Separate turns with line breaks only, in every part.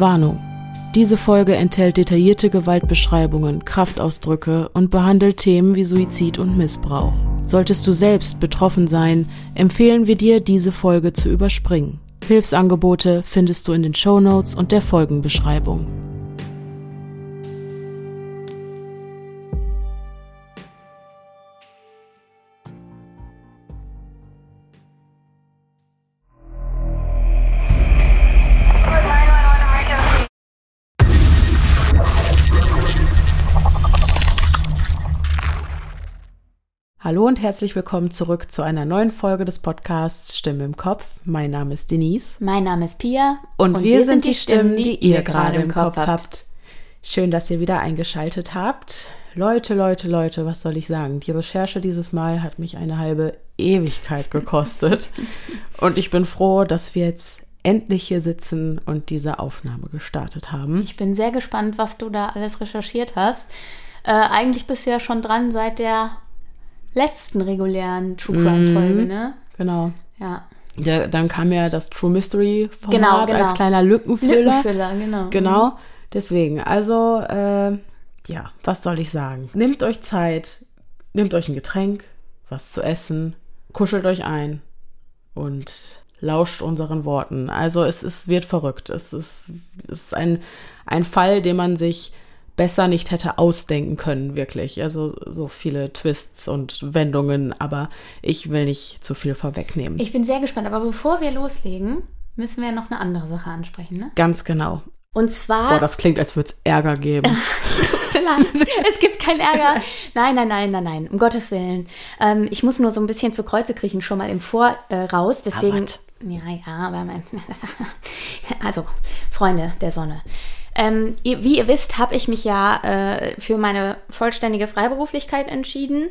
Warnung. Diese Folge enthält detaillierte Gewaltbeschreibungen, Kraftausdrücke und behandelt Themen wie Suizid und Missbrauch. Solltest du selbst betroffen sein, empfehlen wir dir, diese Folge zu überspringen. Hilfsangebote findest du in den Shownotes und der Folgenbeschreibung. Hallo und herzlich willkommen zurück zu einer neuen Folge des Podcasts Stimme im Kopf. Mein Name ist Denise.
Mein Name ist Pia.
Und, und wir, wir, sind die Stimmen, die, die ihr gerade im Kopf habt. habt. Schön, dass ihr wieder eingeschaltet habt. Leute, Leute, Leute, was soll ich sagen? Die Recherche dieses Mal hat mich eine halbe Ewigkeit gekostet. und ich bin froh, dass wir jetzt endlich hier sitzen und diese Aufnahme gestartet haben.
Ich bin sehr gespannt, was du da alles recherchiert hast. Äh, eigentlich bist du ja schon dran seit der letzten regulären True Crime Folge, mhm, ne?
Genau.
Ja.
ja. Dann kam ja das True Mystery Format
genau, genau.
als kleiner Lückenfüller.
Lückenfüller, genau.
Genau. Mhm. Deswegen, also, äh, ja, was soll ich sagen? Nehmt euch Zeit, nehmt euch ein Getränk, was zu essen, kuschelt euch ein und lauscht unseren Worten. Also es, es wird verrückt. Es ist, es ist ein, ein Fall, den man sich besser nicht hätte ausdenken können, wirklich. Also so viele Twists und Wendungen, aber ich will nicht zu viel vorwegnehmen.
Ich bin sehr gespannt, aber bevor wir loslegen, müssen wir noch eine andere Sache ansprechen, ne?
Ganz genau.
Und zwar.
Boah, das klingt, als würde es Ärger geben.
Tut mir leid. Es gibt keinen Ärger. Nein, nein, nein, nein, nein. Um Gottes Willen. Ähm, ich muss nur so ein bisschen zu Kreuze kriechen, schon mal im Voraus. Äh, Deswegen. Ja, ja, aber. Also, Freunde der Sonne. Ähm, wie ihr wisst, habe ich mich ja äh, für meine vollständige Freiberuflichkeit entschieden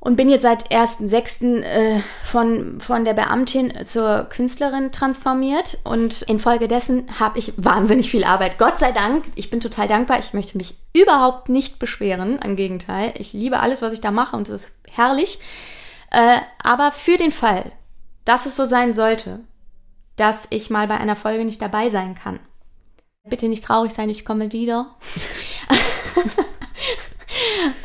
und bin jetzt seit 1.6. Äh, von, von der Beamtin zur Künstlerin transformiert und infolgedessen habe ich wahnsinnig viel Arbeit. Gott sei Dank, ich bin total dankbar. Ich möchte mich überhaupt nicht beschweren. Im Gegenteil, ich liebe alles, was ich da mache und es ist herrlich. Äh, aber für den Fall, dass es so sein sollte, dass ich mal bei einer Folge nicht dabei sein kann, Bitte nicht traurig sein, ich komme wieder.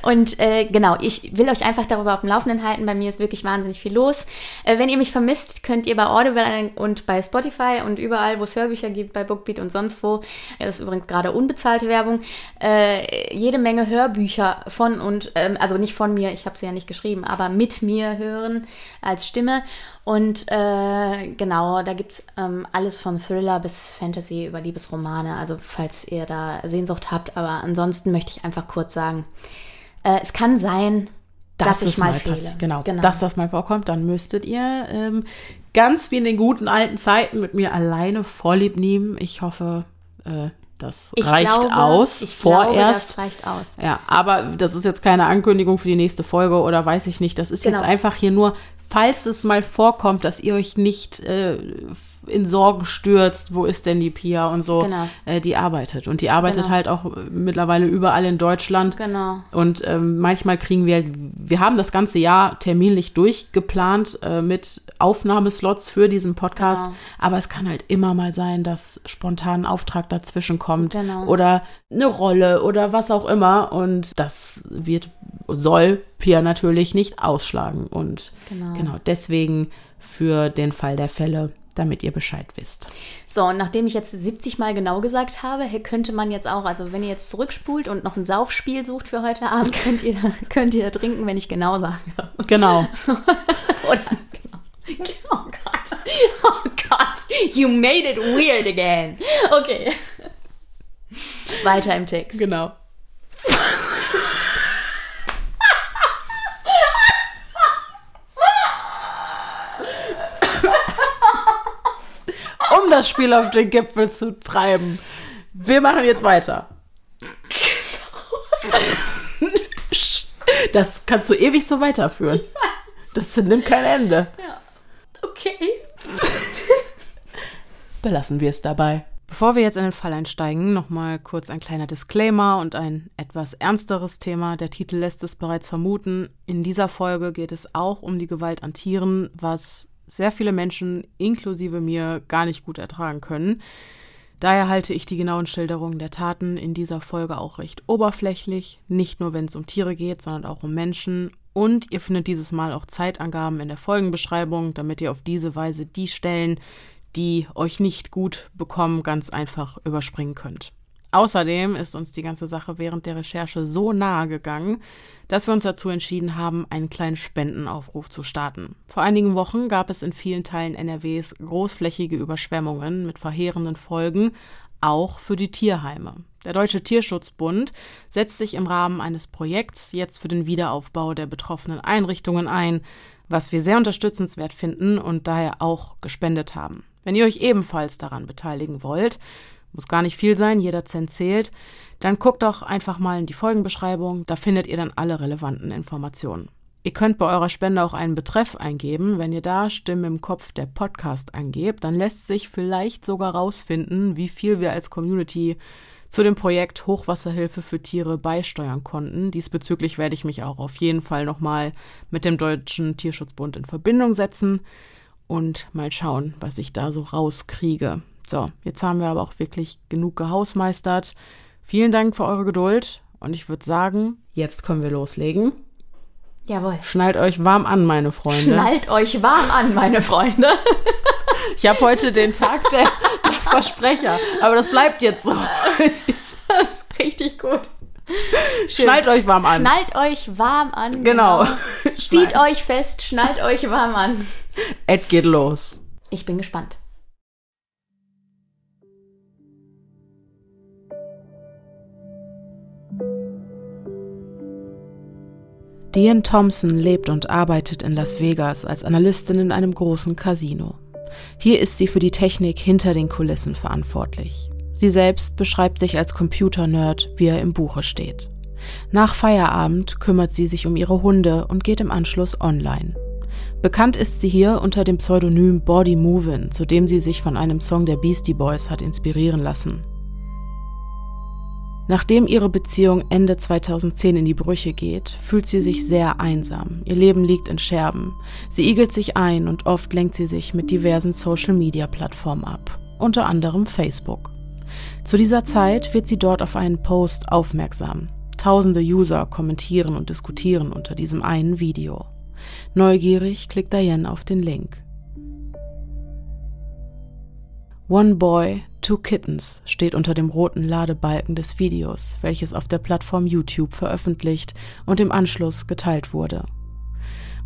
Und äh, genau, ich will euch einfach darüber auf dem Laufenden halten. Bei mir ist wirklich wahnsinnig viel los. Äh, wenn ihr mich vermisst, könnt ihr bei Audible und bei Spotify und überall, wo es Hörbücher gibt, bei Bookbeat und sonst wo, das ist übrigens gerade unbezahlte Werbung, äh, jede Menge Hörbücher von und, ähm, also nicht von mir, ich habe sie ja nicht geschrieben, aber mit mir hören als Stimme. Und äh, genau, da gibt es ähm, alles von Thriller bis Fantasy über Liebesromane. Also falls ihr da Sehnsucht habt. Aber ansonsten möchte ich einfach kurz sagen, äh, es kann sein, dass, dass ich mal, mal fehle.
Genau, genau, dass das mal vorkommt. Dann müsstet ihr ähm, ganz wie in den guten alten Zeiten mit mir alleine Vorlieb nehmen. Ich hoffe, äh, das
ich
reicht
glaube,
aus.
Ich
vorerst.
Glaube, das reicht aus.
Ja, aber das ist jetzt keine Ankündigung für die nächste Folge oder weiß ich nicht. Das ist genau. jetzt einfach hier nur falls es mal vorkommt, dass ihr euch nicht äh, in Sorgen stürzt, wo ist denn die Pia und so,
genau.
äh, die arbeitet. Und die arbeitet genau. halt auch mittlerweile überall in Deutschland.
Genau.
Und ähm, manchmal kriegen wir, wir haben das ganze Jahr terminlich durchgeplant äh, mit Aufnahmeslots für diesen Podcast, genau. aber es kann halt immer mal sein, dass spontan ein Auftrag dazwischen kommt
genau.
oder eine Rolle oder was auch immer. Und das wird, soll Pia natürlich nicht ausschlagen. Und
genau,
genau deswegen für den Fall der Fälle damit ihr Bescheid wisst.
So, und nachdem ich jetzt 70 Mal genau gesagt habe, könnte man jetzt auch, also wenn ihr jetzt zurückspult und noch ein Saufspiel sucht für heute Abend, könnt ihr, könnt ihr trinken, wenn ich genau sage.
Genau.
Oder, genau. Oh Gott. Oh Gott. You made it weird again. Okay. Weiter im Text.
Genau. um das Spiel auf den Gipfel zu treiben. Wir machen jetzt weiter. Das kannst du ewig so weiterführen. Das nimmt kein Ende.
Ja. Okay.
Belassen wir es dabei. Bevor wir jetzt in den Fall einsteigen, nochmal kurz ein kleiner Disclaimer und ein etwas ernsteres Thema. Der Titel lässt es bereits vermuten. In dieser Folge geht es auch um die Gewalt an Tieren, was sehr viele Menschen, inklusive mir, gar nicht gut ertragen können. Daher halte ich die genauen Schilderungen der Taten in dieser Folge auch recht oberflächlich, nicht nur wenn es um Tiere geht, sondern auch um Menschen. Und ihr findet dieses Mal auch Zeitangaben in der Folgenbeschreibung, damit ihr auf diese Weise die Stellen, die euch nicht gut bekommen, ganz einfach überspringen könnt. Außerdem ist uns die ganze Sache während der Recherche so nahe gegangen, dass wir uns dazu entschieden haben, einen kleinen Spendenaufruf zu starten. Vor einigen Wochen gab es in vielen Teilen NRWs großflächige Überschwemmungen mit verheerenden Folgen, auch für die Tierheime. Der Deutsche Tierschutzbund setzt sich im Rahmen eines Projekts jetzt für den Wiederaufbau der betroffenen Einrichtungen ein, was wir sehr unterstützenswert finden und daher auch gespendet haben. Wenn ihr euch ebenfalls daran beteiligen wollt, muss gar nicht viel sein, jeder Cent zählt, dann guckt doch einfach mal in die Folgenbeschreibung, da findet ihr dann alle relevanten Informationen. Ihr könnt bei eurer Spende auch einen Betreff eingeben. Wenn ihr da Stimme im Kopf der Podcast angebt, dann lässt sich vielleicht sogar rausfinden, wie viel wir als Community zu dem Projekt Hochwasserhilfe für Tiere beisteuern konnten. Diesbezüglich werde ich mich auch auf jeden Fall nochmal mit dem Deutschen Tierschutzbund in Verbindung setzen und mal schauen, was ich da so rauskriege. So, jetzt haben wir aber auch wirklich genug gehausmeistert. Vielen Dank für eure Geduld und ich würde sagen, jetzt können wir loslegen.
Jawohl.
Schnallt euch warm an, meine Freunde.
Schnallt euch warm an, meine Freunde.
ich habe heute den Tag der, der, Versprecher, aber das bleibt jetzt so.
das ist richtig gut.
Schön. Schnallt euch warm an.
Schnallt euch warm an.
Genau.
genau. Zieht euch fest, schnallt euch warm an.
Ed geht los.
Ich bin gespannt.
Diane Thompson lebt und arbeitet in Las Vegas als Analystin in einem großen Casino. Hier ist sie für die Technik hinter den Kulissen verantwortlich. Sie selbst beschreibt sich als Computer-Nerd, wie er im Buche steht. Nach Feierabend kümmert sie sich um ihre Hunde und geht im Anschluss online. Bekannt ist sie hier unter dem Pseudonym Body Movin', zu dem sie sich von einem Song der Beastie Boys hat inspirieren lassen. Nachdem ihre Beziehung Ende 2010 in die Brüche geht, fühlt sie sich sehr einsam. Ihr Leben liegt in Scherben. Sie igelt sich ein und oft lenkt sie sich mit diversen Social-Media-Plattformen ab, unter anderem Facebook. Zu dieser Zeit wird sie dort auf einen Post aufmerksam. Tausende User kommentieren und diskutieren unter diesem einen Video. Neugierig klickt Diane auf den Link. One Boy, Two Kittens steht unter dem roten Ladebalken des Videos, welches auf der Plattform YouTube veröffentlicht und im Anschluss geteilt wurde.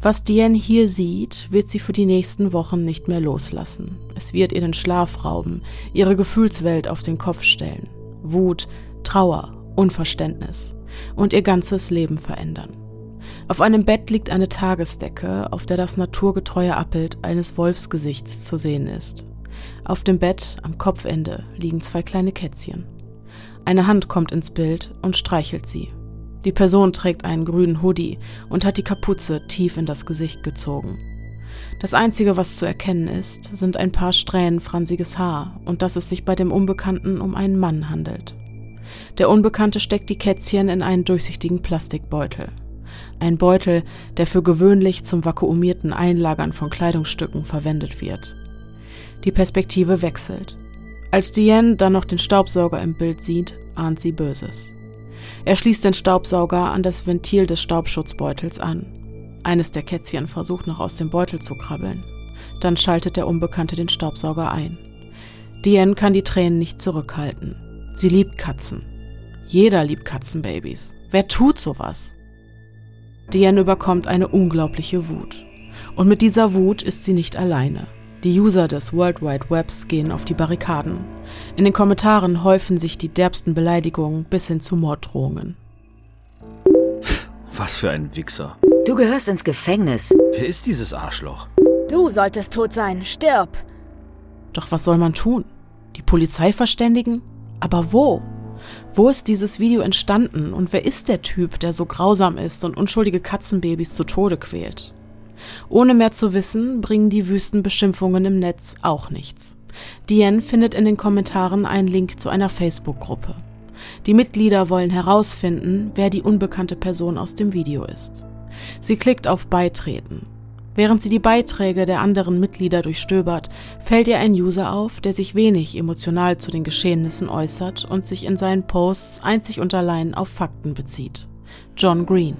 Was Diane hier sieht, wird sie für die nächsten Wochen nicht mehr loslassen. Es wird ihr den Schlaf rauben, ihre Gefühlswelt auf den Kopf stellen. Wut, Trauer, Unverständnis und ihr ganzes Leben verändern. Auf einem Bett liegt eine Tagesdecke, auf der das naturgetreue Abbild eines Wolfsgesichts zu sehen ist. Auf dem Bett am Kopfende liegen zwei kleine Kätzchen. Eine Hand kommt ins Bild und streichelt sie. Die Person trägt einen grünen Hoodie und hat die Kapuze tief in das Gesicht gezogen. Das Einzige, was zu erkennen ist, sind ein paar Strähnen fransiges Haar und dass es sich bei dem Unbekannten um einen Mann handelt. Der Unbekannte steckt die Kätzchen in einen durchsichtigen Plastikbeutel. Ein Beutel, der für gewöhnlich zum vakuumierten Einlagern von Kleidungsstücken verwendet wird. Die Perspektive wechselt. Als Diane dann noch den Staubsauger im Bild sieht, ahnt sie Böses. Er schließt den Staubsauger an das Ventil des Staubschutzbeutels an. Eines der Kätzchen versucht noch aus dem Beutel zu krabbeln. Dann schaltet der Unbekannte den Staubsauger ein. Diane kann die Tränen nicht zurückhalten. Sie liebt Katzen. Jeder liebt Katzenbabys. Wer tut sowas? Diane überkommt eine unglaubliche Wut. Und mit dieser Wut ist sie nicht alleine. Die User des World Wide Webs gehen auf die Barrikaden. In den Kommentaren häufen sich die derbsten Beleidigungen bis hin zu Morddrohungen.
Was für ein Wichser.
Du gehörst ins Gefängnis.
Wer ist dieses Arschloch?
Du solltest tot sein. Stirb.
Doch was soll man tun? Die Polizei verständigen? Aber wo? Wo ist dieses Video entstanden und wer ist der Typ, der so grausam ist und unschuldige Katzenbabys zu Tode quält? Ohne mehr zu wissen, bringen die wüsten Beschimpfungen im Netz auch nichts. Diane findet in den Kommentaren einen Link zu einer Facebook-Gruppe. Die Mitglieder wollen herausfinden, wer die unbekannte Person aus dem Video ist. Sie klickt auf Beitreten. Während sie die Beiträge der anderen Mitglieder durchstöbert, fällt ihr ein User auf, der sich wenig emotional zu den Geschehnissen äußert und sich in seinen Posts einzig und allein auf Fakten bezieht. John Green.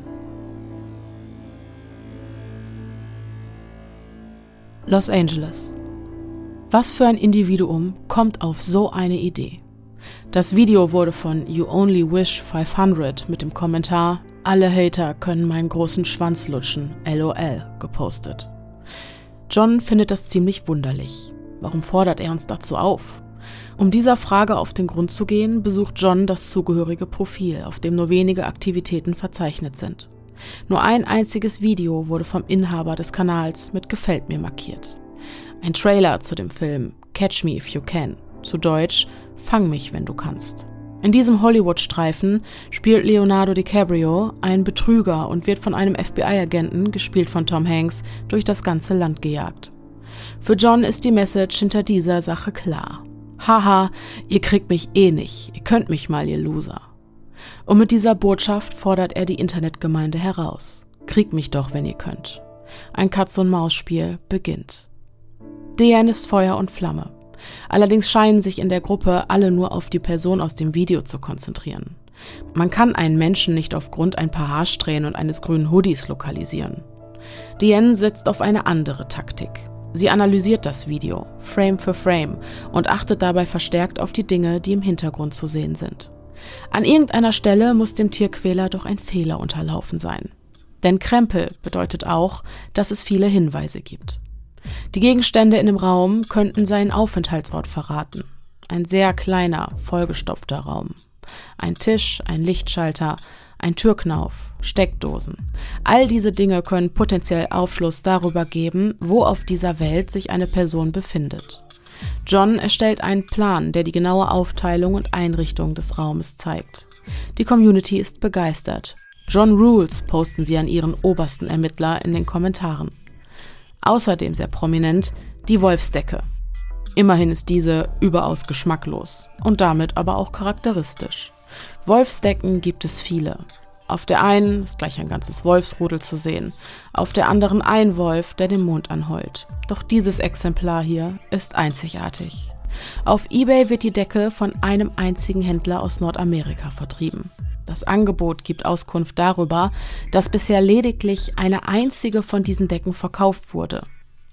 Los Angeles. Was für ein Individuum kommt auf so eine Idee? Das Video wurde von You Only Wish 500 mit dem Kommentar alle Hater können meinen großen Schwanz lutschen, lol, gepostet. John findet das ziemlich wunderlich. Warum fordert er uns dazu auf? Um dieser Frage auf den Grund zu gehen, besucht John das zugehörige Profil, auf dem nur wenige Aktivitäten verzeichnet sind. Nur ein einziges Video wurde vom Inhaber des Kanals mit Gefällt mir markiert. Ein Trailer zu dem Film Catch Me If You Can, zu Deutsch Fang mich, wenn du kannst. In diesem Hollywood-Streifen spielt Leonardo DiCaprio einen Betrüger und wird von einem FBI-Agenten, gespielt von Tom Hanks, durch das ganze Land gejagt. Für John ist die Message hinter dieser Sache klar. Haha, ihr kriegt mich eh nicht, ihr könnt mich mal, ihr Loser. Und mit dieser Botschaft fordert er die Internetgemeinde heraus. Kriegt mich doch, wenn ihr könnt. Ein Katz-und-Maus-Spiel beginnt. Diane ist Feuer und Flamme. Allerdings scheinen sich in der Gruppe alle nur auf die Person aus dem Video zu konzentrieren. Man kann einen Menschen nicht aufgrund ein paar Haarsträhnen und eines grünen Hoodies lokalisieren. Diane setzt auf eine andere Taktik. Sie analysiert das Video, Frame für Frame, und achtet dabei verstärkt auf die Dinge, die im Hintergrund zu sehen sind. An irgendeiner Stelle muss dem Tierquäler doch ein Fehler unterlaufen sein. Denn Krempel bedeutet auch, dass es viele Hinweise gibt. Die Gegenstände in dem Raum könnten seinen Aufenthaltsort verraten. Ein sehr kleiner, vollgestopfter Raum. Ein Tisch, ein Lichtschalter, ein Türknauf, Steckdosen. All diese Dinge können potenziell Aufschluss darüber geben, wo auf dieser Welt sich eine Person befindet. John erstellt einen Plan, der die genaue Aufteilung und Einrichtung des Raumes zeigt. Die Community ist begeistert. John Rules posten sie an ihren obersten Ermittler in den Kommentaren. Außerdem sehr prominent die Wolfsdecke. Immerhin ist diese überaus geschmacklos und damit aber auch charakteristisch. Wolfsdecken gibt es viele. Auf der einen ist gleich ein ganzes Wolfsrudel zu sehen, auf der anderen ein Wolf, der den Mond anheult. Doch dieses Exemplar hier ist einzigartig. Auf eBay wird die Decke von einem einzigen Händler aus Nordamerika vertrieben. Das Angebot gibt Auskunft darüber, dass bisher lediglich eine einzige von diesen Decken verkauft wurde.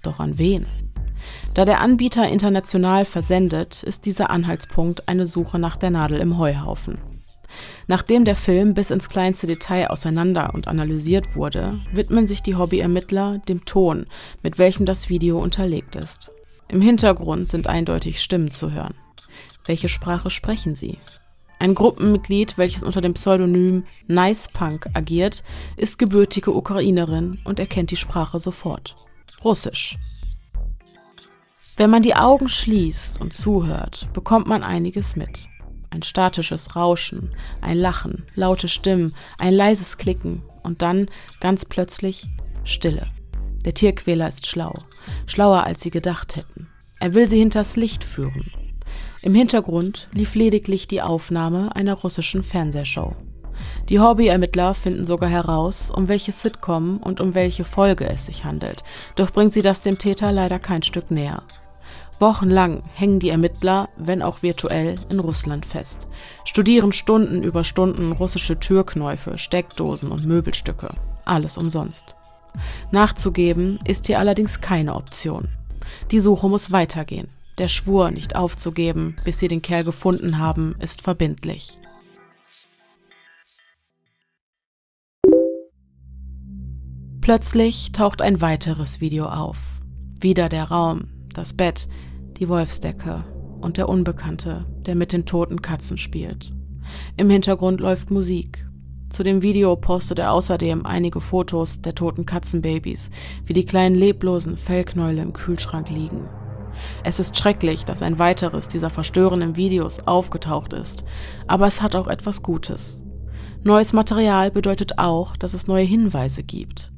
Doch an wen? Da der Anbieter international versendet, ist dieser Anhaltspunkt eine Suche nach der Nadel im Heuhaufen. Nachdem der Film bis ins kleinste Detail auseinander und analysiert wurde, widmen sich die Hobbyermittler dem Ton, mit welchem das Video unterlegt ist. Im Hintergrund sind eindeutig Stimmen zu hören. Welche Sprache sprechen sie? Ein Gruppenmitglied, welches unter dem Pseudonym Nice Punk agiert, ist gebürtige Ukrainerin und erkennt die Sprache sofort. Russisch. Wenn man die Augen schließt und zuhört, bekommt man einiges mit. Ein statisches Rauschen, ein Lachen, laute Stimmen, ein leises Klicken und dann ganz plötzlich Stille. Der Tierquäler ist schlau, schlauer als sie gedacht hätten. Er will sie hinters Licht führen, im Hintergrund lief lediglich die Aufnahme einer russischen Fernsehshow. Die Hobbyermittler finden sogar heraus, um welche Sitcom und um welche Folge es sich handelt, doch bringt sie das dem Täter leider kein Stück näher. Wochenlang hängen die Ermittler, wenn auch virtuell, in Russland fest, studieren Stunden über Stunden russische Türknäufe, Steckdosen und Möbelstücke. Alles umsonst. Nachzugeben ist hier allerdings keine Option. Die Suche muss weitergehen. Der Schwur, nicht aufzugeben, bis sie den Kerl gefunden haben, ist verbindlich. Plötzlich taucht ein weiteres Video auf. Wieder der Raum, das Bett, die Wolfsdecke und der Unbekannte, der mit den toten Katzen spielt. Im Hintergrund läuft Musik. Zu dem Video postet er außerdem einige Fotos der toten Katzenbabys, wie die kleinen leblosen Fellknäule im Kühlschrank liegen. Es ist schrecklich, dass ein weiteres dieser verstörenden Videos aufgetaucht ist, aber es hat auch etwas Gutes. Neues Material bedeutet auch, dass es neue Hinweise gibt.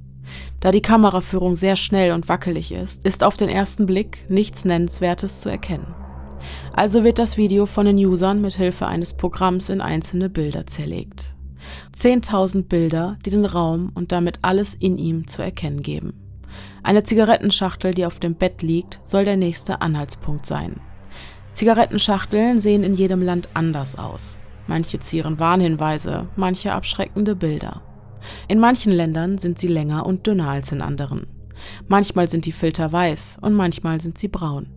Da die Kameraführung sehr schnell und wackelig ist, ist auf den ersten Blick nichts Nennenswertes zu erkennen. Also wird das Video von den Usern mit Hilfe eines Programms in einzelne Bilder zerlegt. 10.000 Bilder, die den Raum und damit alles in ihm zu erkennen geben. Eine Zigarettenschachtel, die auf dem Bett liegt, soll der nächste Anhaltspunkt sein. Zigarettenschachteln sehen in jedem Land anders aus. Manche zieren Warnhinweise, manche abschreckende Bilder. In manchen Ländern sind sie länger und dünner als in anderen. Manchmal sind die Filter weiß und manchmal sind sie braun.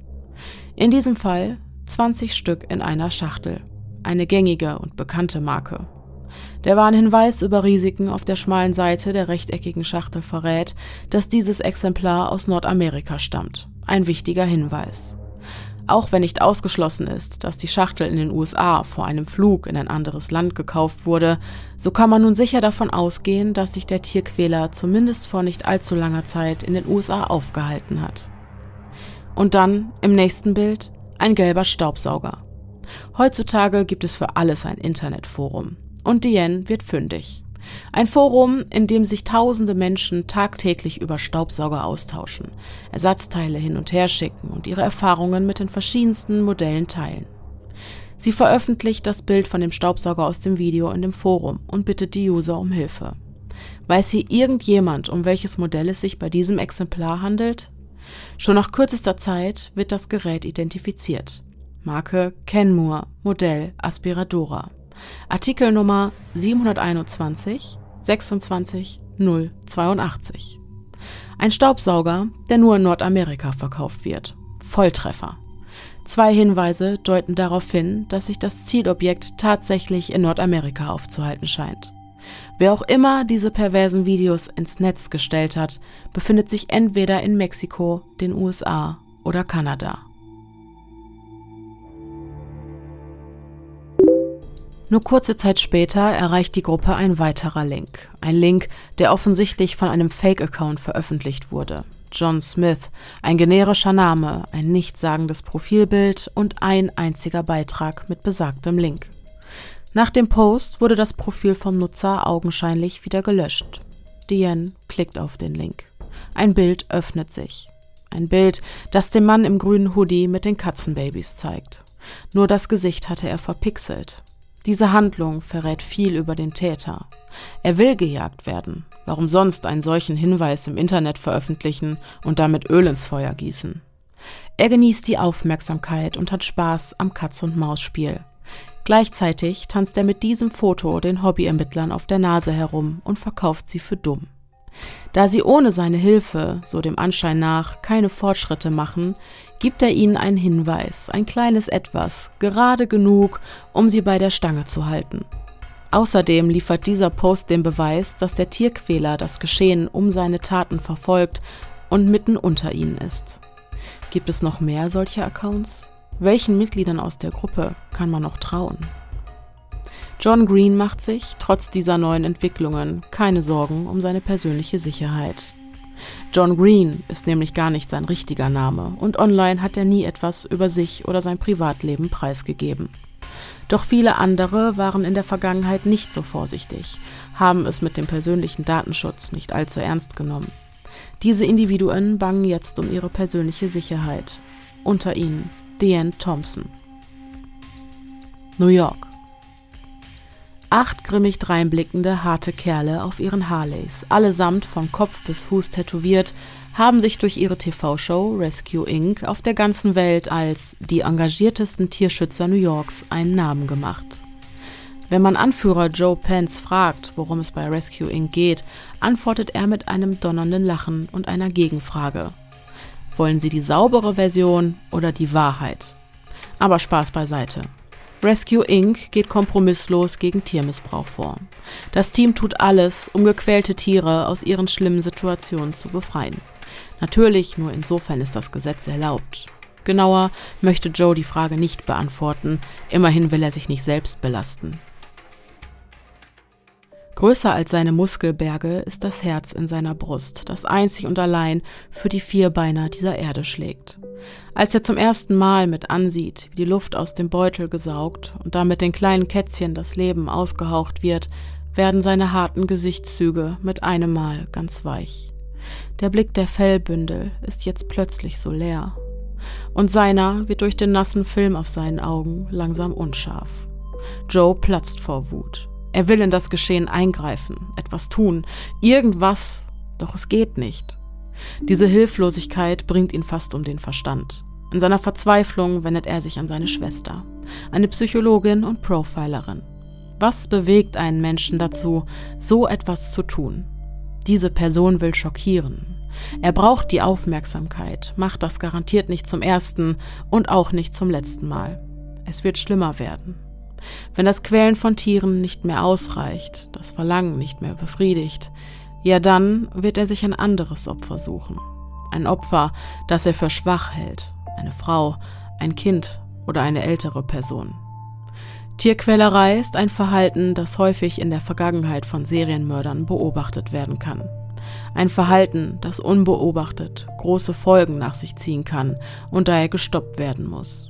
In diesem Fall 20 Stück in einer Schachtel. Eine gängige und bekannte Marke. Der Warnhinweis über Risiken auf der schmalen Seite der rechteckigen Schachtel verrät, dass dieses Exemplar aus Nordamerika stammt. Ein wichtiger Hinweis. Auch wenn nicht ausgeschlossen ist, dass die Schachtel in den USA vor einem Flug in ein anderes Land gekauft wurde, so kann man nun sicher davon ausgehen, dass sich der Tierquäler zumindest vor nicht allzu langer Zeit in den USA aufgehalten hat. Und dann, im nächsten Bild, ein gelber Staubsauger. Heutzutage gibt es für alles ein Internetforum. Und Diane wird fündig. Ein Forum, in dem sich tausende Menschen tagtäglich über Staubsauger austauschen, Ersatzteile hin und her schicken und ihre Erfahrungen mit den verschiedensten Modellen teilen. Sie veröffentlicht das Bild von dem Staubsauger aus dem Video in dem Forum und bittet die User um Hilfe. Weiß hier irgendjemand, um welches Modell es sich bei diesem Exemplar handelt? Schon nach kürzester Zeit wird das Gerät identifiziert. Marke Kenmore, Modell Aspiradora. Artikelnummer 721 26 082. Ein Staubsauger, der nur in Nordamerika verkauft wird. Volltreffer. Zwei Hinweise deuten darauf hin, dass sich das Zielobjekt tatsächlich in Nordamerika aufzuhalten scheint. Wer auch immer diese perversen Videos ins Netz gestellt hat, befindet sich entweder in Mexiko, den USA oder Kanada. Nur kurze Zeit später erreicht die Gruppe ein weiterer Link. Ein Link, der offensichtlich von einem Fake-Account veröffentlicht wurde. John Smith, ein generischer Name, ein nichtssagendes Profilbild und ein einziger Beitrag mit besagtem Link. Nach dem Post wurde das Profil vom Nutzer augenscheinlich wieder gelöscht. Diane klickt auf den Link. Ein Bild öffnet sich. Ein Bild, das den Mann im grünen Hoodie mit den Katzenbabys zeigt. Nur das Gesicht hatte er verpixelt. Diese Handlung verrät viel über den Täter. Er will gejagt werden. Warum sonst einen solchen Hinweis im Internet veröffentlichen und damit Öl ins Feuer gießen? Er genießt die Aufmerksamkeit und hat Spaß am Katz-und-Maus-Spiel. Gleichzeitig tanzt er mit diesem Foto den Hobbyermittlern auf der Nase herum und verkauft sie für dumm. Da sie ohne seine Hilfe, so dem Anschein nach, keine Fortschritte machen, gibt er ihnen einen Hinweis, ein kleines Etwas, gerade genug, um sie bei der Stange zu halten. Außerdem liefert dieser Post den Beweis, dass der Tierquäler das Geschehen um seine Taten verfolgt und mitten unter ihnen ist. Gibt es noch mehr solcher Accounts? Welchen Mitgliedern aus der Gruppe kann man noch trauen? John Green macht sich, trotz dieser neuen Entwicklungen, keine Sorgen um seine persönliche Sicherheit. John Green ist nämlich gar nicht sein richtiger Name und online hat er nie etwas über sich oder sein Privatleben preisgegeben. Doch viele andere waren in der Vergangenheit nicht so vorsichtig, haben es mit dem persönlichen Datenschutz nicht allzu ernst genommen. Diese Individuen bangen jetzt um ihre persönliche Sicherheit. Unter ihnen Deanne Thompson. New York. Acht grimmig dreinblickende, harte Kerle auf ihren Harleys, allesamt von Kopf bis Fuß tätowiert, haben sich durch ihre TV-Show Rescue Inc. auf der ganzen Welt als die engagiertesten Tierschützer New Yorks einen Namen gemacht. Wenn man Anführer Joe Pence fragt, worum es bei Rescue Inc. geht, antwortet er mit einem donnernden Lachen und einer Gegenfrage. Wollen Sie die saubere Version oder die Wahrheit? Aber Spaß beiseite. Rescue Inc. geht kompromisslos gegen Tiermissbrauch vor. Das Team tut alles, um gequälte Tiere aus ihren schlimmen Situationen zu befreien. Natürlich nur insofern ist das Gesetz erlaubt. Genauer möchte Joe die Frage nicht beantworten, immerhin will er sich nicht selbst belasten. Größer als seine Muskelberge ist das Herz in seiner Brust, das einzig und allein für die Vierbeiner dieser Erde schlägt. Als er zum ersten Mal mit ansieht, wie die Luft aus dem Beutel gesaugt und damit den kleinen Kätzchen das Leben ausgehaucht wird, werden seine harten Gesichtszüge mit einem Mal ganz weich. Der Blick der Fellbündel ist jetzt plötzlich so leer. Und seiner wird durch den nassen Film auf seinen Augen langsam unscharf. Joe platzt vor Wut. Er will in das Geschehen eingreifen, etwas tun, irgendwas, doch es geht nicht. Diese Hilflosigkeit bringt ihn fast um den Verstand. In seiner Verzweiflung wendet er sich an seine Schwester, eine Psychologin und Profilerin. Was bewegt einen Menschen dazu, so etwas zu tun? Diese Person will schockieren. Er braucht die Aufmerksamkeit, macht das garantiert nicht zum ersten und auch nicht zum letzten Mal. Es wird schlimmer werden. Wenn das Quälen von Tieren nicht mehr ausreicht, das Verlangen nicht mehr befriedigt, ja dann wird er sich ein anderes Opfer suchen. Ein Opfer, das er für schwach hält, eine Frau, ein Kind oder eine ältere Person. Tierquälerei ist ein Verhalten, das häufig in der Vergangenheit von Serienmördern beobachtet werden kann. Ein Verhalten, das unbeobachtet große Folgen nach sich ziehen kann und daher gestoppt werden muss.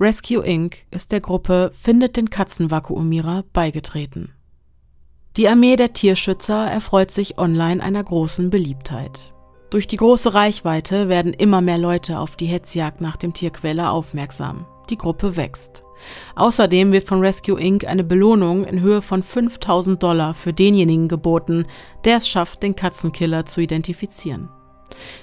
Rescue Inc. ist der Gruppe Findet den Katzenvakuumierer beigetreten. Die Armee der Tierschützer erfreut sich online einer großen Beliebtheit. Durch die große Reichweite werden immer mehr Leute auf die Hetzjagd nach dem Tierquäler aufmerksam. Die Gruppe wächst. Außerdem wird von Rescue Inc. eine Belohnung in Höhe von 5000 Dollar für denjenigen geboten, der es schafft, den Katzenkiller zu identifizieren.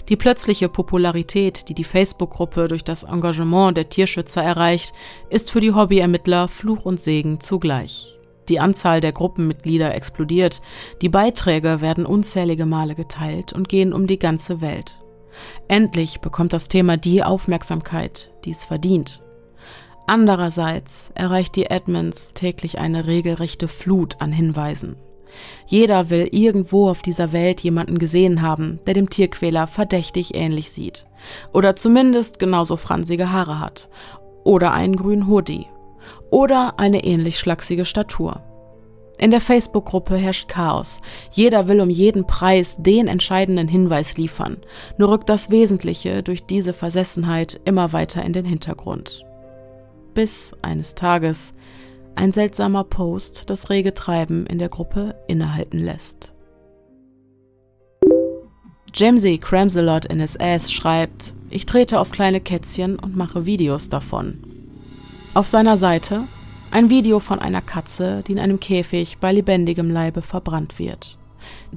Die plötzliche Popularität, die die Facebook-Gruppe durch das Engagement der Tierschützer erreicht, ist für die Hobbyermittler Fluch und Segen zugleich. Die Anzahl der Gruppenmitglieder explodiert, die Beiträge werden unzählige Male geteilt und gehen um die ganze Welt. Endlich bekommt das Thema die Aufmerksamkeit, die es verdient. Andererseits erreicht die Admins täglich eine regelrechte Flut an Hinweisen. Jeder will irgendwo auf dieser Welt jemanden gesehen haben, der dem Tierquäler verdächtig ähnlich sieht. Oder zumindest genauso fransige Haare hat. Oder einen grünen Hoodie oder eine ähnlich schlachsige Statur. In der Facebook-Gruppe herrscht Chaos. Jeder will um jeden Preis den entscheidenden Hinweis liefern. Nur rückt das Wesentliche durch diese Versessenheit immer weiter in den Hintergrund. Bis eines Tages ein seltsamer Post das rege Treiben in der Gruppe innehalten lässt. Jamesy Cramselot in ass schreibt, ich trete auf kleine Kätzchen und mache Videos davon. Auf seiner Seite ein Video von einer Katze, die in einem Käfig bei lebendigem Leibe verbrannt wird.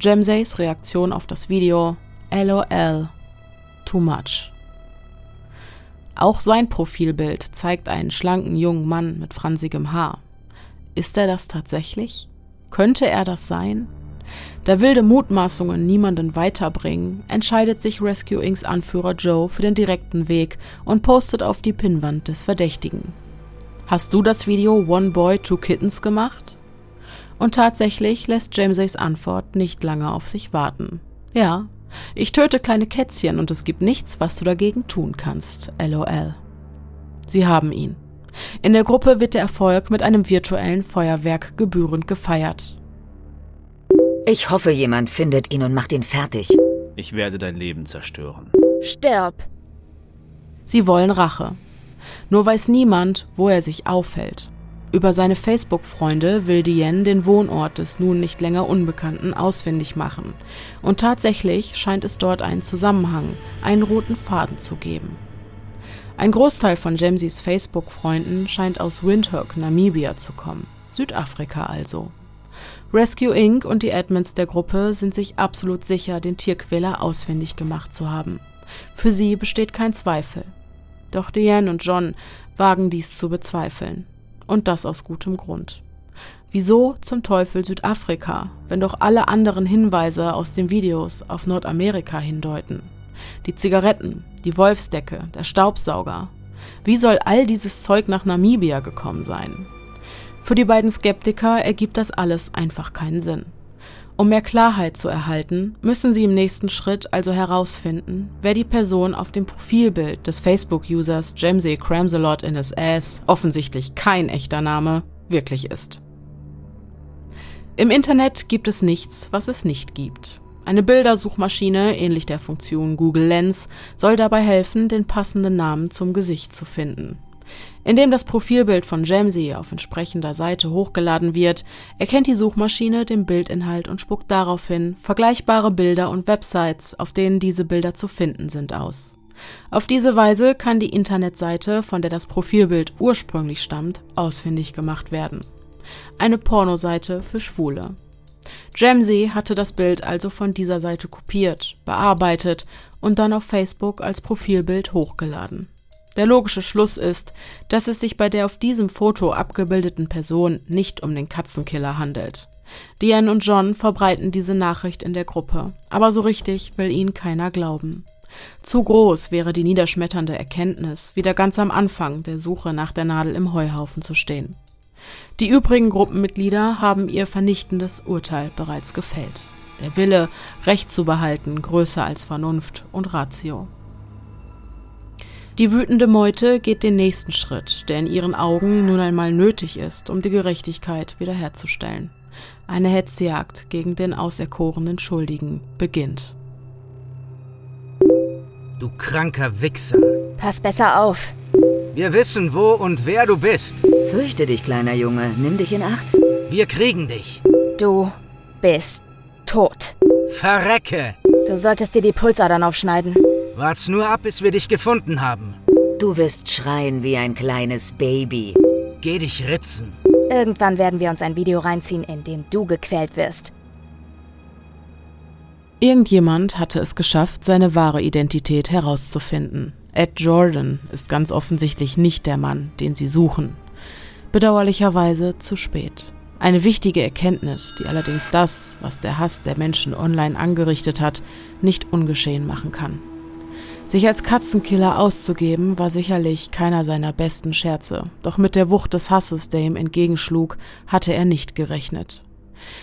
Jamsays Reaktion auf das Video LOL Too much. Auch sein Profilbild zeigt einen schlanken jungen Mann mit fransigem Haar. Ist er das tatsächlich? Könnte er das sein? Da wilde Mutmaßungen niemanden weiterbringen, entscheidet sich Rescue Incs Anführer Joe für den direkten Weg und postet auf die Pinnwand des Verdächtigen. Hast du das Video One Boy, Two Kittens gemacht? Und tatsächlich lässt Jamesays Antwort nicht lange auf sich warten. Ja, ich töte kleine Kätzchen und es gibt nichts, was du dagegen tun kannst. LOL. Sie haben ihn. In der Gruppe wird der Erfolg mit einem virtuellen Feuerwerk gebührend gefeiert.
Ich hoffe, jemand findet ihn und macht ihn fertig.
Ich werde dein Leben zerstören.
Sterb!
Sie wollen Rache. Nur weiß niemand, wo er sich aufhält. Über seine Facebook-Freunde will Diane den Wohnort des nun nicht länger Unbekannten ausfindig machen. Und tatsächlich scheint es dort einen Zusammenhang, einen roten Faden zu geben. Ein Großteil von Jamesys Facebook-Freunden scheint aus Windhoek, Namibia zu kommen. Südafrika also. Rescue Inc. und die Admins der Gruppe sind sich absolut sicher, den Tierquäler ausfindig gemacht zu haben. Für sie besteht kein Zweifel. Doch Diane und John wagen dies zu bezweifeln. Und das aus gutem Grund. Wieso zum Teufel Südafrika, wenn doch alle anderen Hinweise aus den Videos auf Nordamerika hindeuten? Die Zigaretten, die Wolfsdecke, der Staubsauger. Wie soll all dieses Zeug nach Namibia gekommen sein? Für die beiden Skeptiker ergibt das alles einfach keinen Sinn. Um mehr Klarheit zu erhalten, müssen Sie im nächsten Schritt also herausfinden, wer die Person auf dem Profilbild des Facebook-Users Jamsey Cramsalot in his ass, offensichtlich kein echter Name, wirklich ist. Im Internet gibt es nichts, was es nicht gibt. Eine Bildersuchmaschine, ähnlich der Funktion Google Lens, soll dabei helfen, den passenden Namen zum Gesicht zu finden. Indem das Profilbild von Jamsey auf entsprechender Seite hochgeladen wird, erkennt die Suchmaschine den Bildinhalt und spuckt daraufhin vergleichbare Bilder und Websites, auf denen diese Bilder zu finden sind, aus. Auf diese Weise kann die Internetseite, von der das Profilbild ursprünglich stammt, ausfindig gemacht werden. Eine Pornoseite für Schwule. Jamsey hatte das Bild also von dieser Seite kopiert, bearbeitet und dann auf Facebook als Profilbild hochgeladen. Der logische Schluss ist, dass es sich bei der auf diesem Foto abgebildeten Person nicht um den Katzenkiller handelt. Diane und John verbreiten diese Nachricht in der Gruppe, aber so richtig will ihnen keiner glauben. Zu groß wäre die niederschmetternde Erkenntnis, wieder ganz am Anfang der Suche nach der Nadel im Heuhaufen zu stehen. Die übrigen Gruppenmitglieder haben ihr vernichtendes Urteil bereits gefällt. Der Wille, Recht zu behalten, größer als Vernunft und Ratio. Die wütende Meute geht den nächsten Schritt, der in ihren Augen nun einmal nötig ist, um die Gerechtigkeit wiederherzustellen. Eine Hetzjagd gegen den auserkorenen Schuldigen beginnt.
Du kranker Wichser.
Pass besser auf.
Wir wissen, wo und wer du bist.
Fürchte dich, kleiner Junge. Nimm dich in Acht.
Wir kriegen dich.
Du bist tot.
Verrecke.
Du solltest dir die Pulsadern aufschneiden.
Wart's nur ab, bis wir dich gefunden haben.
Du wirst schreien wie ein kleines Baby.
Geh dich ritzen.
Irgendwann werden wir uns ein Video reinziehen, in dem du gequält wirst.
Irgendjemand hatte es geschafft, seine wahre Identität herauszufinden. Ed Jordan ist ganz offensichtlich nicht der Mann, den sie suchen. Bedauerlicherweise zu spät. Eine wichtige Erkenntnis, die allerdings das, was der Hass der Menschen online angerichtet hat, nicht ungeschehen machen kann. Sich als Katzenkiller auszugeben, war sicherlich keiner seiner besten Scherze, doch mit der Wucht des Hasses, der ihm entgegenschlug, hatte er nicht gerechnet.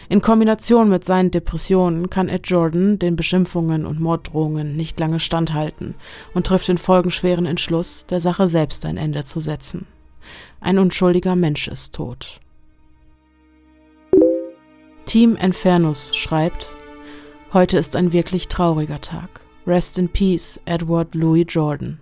In Kombination mit seinen Depressionen kann Ed Jordan den Beschimpfungen und Morddrohungen nicht lange standhalten und trifft den folgenschweren Entschluss, der Sache selbst ein Ende zu setzen. Ein unschuldiger Mensch ist tot. Team Infernus schreibt, Heute ist ein wirklich trauriger Tag. Rest in Peace, Edward Louis Jordan.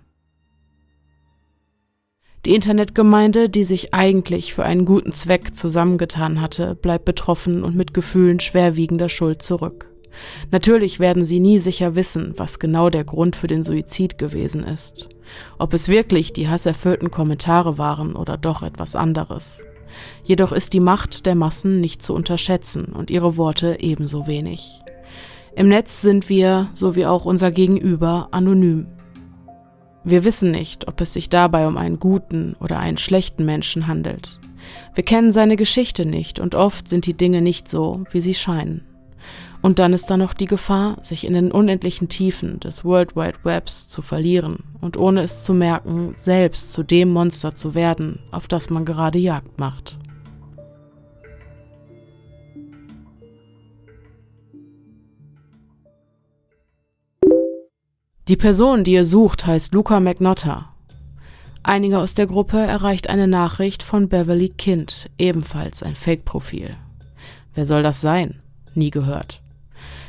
Die Internetgemeinde, die sich eigentlich für einen guten Zweck zusammengetan hatte, bleibt betroffen und mit Gefühlen schwerwiegender Schuld zurück. Natürlich werden sie nie sicher wissen, was genau der Grund für den Suizid gewesen ist. Ob es wirklich die hasserfüllten Kommentare waren oder doch etwas anderes. Jedoch ist die Macht der Massen nicht zu unterschätzen und ihre Worte ebenso wenig. Im Netz sind wir, so wie auch unser Gegenüber, anonym. Wir wissen nicht, ob es sich dabei um einen guten oder einen schlechten Menschen handelt. Wir kennen seine Geschichte nicht und oft sind die Dinge nicht so, wie sie scheinen. Und dann ist da noch die Gefahr, sich in den unendlichen Tiefen des World Wide Webs zu verlieren und ohne es zu merken, selbst zu dem Monster zu werden, auf das man gerade Jagd macht. Die Person, die ihr sucht, heißt Luca McNotta. Einige aus der Gruppe erreicht eine Nachricht von Beverly Kind, ebenfalls ein Fake-Profil. Wer soll das sein? Nie gehört.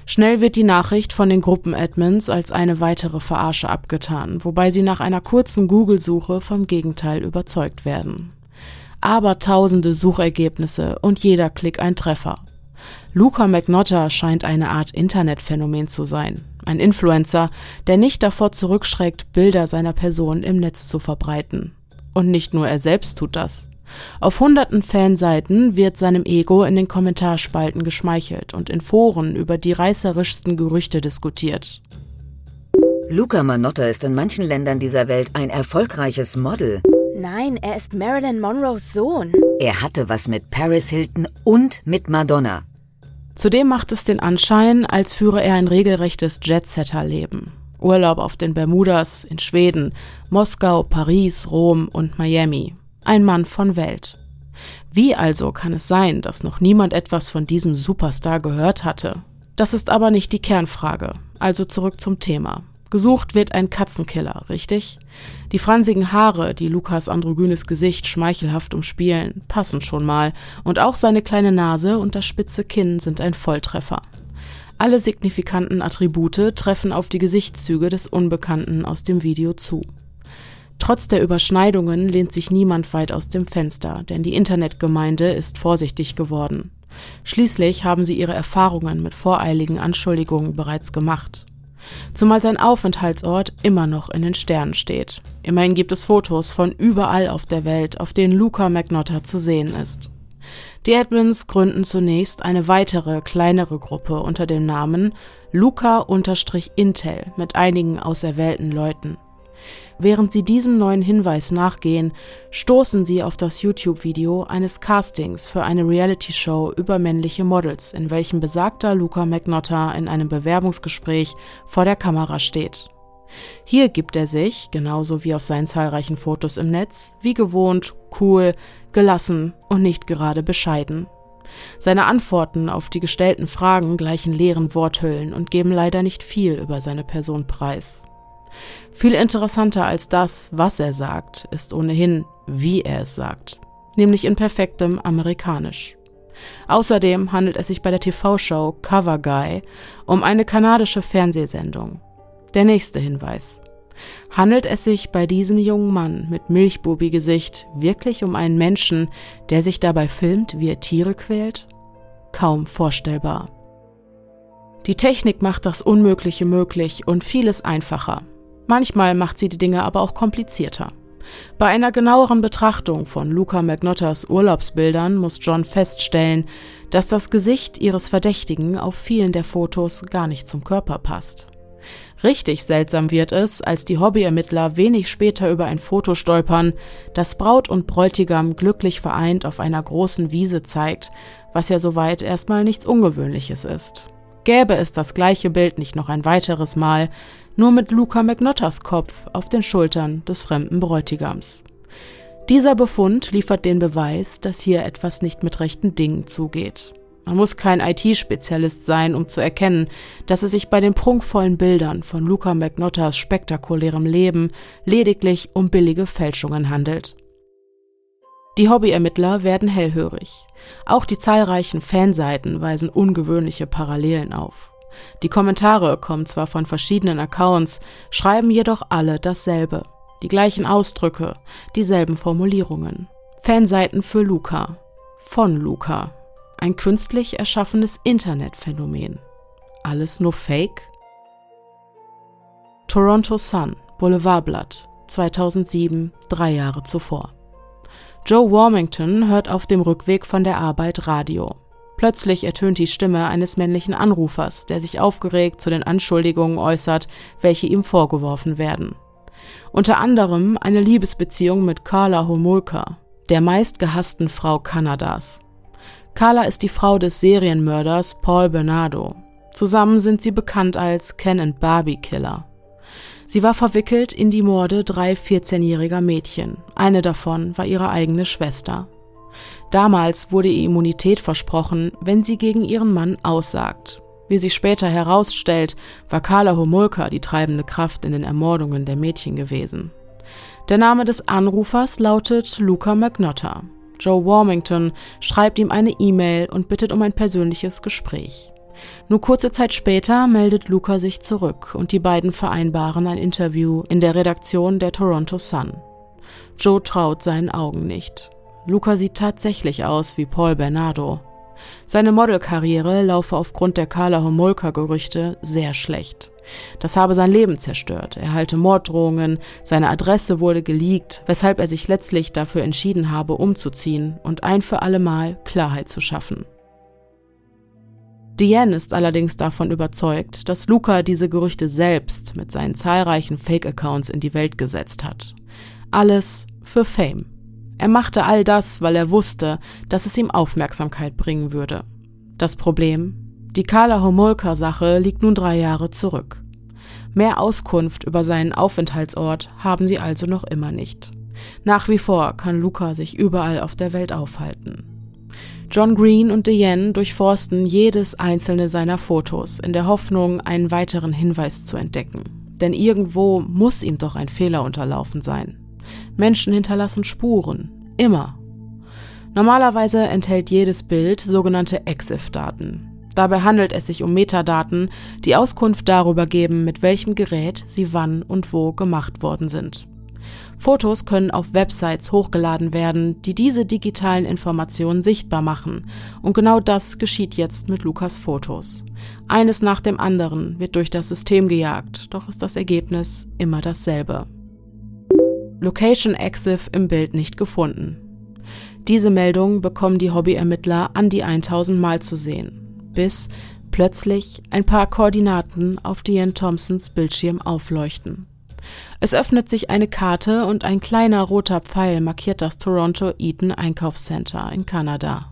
Schnell wird die Nachricht von den Gruppenadmins als eine weitere Verarsche abgetan, wobei sie nach einer kurzen Google-Suche vom Gegenteil überzeugt werden. Aber tausende Suchergebnisse und jeder Klick ein Treffer. Luca McNotta scheint eine Art Internetphänomen zu sein. Ein Influencer, der nicht davor zurückschreckt, Bilder seiner Person im Netz zu verbreiten. Und nicht nur er selbst tut das. Auf hunderten Fanseiten wird seinem Ego in den Kommentarspalten geschmeichelt und in Foren über die reißerischsten Gerüchte diskutiert.
Luca Manotta ist in manchen Ländern dieser Welt ein erfolgreiches Model.
Nein, er ist Marilyn Monroes Sohn.
Er hatte was mit Paris Hilton und mit Madonna.
Zudem macht es den Anschein, als führe er ein regelrechtes Jetsetter-Leben. Urlaub auf den Bermudas, in Schweden, Moskau, Paris, Rom und Miami. Ein Mann von Welt. Wie also kann es sein, dass noch niemand etwas von diesem Superstar gehört hatte? Das ist aber nicht die Kernfrage. Also zurück zum Thema. Gesucht wird ein Katzenkiller, richtig? Die fransigen Haare, die Lukas androgynes Gesicht schmeichelhaft umspielen, passen schon mal, und auch seine kleine Nase und das spitze Kinn sind ein Volltreffer. Alle signifikanten Attribute treffen auf die Gesichtszüge des Unbekannten aus dem Video zu. Trotz der Überschneidungen lehnt sich niemand weit aus dem Fenster, denn die Internetgemeinde ist vorsichtig geworden. Schließlich haben sie ihre Erfahrungen mit voreiligen Anschuldigungen bereits gemacht zumal sein Aufenthaltsort immer noch in den Sternen steht. Immerhin gibt es Fotos von überall auf der Welt, auf denen Luca McNotta zu sehen ist. Die Edmonds gründen zunächst eine weitere, kleinere Gruppe unter dem Namen Luca-Intel mit einigen auserwählten Leuten. Während sie diesem neuen Hinweis nachgehen, stoßen sie auf das YouTube-Video eines Castings für eine Reality-Show über männliche Models, in welchem besagter Luca McNotta in einem Bewerbungsgespräch vor der Kamera steht. Hier gibt er sich, genauso wie auf seinen zahlreichen Fotos im Netz, wie gewohnt, cool, gelassen und nicht gerade bescheiden. Seine Antworten auf die gestellten Fragen gleichen leeren Worthüllen und geben leider nicht viel über seine Person preis. Viel interessanter als das, was er sagt, ist ohnehin, wie er es sagt, nämlich in perfektem Amerikanisch. Außerdem handelt es sich bei der TV-Show Cover Guy um eine kanadische Fernsehsendung. Der nächste Hinweis. Handelt es sich bei diesem jungen Mann mit Milchbubi-Gesicht wirklich um einen Menschen, der sich dabei filmt, wie er Tiere quält? Kaum vorstellbar. Die Technik macht das Unmögliche möglich und vieles einfacher. Manchmal macht sie die Dinge aber auch komplizierter. Bei einer genaueren Betrachtung von Luca McNotters Urlaubsbildern muss John feststellen, dass das Gesicht ihres Verdächtigen auf vielen der Fotos gar nicht zum Körper passt. Richtig seltsam wird es, als die Hobbyermittler wenig später über ein Foto stolpern, das Braut und Bräutigam glücklich vereint auf einer großen Wiese zeigt, was ja soweit erstmal nichts Ungewöhnliches ist. Gäbe es das gleiche Bild nicht noch ein weiteres Mal, nur mit Luca McNotters Kopf auf den Schultern des fremden Bräutigams. Dieser Befund liefert den Beweis, dass hier etwas nicht mit rechten Dingen zugeht. Man muss kein IT-Spezialist sein, um zu erkennen, dass es sich bei den prunkvollen Bildern von Luca McNotters spektakulärem Leben lediglich um billige Fälschungen handelt. Die Hobbyermittler werden hellhörig. Auch die zahlreichen Fanseiten weisen ungewöhnliche Parallelen auf. Die Kommentare kommen zwar von verschiedenen Accounts, schreiben jedoch alle dasselbe. Die gleichen Ausdrücke, dieselben Formulierungen. Fanseiten für Luca. Von Luca. Ein künstlich erschaffenes Internetphänomen. Alles nur Fake? Toronto Sun, Boulevardblatt, 2007, drei Jahre zuvor. Joe Warmington hört auf dem Rückweg von der Arbeit Radio. Plötzlich ertönt die Stimme eines männlichen Anrufers, der sich aufgeregt zu den Anschuldigungen äußert, welche ihm vorgeworfen werden. Unter anderem eine Liebesbeziehung mit Carla Homolka, der meistgehassten Frau Kanadas. Carla ist die Frau des Serienmörders Paul Bernardo. Zusammen sind sie bekannt als Ken and Barbie Killer. Sie war verwickelt in die Morde drei 14-jähriger Mädchen. Eine davon war ihre eigene Schwester. Damals wurde ihr Immunität versprochen, wenn sie gegen ihren Mann aussagt. Wie sich später herausstellt, war Carla Homolka die treibende Kraft in den Ermordungen der Mädchen gewesen. Der Name des Anrufers lautet Luca McNotta. Joe Warmington schreibt ihm eine E-Mail und bittet um ein persönliches Gespräch. Nur kurze Zeit später meldet Luca sich zurück und die beiden vereinbaren ein Interview in der Redaktion der Toronto Sun. Joe traut seinen Augen nicht. Luca sieht tatsächlich aus wie Paul Bernardo. Seine Modelkarriere laufe aufgrund der Carla Homolka-Gerüchte sehr schlecht. Das habe sein Leben zerstört. Er halte Morddrohungen, seine Adresse wurde geleakt, weshalb er sich letztlich dafür entschieden habe, umzuziehen und ein für allemal Klarheit zu schaffen. Diane ist allerdings davon überzeugt, dass Luca diese Gerüchte selbst mit seinen zahlreichen Fake-Accounts in die Welt gesetzt hat. Alles für Fame. Er machte all das, weil er wusste, dass es ihm Aufmerksamkeit bringen würde. Das Problem? Die Carla Homolka-Sache liegt nun drei Jahre zurück. Mehr Auskunft über seinen Aufenthaltsort haben sie also noch immer nicht. Nach wie vor kann Luca sich überall auf der Welt aufhalten. John Green und Diane durchforsten jedes einzelne seiner Fotos in der Hoffnung, einen weiteren Hinweis zu entdecken. Denn irgendwo muss ihm doch ein Fehler unterlaufen sein. Menschen hinterlassen Spuren. Immer. Normalerweise enthält jedes Bild sogenannte EXIF-Daten. Dabei handelt es sich um Metadaten, die Auskunft darüber geben, mit welchem Gerät sie wann und wo gemacht worden sind. Fotos können auf Websites hochgeladen werden, die diese digitalen Informationen sichtbar machen. Und genau das geschieht jetzt mit Lukas Fotos. Eines nach dem anderen wird durch das System gejagt, doch ist das Ergebnis immer dasselbe. Location Exif im Bild nicht gefunden. Diese Meldung bekommen die Hobbyermittler an die 1000 Mal zu sehen, bis plötzlich ein paar Koordinaten auf Diane Thompsons Bildschirm aufleuchten. Es öffnet sich eine Karte und ein kleiner roter Pfeil markiert das Toronto Eaton Einkaufscenter in Kanada.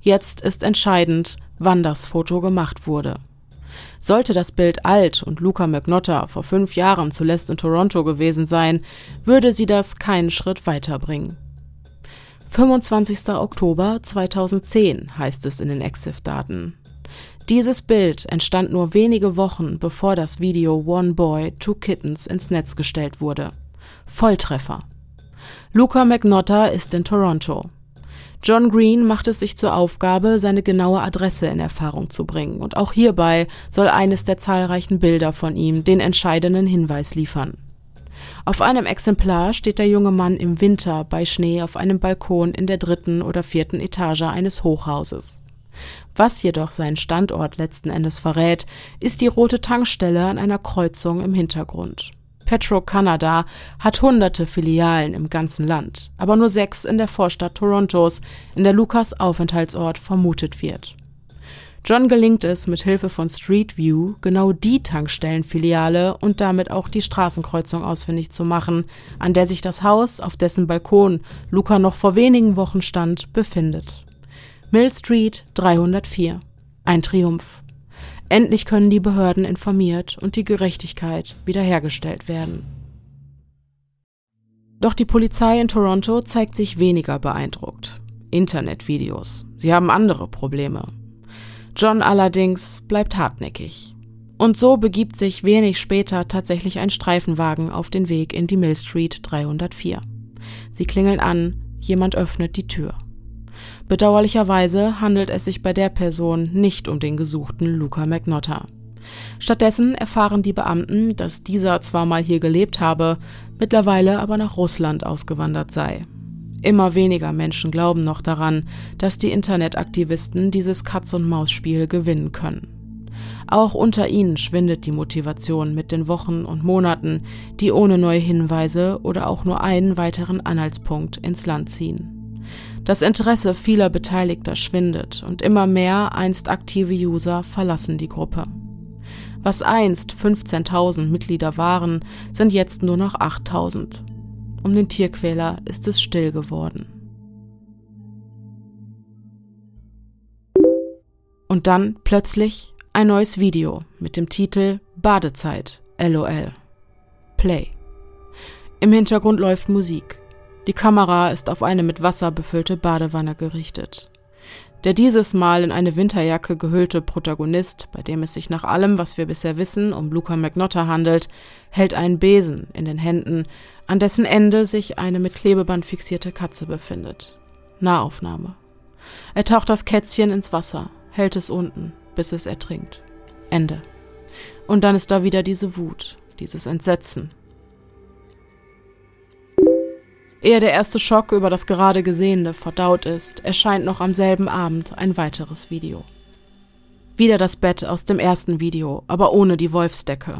Jetzt ist entscheidend, wann das Foto gemacht wurde. Sollte das Bild alt und Luca McNotta vor fünf Jahren zuletzt in Toronto gewesen sein, würde sie das keinen Schritt weiterbringen. 25. Oktober 2010 heißt es in den EXIF-Daten. Dieses Bild entstand nur wenige Wochen, bevor das Video One Boy, Two Kittens ins Netz gestellt wurde. Volltreffer. Luca McNotta ist in Toronto. John Green macht es sich zur Aufgabe, seine genaue Adresse in Erfahrung zu bringen, und auch hierbei soll eines der zahlreichen Bilder von ihm den entscheidenden Hinweis liefern. Auf einem Exemplar steht der junge Mann im Winter bei Schnee auf einem Balkon in der dritten oder vierten Etage eines Hochhauses. Was jedoch seinen Standort letzten Endes verrät, ist die rote Tankstelle an einer Kreuzung im Hintergrund. Petro-Canada hat hunderte Filialen im ganzen Land, aber nur sechs in der Vorstadt Torontos, in der Lukas Aufenthaltsort vermutet wird. John gelingt es, mit Hilfe von Street View genau die Tankstellenfiliale und damit auch die Straßenkreuzung ausfindig zu machen, an der sich das Haus, auf dessen Balkon Luca noch vor wenigen Wochen stand, befindet. Mill Street 304. Ein Triumph. Endlich können die Behörden informiert und die Gerechtigkeit wiederhergestellt werden. Doch die Polizei in Toronto zeigt sich weniger beeindruckt. Internetvideos. Sie haben andere Probleme. John allerdings bleibt hartnäckig. Und so begibt sich wenig später tatsächlich ein Streifenwagen auf den Weg in die Mill Street 304. Sie klingeln an, jemand öffnet die Tür. Bedauerlicherweise handelt es sich bei der Person nicht um den gesuchten Luca McNotta. Stattdessen erfahren die Beamten, dass dieser zwar mal hier gelebt habe, mittlerweile aber nach Russland ausgewandert sei. Immer weniger Menschen glauben noch daran, dass die Internetaktivisten dieses Katz-und-Maus-Spiel gewinnen können. Auch unter ihnen schwindet die Motivation mit den Wochen und Monaten, die ohne neue Hinweise oder auch nur einen weiteren Anhaltspunkt ins Land ziehen. Das Interesse vieler Beteiligter schwindet und immer mehr einst aktive User verlassen die Gruppe. Was einst 15.000 Mitglieder waren, sind jetzt nur noch 8.000. Um den Tierquäler ist es still geworden. Und dann plötzlich ein neues Video mit dem Titel Badezeit, LOL. Play. Im Hintergrund läuft Musik. Die Kamera ist auf eine mit Wasser befüllte Badewanne gerichtet. Der dieses Mal in eine Winterjacke gehüllte Protagonist, bei dem es sich nach allem, was wir bisher wissen, um Luca McNotta handelt, hält einen Besen in den Händen, an dessen Ende sich eine mit Klebeband fixierte Katze befindet. Nahaufnahme. Er taucht das Kätzchen ins Wasser, hält es unten, bis es ertrinkt. Ende. Und dann ist da wieder diese Wut, dieses Entsetzen, Ehe der erste Schock über das gerade Gesehene verdaut ist, erscheint noch am selben Abend ein weiteres Video. Wieder das Bett aus dem ersten Video, aber ohne die Wolfsdecke.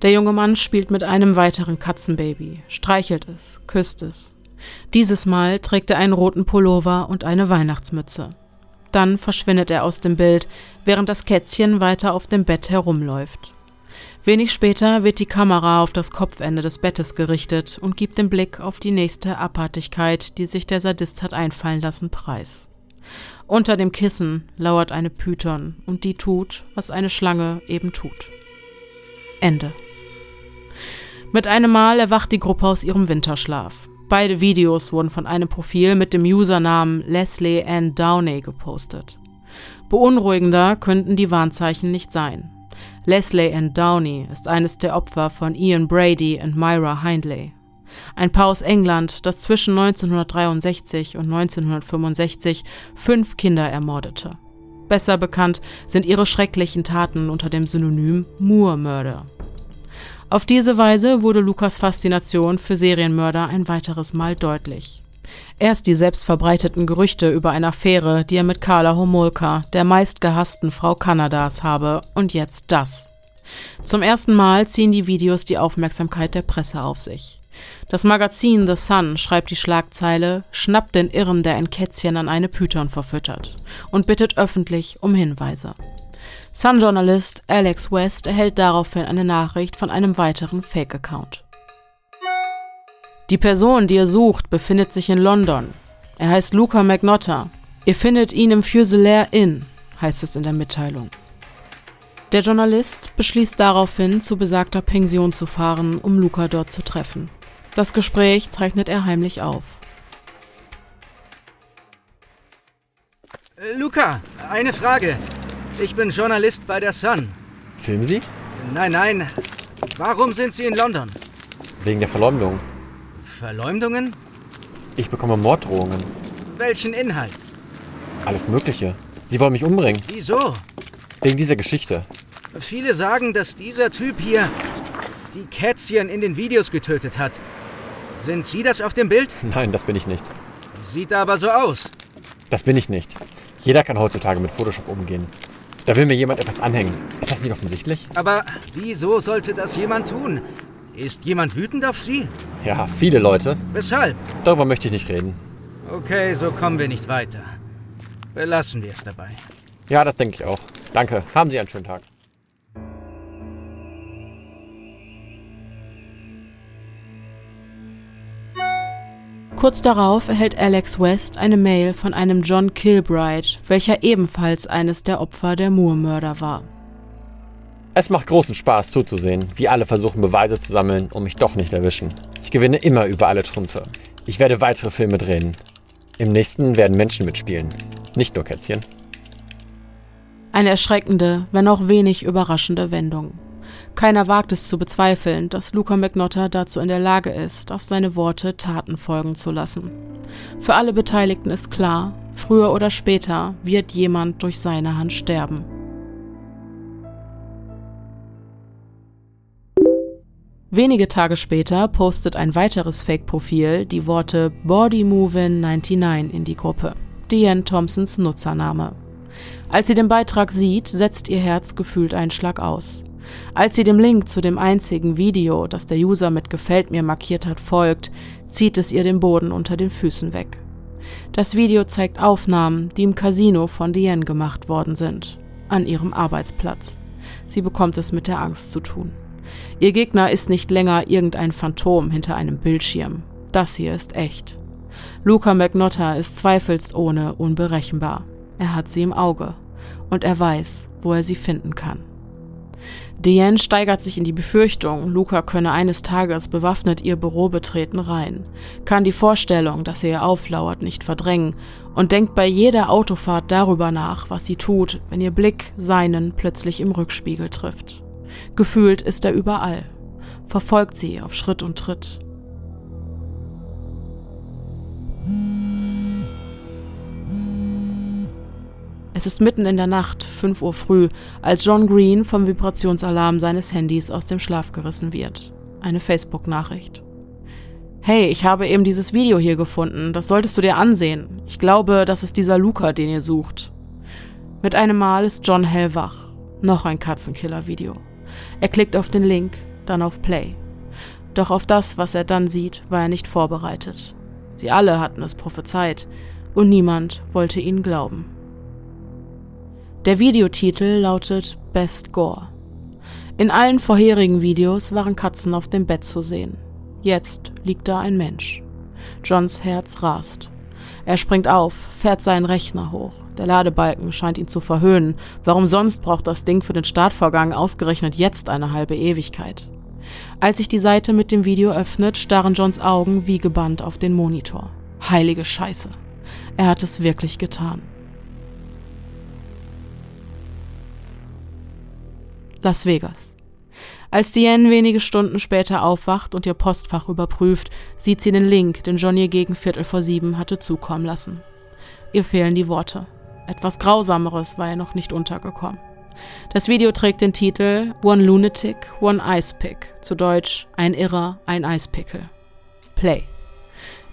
Der junge Mann spielt mit einem weiteren Katzenbaby, streichelt es, küsst es. Dieses Mal trägt er einen roten Pullover und eine Weihnachtsmütze. Dann verschwindet er aus dem Bild, während das Kätzchen weiter auf dem Bett herumläuft. Wenig später wird die Kamera auf das Kopfende des Bettes gerichtet und gibt den Blick auf die nächste Abartigkeit, die sich der Sadist hat einfallen lassen, preis. Unter dem Kissen lauert eine Python und die tut, was eine Schlange eben tut. Ende. Mit einem Mal erwacht die Gruppe aus ihrem Winterschlaf. Beide Videos wurden von einem Profil mit dem Usernamen Leslie Ann Downey gepostet. Beunruhigender könnten die Warnzeichen nicht sein. Leslie Ann Downey ist eines der Opfer von Ian Brady und Myra Hindley. Ein Paar aus England, das zwischen 1963 und 1965 fünf Kinder ermordete. Besser bekannt sind ihre schrecklichen Taten unter dem Synonym Moore-Mörder. Auf diese Weise wurde Lukas Faszination für Serienmörder ein weiteres Mal deutlich. Erst die selbstverbreiteten Gerüchte über eine Affäre, die er mit Carla Homolka, der meistgehassten Frau Kanadas, habe, und jetzt das. Zum ersten Mal ziehen die Videos die Aufmerksamkeit der Presse auf sich. Das Magazin The Sun schreibt die Schlagzeile Schnappt den Irren, der ein Kätzchen an eine Python verfüttert und bittet öffentlich um Hinweise. Sun-Journalist Alex West erhält daraufhin eine Nachricht von einem weiteren Fake-Account. Die Person, die ihr sucht, befindet sich in London. Er heißt Luca McNotta. Ihr findet ihn im Fuselaire Inn, heißt es in der Mitteilung. Der Journalist beschließt daraufhin, zu besagter Pension zu fahren, um Luca dort zu treffen. Das Gespräch zeichnet er heimlich auf.
Äh, Luca, eine Frage. Ich bin Journalist bei der Sun.
Filmen Sie?
Nein, nein. Warum sind Sie in London?
Wegen der Verleumdung.
Verleumdungen?
Ich bekomme Morddrohungen.
Welchen Inhalts?
Alles Mögliche. Sie wollen mich umbringen.
Wieso?
Wegen dieser Geschichte.
Viele sagen, dass dieser Typ hier die Kätzchen in den Videos getötet hat. Sind Sie das auf dem Bild?
Nein, das bin ich nicht.
Sieht aber so aus.
Das bin ich nicht. Jeder kann heutzutage mit Photoshop umgehen. Da will mir jemand etwas anhängen. Ist das nicht offensichtlich?
Aber wieso sollte das jemand tun? Ist jemand wütend auf Sie?
Ja, viele Leute.
Weshalb?
Darüber möchte ich nicht reden.
Okay, so kommen wir nicht weiter. Belassen wir es dabei.
Ja, das denke ich auch. Danke. Haben Sie einen schönen Tag.
Kurz darauf erhält Alex West eine Mail von einem John Kilbride, welcher ebenfalls eines der Opfer der Moore-Mörder war.
Es macht großen Spaß zuzusehen, wie alle versuchen Beweise zu sammeln und mich doch nicht erwischen. Ich gewinne immer über alle Trümpfe. Ich werde weitere Filme drehen. Im nächsten werden Menschen mitspielen, nicht nur Kätzchen.
Eine erschreckende, wenn auch wenig überraschende Wendung. Keiner wagt es zu bezweifeln, dass Luca McNotter dazu in der Lage ist, auf seine Worte Taten folgen zu lassen. Für alle Beteiligten ist klar, früher oder später wird jemand durch seine Hand sterben. Wenige Tage später postet ein weiteres Fake-Profil die Worte BodyMovin99 in die Gruppe. Diane Thompsons Nutzername. Als sie den Beitrag sieht, setzt ihr Herz gefühlt einen Schlag aus. Als sie dem Link zu dem einzigen Video, das der User mit Gefällt mir markiert hat, folgt, zieht es ihr den Boden unter den Füßen weg. Das Video zeigt Aufnahmen, die im Casino von Diane gemacht worden sind, an ihrem Arbeitsplatz. Sie bekommt es mit der Angst zu tun. Ihr Gegner ist nicht länger irgendein Phantom hinter einem Bildschirm. Das hier ist echt. Luca McNotta ist zweifelsohne unberechenbar. Er hat sie im Auge und er weiß, wo er sie finden kann. Diane steigert sich in die Befürchtung, Luca könne eines Tages bewaffnet ihr Büro betreten rein, kann die Vorstellung, dass er ihr auflauert, nicht verdrängen und denkt bei jeder Autofahrt darüber nach, was sie tut, wenn ihr Blick seinen plötzlich im Rückspiegel trifft. Gefühlt ist er überall, verfolgt sie auf Schritt und Tritt. Es ist mitten in der Nacht, 5 Uhr früh, als John Green vom Vibrationsalarm seines Handys aus dem Schlaf gerissen wird. Eine Facebook-Nachricht. Hey, ich habe eben dieses Video hier gefunden. Das solltest du dir ansehen. Ich glaube, das ist dieser Luca, den ihr sucht. Mit einem Mal ist John hellwach. Noch ein Katzenkiller-Video. Er klickt auf den Link, dann auf Play. Doch auf das, was er dann sieht, war er nicht vorbereitet. Sie alle hatten es prophezeit, und niemand wollte ihnen glauben. Der Videotitel lautet Best Gore. In allen vorherigen Videos waren Katzen auf dem Bett zu sehen. Jetzt liegt da ein Mensch. Johns Herz rast. Er springt auf, fährt seinen Rechner hoch. Der Ladebalken scheint ihn zu verhöhnen. Warum sonst braucht das Ding für den Startvorgang ausgerechnet jetzt eine halbe Ewigkeit? Als sich die Seite mit dem Video öffnet, starren Johns Augen wie gebannt auf den Monitor. Heilige Scheiße. Er hat es wirklich getan. Las Vegas. Als Diane wenige Stunden später aufwacht und ihr Postfach überprüft, sieht sie den Link, den John ihr gegen Viertel vor sieben hatte zukommen lassen. Ihr fehlen die Worte. Etwas Grausameres war ihr noch nicht untergekommen. Das Video trägt den Titel One Lunatic, One Ice Pick, zu Deutsch Ein Irrer, ein Eispickel. Play.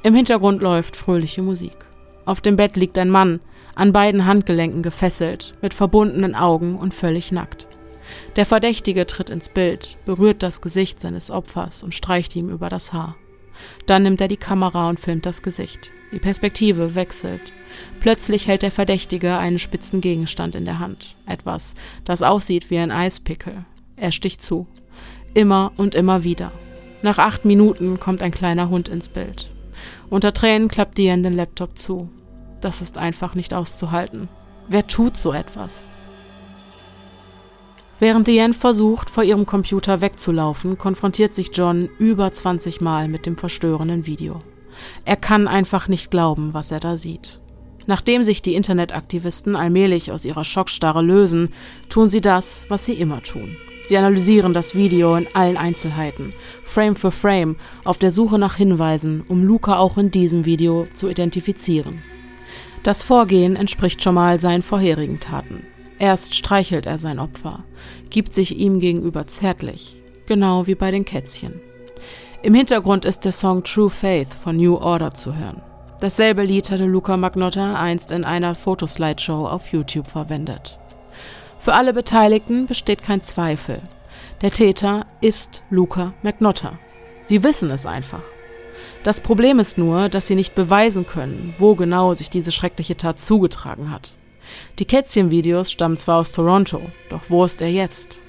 Im Hintergrund läuft fröhliche Musik. Auf dem Bett liegt ein Mann, an beiden Handgelenken gefesselt, mit verbundenen Augen und völlig nackt. Der Verdächtige tritt ins Bild, berührt das Gesicht seines Opfers und streicht ihm über das Haar. Dann nimmt er die Kamera und filmt das Gesicht. Die Perspektive wechselt. Plötzlich hält der Verdächtige einen spitzen Gegenstand in der Hand. Etwas, das aussieht wie ein Eispickel. Er sticht zu. Immer und immer wieder. Nach acht Minuten kommt ein kleiner Hund ins Bild. Unter Tränen klappt Diane den Laptop zu. Das ist einfach nicht auszuhalten. Wer tut so etwas? Während Diane versucht, vor ihrem Computer wegzulaufen, konfrontiert sich John über 20 Mal mit dem verstörenden Video. Er kann einfach nicht glauben, was er da sieht. Nachdem sich die Internetaktivisten allmählich aus ihrer Schockstarre lösen, tun sie das, was sie immer tun. Sie analysieren das Video in allen Einzelheiten, Frame für Frame, auf der Suche nach Hinweisen, um Luca auch in diesem Video zu identifizieren. Das Vorgehen entspricht schon mal seinen vorherigen Taten. Erst streichelt er sein Opfer, gibt sich ihm gegenüber zärtlich, genau wie bei den Kätzchen. Im Hintergrund ist der Song True Faith von New Order zu hören. Dasselbe Lied hatte Luca Magnotta einst in einer Fotoslideshow auf YouTube verwendet. Für alle Beteiligten besteht kein Zweifel. Der Täter ist Luca Magnotta. Sie wissen es einfach. Das Problem ist nur, dass sie nicht beweisen können, wo genau sich diese schreckliche Tat zugetragen hat. Die Kätzchen-Videos stammen zwar aus Toronto, doch wo ist er jetzt?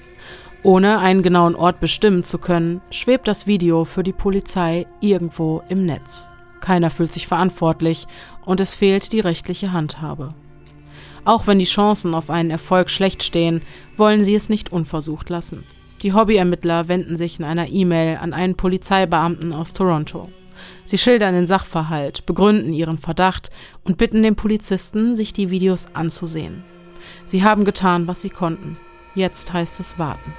Ohne einen genauen Ort bestimmen zu können, schwebt das Video für die Polizei irgendwo im Netz. Keiner fühlt sich verantwortlich und es fehlt die rechtliche Handhabe. Auch wenn die Chancen auf einen Erfolg schlecht stehen, wollen sie es nicht unversucht lassen. Die Hobbyermittler wenden sich in einer E-Mail an einen Polizeibeamten aus Toronto. Sie schildern den Sachverhalt, begründen ihren Verdacht und bitten den Polizisten, sich die Videos anzusehen. Sie haben getan, was sie konnten. Jetzt heißt es warten.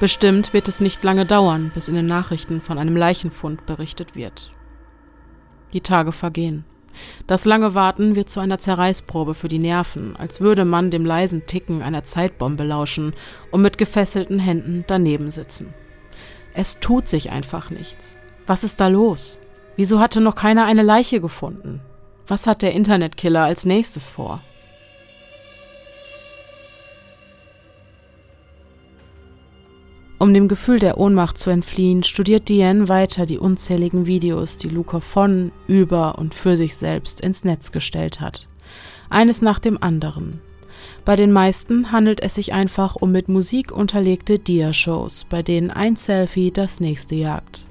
Bestimmt wird es nicht lange dauern, bis in den Nachrichten von einem Leichenfund berichtet wird. Die Tage vergehen. Das lange Warten wird zu einer Zerreißprobe für die Nerven, als würde man dem leisen Ticken einer Zeitbombe lauschen und mit gefesselten Händen daneben sitzen. Es tut sich einfach nichts. Was ist da los? Wieso hatte noch keiner eine Leiche gefunden? Was hat der Internetkiller als nächstes vor? Um dem Gefühl der Ohnmacht zu entfliehen, studiert Diane weiter die unzähligen Videos, die Luca von, über und für sich selbst ins Netz gestellt hat. Eines nach dem anderen. Bei den meisten handelt es sich einfach um mit Musik unterlegte Dia-Shows, bei denen ein Selfie das nächste jagt.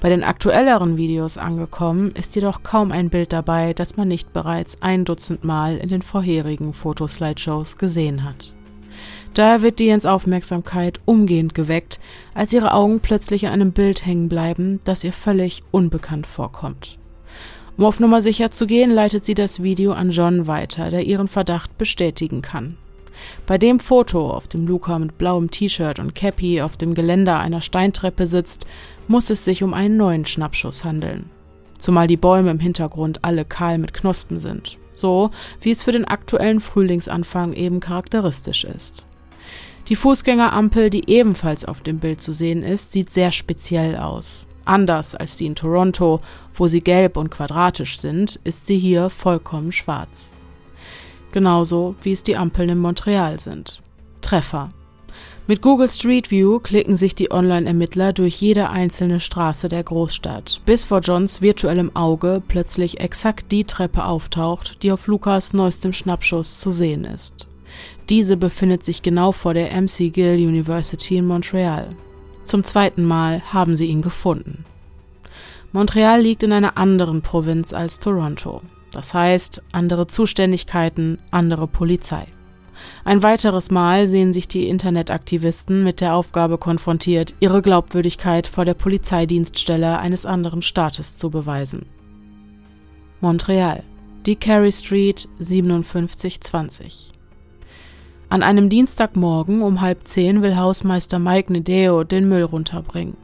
Bei den aktuelleren Videos angekommen ist jedoch kaum ein Bild dabei, das man nicht bereits ein Dutzend Mal in den vorherigen Fotoslideshows gesehen hat. Daher wird Dians Aufmerksamkeit umgehend geweckt, als ihre Augen plötzlich an einem Bild hängen bleiben, das ihr völlig unbekannt vorkommt. Um auf Nummer sicher zu gehen, leitet sie das Video an John weiter, der ihren Verdacht bestätigen kann. Bei dem Foto, auf dem Luca mit blauem T-Shirt und Cappy auf dem Geländer einer Steintreppe sitzt, muss es sich um einen neuen Schnappschuss handeln. Zumal die Bäume im Hintergrund alle kahl mit Knospen sind, so wie es für den aktuellen Frühlingsanfang eben charakteristisch ist. Die Fußgängerampel, die ebenfalls auf dem Bild zu sehen ist, sieht sehr speziell aus. Anders als die in Toronto, wo sie gelb und quadratisch sind, ist sie hier vollkommen schwarz. Genauso wie es die Ampeln in Montreal sind. Treffer. Mit Google Street View klicken sich die Online-Ermittler durch jede einzelne Straße der Großstadt, bis vor Johns virtuellem Auge plötzlich exakt die Treppe auftaucht, die auf Lukas neuestem Schnappschuss zu sehen ist. Diese befindet sich genau vor der MC Gill University in Montreal. Zum zweiten Mal haben sie ihn gefunden. Montreal liegt in einer anderen Provinz als Toronto. Das heißt, andere Zuständigkeiten, andere Polizei. Ein weiteres Mal sehen sich die Internetaktivisten mit der Aufgabe konfrontiert, ihre Glaubwürdigkeit vor der Polizeidienststelle eines anderen Staates zu beweisen. Montreal, die Carey Street 5720. An einem Dienstagmorgen um halb zehn will Hausmeister Mike Nedeo den Müll runterbringen.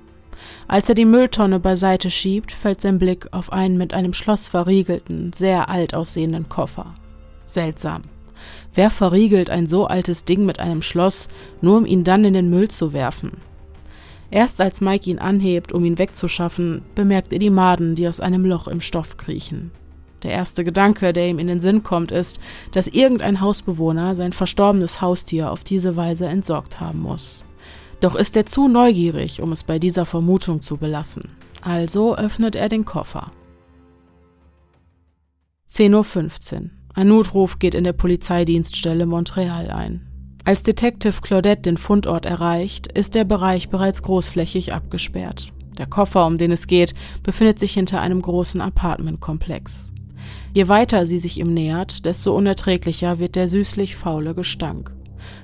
Als er die Mülltonne beiseite schiebt, fällt sein Blick auf einen mit einem Schloss verriegelten, sehr alt aussehenden Koffer. Seltsam. Wer verriegelt ein so altes Ding mit einem Schloss, nur um ihn dann in den Müll zu werfen? Erst als Mike ihn anhebt, um ihn wegzuschaffen, bemerkt er die Maden, die aus einem Loch im Stoff kriechen. Der erste Gedanke, der ihm in den Sinn kommt, ist, dass irgendein Hausbewohner sein verstorbenes Haustier auf diese Weise entsorgt haben muss. Doch ist er zu neugierig, um es bei dieser Vermutung zu belassen. Also öffnet er den Koffer. 10.15 Uhr. Ein Notruf geht in der Polizeidienststelle Montreal ein. Als Detective Claudette den Fundort erreicht, ist der Bereich bereits großflächig abgesperrt. Der Koffer, um den es geht, befindet sich hinter einem großen Apartmentkomplex. Je weiter sie sich ihm nähert, desto unerträglicher wird der süßlich faule Gestank.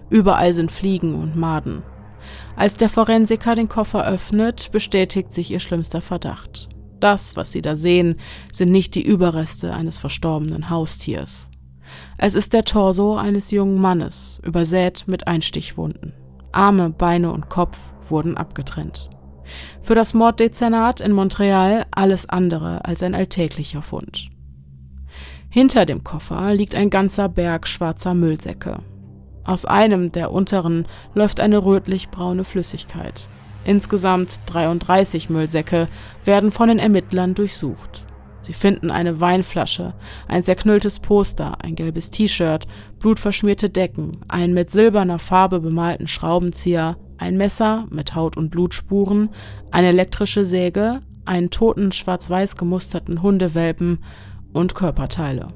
Überall sind Fliegen und Maden. Als der Forensiker den Koffer öffnet, bestätigt sich ihr schlimmster Verdacht. Das, was sie da sehen, sind nicht die Überreste eines verstorbenen Haustiers. Es ist der Torso eines jungen Mannes, übersät mit Einstichwunden. Arme, Beine und Kopf wurden abgetrennt. Für das Morddezernat in Montreal alles andere als ein alltäglicher Fund. Hinter dem Koffer liegt ein ganzer Berg schwarzer Müllsäcke. Aus einem der unteren läuft eine rötlich-braune Flüssigkeit. Insgesamt 33 Müllsäcke werden von den Ermittlern durchsucht. Sie finden eine Weinflasche, ein zerknülltes Poster, ein gelbes T-Shirt, blutverschmierte Decken, einen mit silberner Farbe bemalten Schraubenzieher, ein Messer mit Haut- und Blutspuren, eine elektrische Säge, einen toten schwarz-weiß gemusterten Hundewelpen und Körperteile.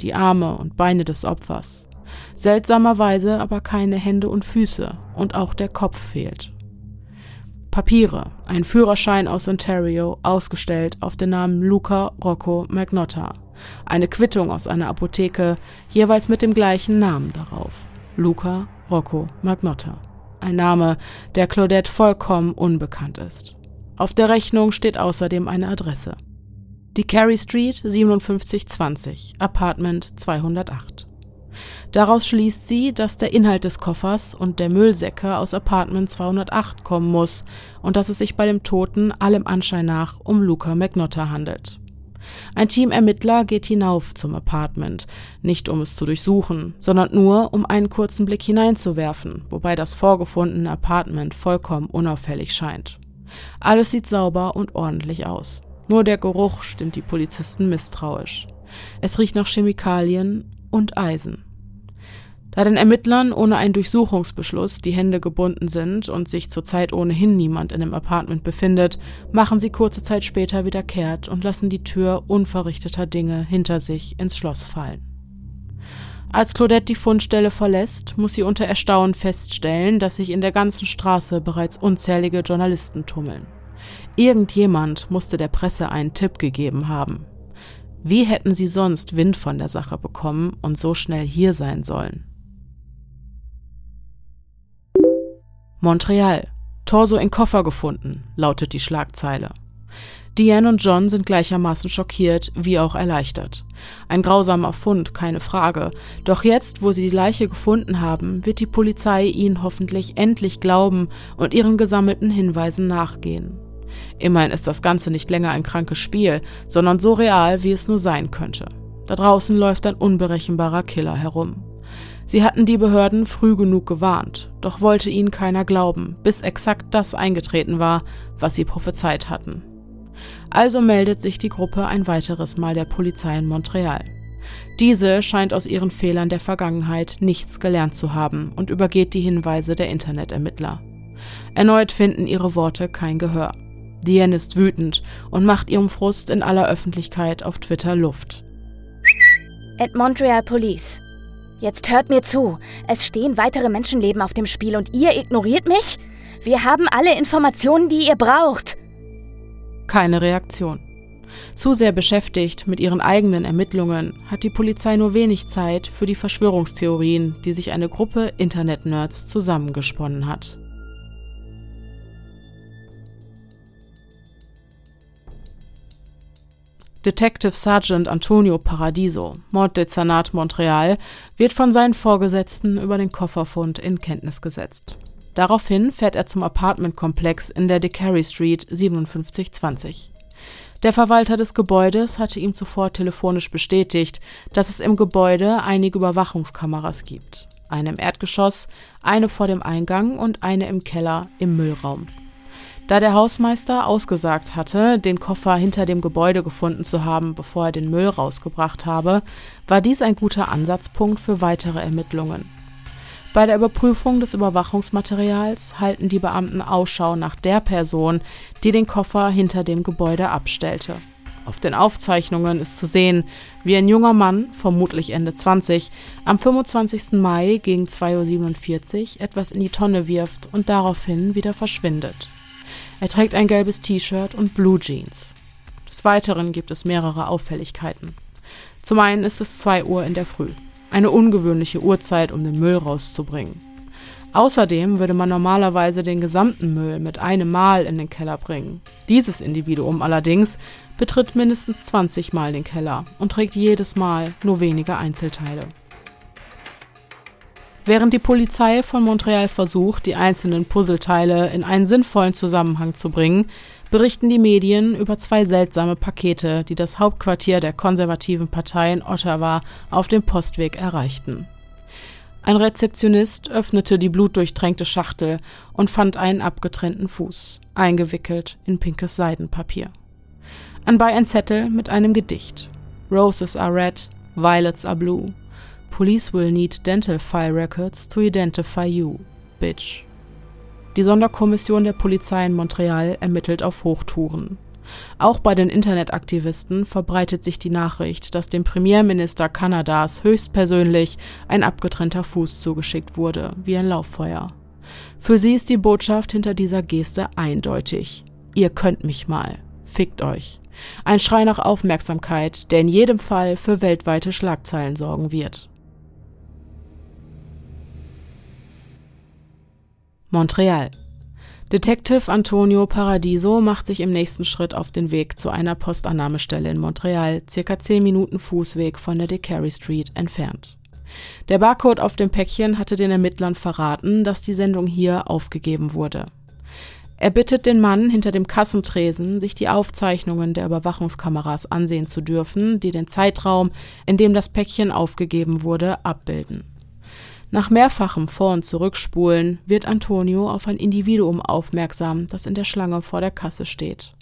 Die Arme und Beine des Opfers. Seltsamerweise aber keine Hände und Füße und auch der Kopf fehlt. Papiere, ein Führerschein aus Ontario, ausgestellt auf den Namen Luca Rocco Magnotta, eine Quittung aus einer Apotheke, jeweils mit dem gleichen Namen darauf. Luca Rocco Magnotta. Ein Name, der Claudette vollkommen unbekannt ist. Auf der Rechnung steht außerdem eine Adresse. Die Carey Street 5720, Apartment 208. Daraus schließt sie, dass der Inhalt des Koffers und der Müllsäcke aus Apartment 208 kommen muss und dass es sich bei dem Toten allem Anschein nach um Luca McNotter handelt. Ein Team Ermittler geht hinauf zum Apartment, nicht um es zu durchsuchen, sondern nur um einen kurzen Blick hineinzuwerfen, wobei das vorgefundene Apartment vollkommen unauffällig scheint. Alles sieht sauber und ordentlich aus. Nur der Geruch stimmt die Polizisten misstrauisch. Es riecht nach Chemikalien und Eisen. Da den Ermittlern ohne einen Durchsuchungsbeschluss die Hände gebunden sind und sich zurzeit ohnehin niemand in dem Apartment befindet, machen sie kurze Zeit später wieder kehrt und lassen die Tür unverrichteter Dinge hinter sich ins Schloss fallen. Als Claudette die Fundstelle verlässt, muss sie unter Erstaunen feststellen, dass sich in der ganzen Straße bereits unzählige Journalisten tummeln. Irgendjemand musste der Presse einen Tipp gegeben haben. Wie hätten sie sonst Wind von der Sache bekommen und so schnell hier sein sollen? Montreal. Torso in Koffer gefunden, lautet die Schlagzeile. Diane und John sind gleichermaßen schockiert wie auch erleichtert. Ein grausamer Fund, keine Frage. Doch jetzt, wo sie die Leiche gefunden haben, wird die Polizei ihnen hoffentlich endlich glauben und ihren gesammelten Hinweisen nachgehen. Immerhin ist das Ganze nicht länger ein krankes Spiel, sondern so real, wie es nur sein könnte. Da draußen läuft ein unberechenbarer Killer herum. Sie hatten die Behörden früh genug gewarnt, doch wollte ihnen keiner glauben, bis exakt das eingetreten war, was sie prophezeit hatten. Also meldet sich die Gruppe ein weiteres Mal der Polizei in Montreal. Diese scheint aus ihren Fehlern der Vergangenheit nichts gelernt zu haben und übergeht die Hinweise der Internetermittler. Erneut finden ihre Worte kein Gehör. Diane ist wütend und macht ihrem Frust in aller Öffentlichkeit auf Twitter Luft.
At Montreal Police. Jetzt hört mir zu. Es stehen weitere Menschenleben auf dem Spiel und ihr ignoriert mich? Wir haben alle Informationen, die ihr braucht.
Keine Reaktion. Zu sehr beschäftigt mit ihren eigenen Ermittlungen hat die Polizei nur wenig Zeit für die Verschwörungstheorien, die sich eine Gruppe Internet-Nerds zusammengesponnen hat. Detective Sergeant Antonio Paradiso, Morddezernat Montreal, wird von seinen Vorgesetzten über den Kofferfund in Kenntnis gesetzt. Daraufhin fährt er zum Apartmentkomplex in der DeCarey Street 5720. Der Verwalter des Gebäudes hatte ihm zuvor telefonisch bestätigt, dass es im Gebäude einige Überwachungskameras gibt. Eine im Erdgeschoss, eine vor dem Eingang und eine im Keller im Müllraum. Da der Hausmeister ausgesagt hatte, den Koffer hinter dem Gebäude gefunden zu haben, bevor er den Müll rausgebracht habe, war dies ein guter Ansatzpunkt für weitere Ermittlungen. Bei der Überprüfung des Überwachungsmaterials halten die Beamten Ausschau nach der Person, die den Koffer hinter dem Gebäude abstellte. Auf den Aufzeichnungen ist zu sehen, wie ein junger Mann, vermutlich Ende 20, am 25. Mai gegen 2.47 Uhr etwas in die Tonne wirft und daraufhin wieder verschwindet. Er trägt ein gelbes T-Shirt und Blue Jeans. Des Weiteren gibt es mehrere Auffälligkeiten. Zum einen ist es 2 Uhr in der Früh, eine ungewöhnliche Uhrzeit, um den Müll rauszubringen. Außerdem würde man normalerweise den gesamten Müll mit einem Mal in den Keller bringen. Dieses Individuum allerdings betritt mindestens 20 Mal den Keller und trägt jedes Mal nur wenige Einzelteile. Während die Polizei von Montreal versucht, die einzelnen Puzzleteile in einen sinnvollen Zusammenhang zu bringen, berichten die Medien über zwei seltsame Pakete, die das Hauptquartier der konservativen Partei in Ottawa auf dem Postweg erreichten. Ein Rezeptionist öffnete die blutdurchtränkte Schachtel und fand einen abgetrennten Fuß, eingewickelt in pinkes Seidenpapier. Anbei ein Zettel mit einem Gedicht. Roses are red, violets are blue. Police will need dental file records to identify you, bitch. Die Sonderkommission der Polizei in Montreal ermittelt auf Hochtouren. Auch bei den Internetaktivisten verbreitet sich die Nachricht, dass dem Premierminister Kanadas höchstpersönlich ein abgetrennter Fuß zugeschickt wurde, wie ein Lauffeuer. Für sie ist die Botschaft hinter dieser Geste eindeutig. Ihr könnt mich mal. Fickt euch. Ein Schrei nach Aufmerksamkeit, der in jedem Fall für weltweite Schlagzeilen sorgen wird. Montreal. Detective Antonio Paradiso macht sich im nächsten Schritt auf den Weg zu einer Postannahmestelle in Montreal, circa 10 Minuten Fußweg von der DeCarry Street entfernt. Der Barcode auf dem Päckchen hatte den Ermittlern verraten, dass die Sendung hier aufgegeben wurde. Er bittet den Mann hinter dem Kassentresen, sich die Aufzeichnungen der Überwachungskameras ansehen zu dürfen, die den Zeitraum, in dem das Päckchen aufgegeben wurde, abbilden. Nach mehrfachem Vor- und Zurückspulen wird Antonio auf ein Individuum aufmerksam, das in der Schlange vor der Kasse steht.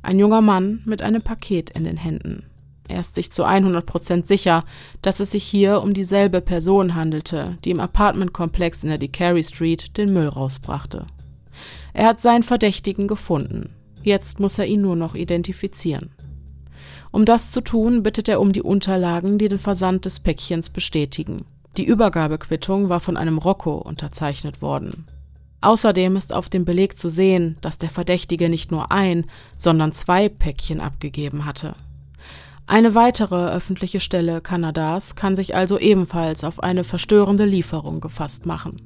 Ein junger Mann mit einem Paket in den Händen. Er ist sich zu 100 Prozent sicher, dass es sich hier um dieselbe Person handelte, die im Apartmentkomplex in der DeCarry Street den Müll rausbrachte. Er hat seinen Verdächtigen gefunden. Jetzt muss er ihn nur noch identifizieren. Um das zu tun, bittet er um die Unterlagen, die den Versand des Päckchens bestätigen. Die Übergabequittung war von einem Rocco unterzeichnet worden. Außerdem ist auf dem Beleg zu sehen, dass der Verdächtige nicht nur ein, sondern zwei Päckchen abgegeben hatte. Eine weitere öffentliche Stelle Kanadas kann sich also ebenfalls auf eine verstörende Lieferung gefasst machen.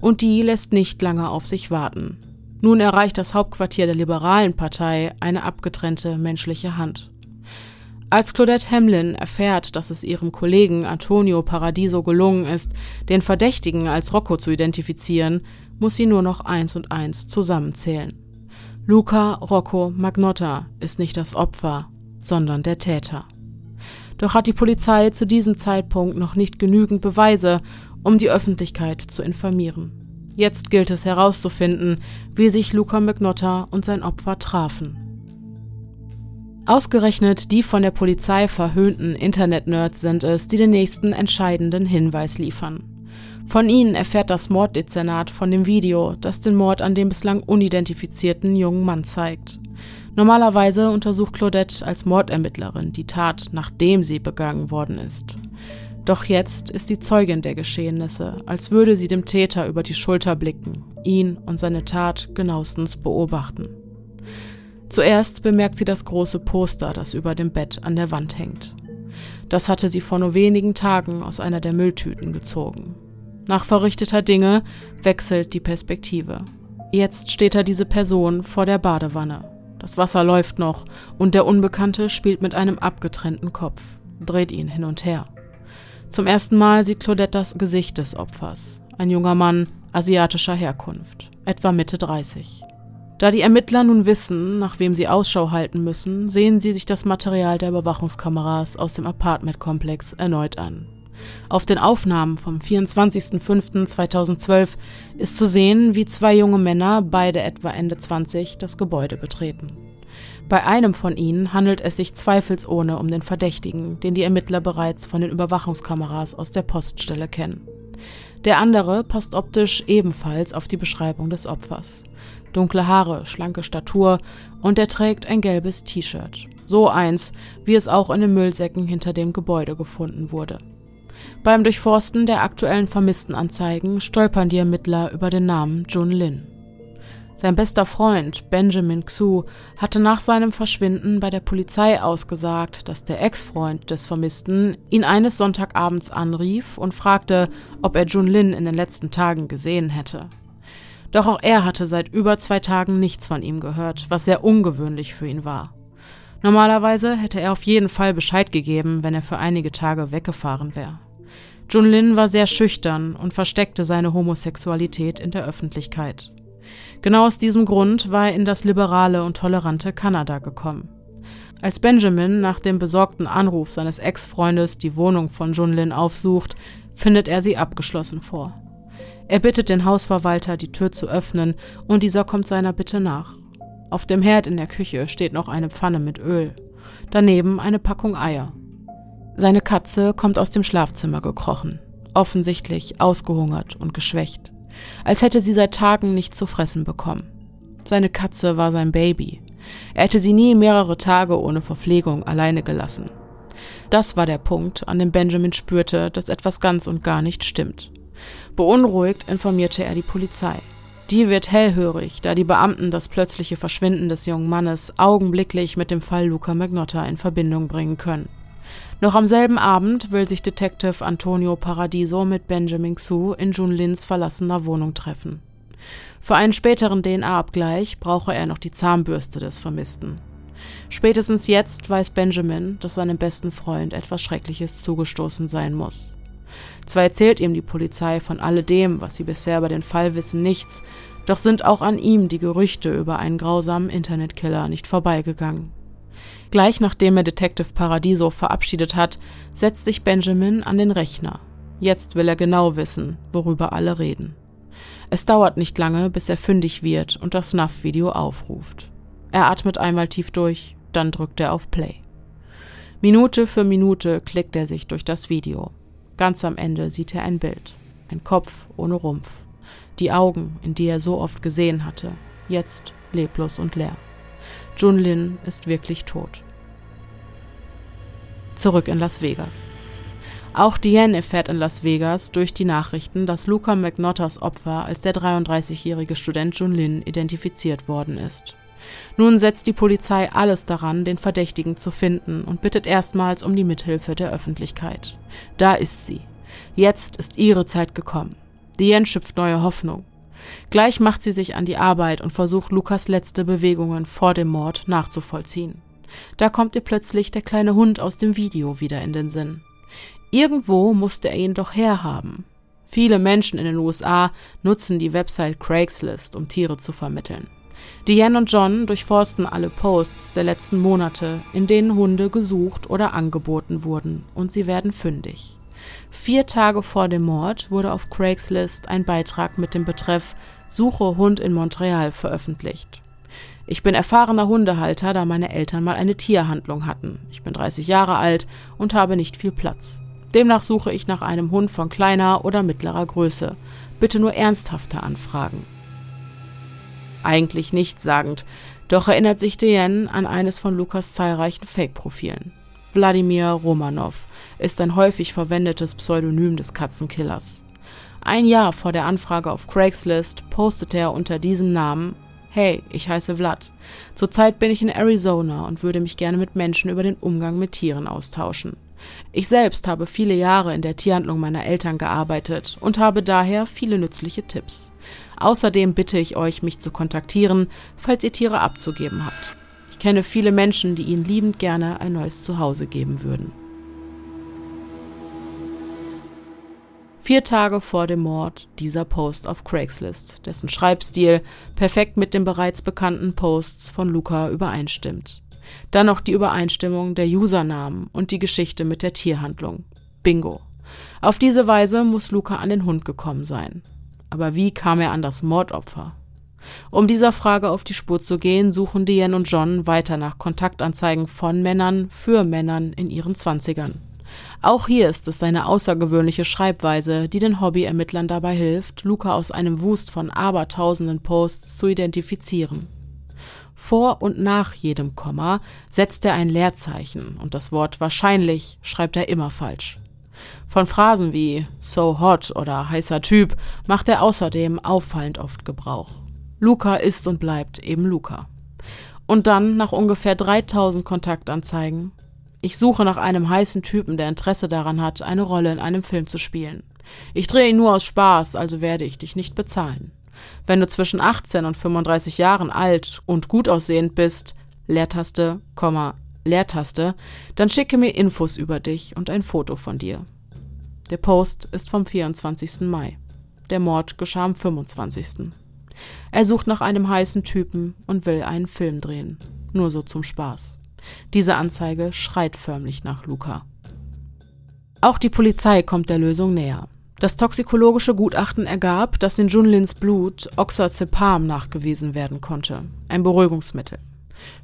Und die lässt nicht lange auf sich warten. Nun erreicht das Hauptquartier der liberalen Partei eine abgetrennte menschliche Hand. Als Claudette Hamlin erfährt, dass es ihrem Kollegen Antonio Paradiso gelungen ist, den Verdächtigen als Rocco zu identifizieren, muss sie nur noch eins und eins zusammenzählen. Luca Rocco Magnotta ist nicht das Opfer, sondern der Täter. Doch hat die Polizei zu diesem Zeitpunkt noch nicht genügend Beweise, um die Öffentlichkeit zu informieren. Jetzt gilt es herauszufinden, wie sich Luca McNotta und sein Opfer trafen. Ausgerechnet die von der Polizei verhöhnten Internet-Nerds sind es, die den nächsten entscheidenden Hinweis liefern. Von ihnen erfährt das Morddezernat von dem Video, das den Mord an dem bislang unidentifizierten jungen Mann zeigt. Normalerweise untersucht Claudette als Mordermittlerin die Tat, nachdem sie begangen worden ist. Doch jetzt ist sie Zeugin der Geschehnisse, als würde sie dem Täter über die Schulter blicken, ihn und seine Tat genauestens beobachten. Zuerst bemerkt sie das große Poster, das über dem Bett an der Wand hängt. Das hatte sie vor nur wenigen Tagen aus einer der Mülltüten gezogen. Nach verrichteter Dinge wechselt die Perspektive. Jetzt steht da diese Person vor der Badewanne. Das Wasser läuft noch und der Unbekannte spielt mit einem abgetrennten Kopf, dreht ihn hin und her. Zum ersten Mal sieht Claudette das Gesicht des Opfers. Ein junger Mann asiatischer Herkunft, etwa Mitte 30. Da die Ermittler nun wissen, nach wem sie Ausschau halten müssen, sehen sie sich das Material der Überwachungskameras aus dem Apartmentkomplex erneut an. Auf den Aufnahmen vom 24.05.2012 ist zu sehen, wie zwei junge Männer, beide etwa Ende 20, das Gebäude betreten. Bei einem von ihnen handelt es sich zweifelsohne um den Verdächtigen, den die Ermittler bereits von den Überwachungskameras aus der Poststelle kennen. Der andere passt optisch ebenfalls auf die Beschreibung des Opfers. Dunkle Haare, schlanke Statur und er trägt ein gelbes T-Shirt. So eins, wie es auch in den Müllsäcken hinter dem Gebäude gefunden wurde. Beim Durchforsten der aktuellen Vermisstenanzeigen stolpern die Ermittler über den Namen Jun Lin. Sein bester Freund Benjamin Xu hatte nach seinem Verschwinden bei der Polizei ausgesagt, dass der Ex-Freund des Vermissten ihn eines Sonntagabends anrief und fragte, ob er Jun Lin in den letzten Tagen gesehen hätte. Doch auch er hatte seit über zwei Tagen nichts von ihm gehört, was sehr ungewöhnlich für ihn war. Normalerweise hätte er auf jeden Fall Bescheid gegeben, wenn er für einige Tage weggefahren wäre. Jun Lin war sehr schüchtern und versteckte seine Homosexualität in der Öffentlichkeit. Genau aus diesem Grund war er in das liberale und tolerante Kanada gekommen. Als Benjamin nach dem besorgten Anruf seines Ex-Freundes die Wohnung von Junlin aufsucht, findet er sie abgeschlossen vor. Er bittet den Hausverwalter, die Tür zu öffnen, und dieser kommt seiner Bitte nach. Auf dem Herd in der Küche steht noch eine Pfanne mit Öl, daneben eine Packung Eier. Seine Katze kommt aus dem Schlafzimmer gekrochen, offensichtlich ausgehungert und geschwächt als hätte sie seit Tagen nichts zu fressen bekommen. Seine Katze war sein Baby. Er hätte sie nie mehrere Tage ohne Verpflegung alleine gelassen. Das war der Punkt, an dem Benjamin spürte, dass etwas ganz und gar nicht stimmt. Beunruhigt informierte er die Polizei. Die wird hellhörig, da die Beamten das plötzliche Verschwinden des jungen Mannes augenblicklich mit dem Fall Luca Magnotta in Verbindung bringen können. Noch am selben Abend will sich Detective Antonio Paradiso mit Benjamin Xu in Jun Lins verlassener Wohnung treffen. Für einen späteren DNA-Abgleich brauche er noch die Zahnbürste des Vermissten. Spätestens jetzt weiß Benjamin, dass seinem besten Freund etwas Schreckliches zugestoßen sein muss. Zwar erzählt ihm die Polizei von alledem, was sie bisher über den Fall wissen, nichts, doch sind auch an ihm die Gerüchte über einen grausamen Internetkiller nicht vorbeigegangen. Gleich nachdem er Detective Paradiso verabschiedet hat, setzt sich Benjamin an den Rechner. Jetzt will er genau wissen, worüber alle reden. Es dauert nicht lange, bis er fündig wird und das Snuff-Video aufruft. Er atmet einmal tief durch, dann drückt er auf Play. Minute für Minute klickt er sich durch das Video. Ganz am Ende sieht er ein Bild. Ein Kopf ohne Rumpf. Die Augen, in die er so oft gesehen hatte, jetzt leblos und leer. Junlin ist wirklich tot. Zurück in Las Vegas. Auch Diane erfährt in Las Vegas durch die Nachrichten, dass Luca McNotters Opfer als der 33-jährige Student Junlin identifiziert worden ist. Nun setzt die Polizei alles daran, den Verdächtigen zu finden und bittet erstmals um die Mithilfe der Öffentlichkeit. Da ist sie. Jetzt ist ihre Zeit gekommen. Diane schöpft neue Hoffnung. Gleich macht sie sich an die Arbeit und versucht Lukas letzte Bewegungen vor dem Mord nachzuvollziehen. Da kommt ihr plötzlich der kleine Hund aus dem Video wieder in den Sinn. Irgendwo musste er ihn doch herhaben. Viele Menschen in den USA nutzen die Website Craigslist, um Tiere zu vermitteln. Diane und John durchforsten alle Posts der letzten Monate, in denen Hunde gesucht oder angeboten wurden, und sie werden fündig. Vier Tage vor dem Mord wurde auf Craigslist ein Beitrag mit dem Betreff Suche Hund in Montreal veröffentlicht. Ich bin erfahrener Hundehalter, da meine Eltern mal eine Tierhandlung hatten. Ich bin 30 Jahre alt und habe nicht viel Platz. Demnach suche ich nach einem Hund von kleiner oder mittlerer Größe. Bitte nur ernsthafte Anfragen. Eigentlich nichtssagend, doch erinnert sich Diane an eines von Lukas zahlreichen Fake-Profilen. Wladimir Romanov ist ein häufig verwendetes Pseudonym des Katzenkillers. Ein Jahr vor der Anfrage auf Craigslist postete er unter diesem Namen Hey, ich heiße Vlad. Zurzeit bin ich in Arizona und würde mich gerne mit Menschen über den Umgang mit Tieren austauschen. Ich selbst habe viele Jahre in der Tierhandlung meiner Eltern gearbeitet und habe daher viele nützliche Tipps. Außerdem bitte ich euch, mich zu kontaktieren, falls ihr Tiere abzugeben habt. Ich kenne viele Menschen, die ihnen liebend gerne ein neues Zuhause geben würden. Vier Tage vor dem Mord dieser Post auf Craigslist, dessen Schreibstil perfekt mit den bereits bekannten Posts von Luca übereinstimmt. Dann noch die Übereinstimmung der Usernamen und die Geschichte mit der Tierhandlung. Bingo. Auf diese Weise muss Luca an den Hund gekommen sein. Aber wie kam er an das Mordopfer? Um dieser Frage auf die Spur zu gehen, suchen Diane und John weiter nach Kontaktanzeigen von Männern für Männern in ihren Zwanzigern. Auch hier ist es seine außergewöhnliche Schreibweise, die den Hobbyermittlern dabei hilft, Luca aus einem Wust von abertausenden Posts zu identifizieren. Vor und nach jedem Komma setzt er ein Leerzeichen und das Wort wahrscheinlich schreibt er immer falsch. Von Phrasen wie so hot oder heißer Typ macht er außerdem auffallend oft Gebrauch. Luca ist und bleibt eben Luca. Und dann, nach ungefähr 3000 Kontaktanzeigen, ich suche nach einem heißen Typen, der Interesse daran hat, eine Rolle in einem Film zu spielen. Ich drehe ihn nur aus Spaß, also werde ich dich nicht bezahlen. Wenn du zwischen 18 und 35 Jahren alt und gut aussehend bist, Leertaste, Komma, Leertaste, dann schicke mir Infos über dich und ein Foto von dir. Der Post ist vom 24. Mai. Der Mord geschah am 25. Er sucht nach einem heißen Typen und will einen Film drehen. Nur so zum Spaß. Diese Anzeige schreit förmlich nach Luca. Auch die Polizei kommt der Lösung näher. Das toxikologische Gutachten ergab, dass in Junlins Blut Oxazepam nachgewiesen werden konnte, ein Beruhigungsmittel.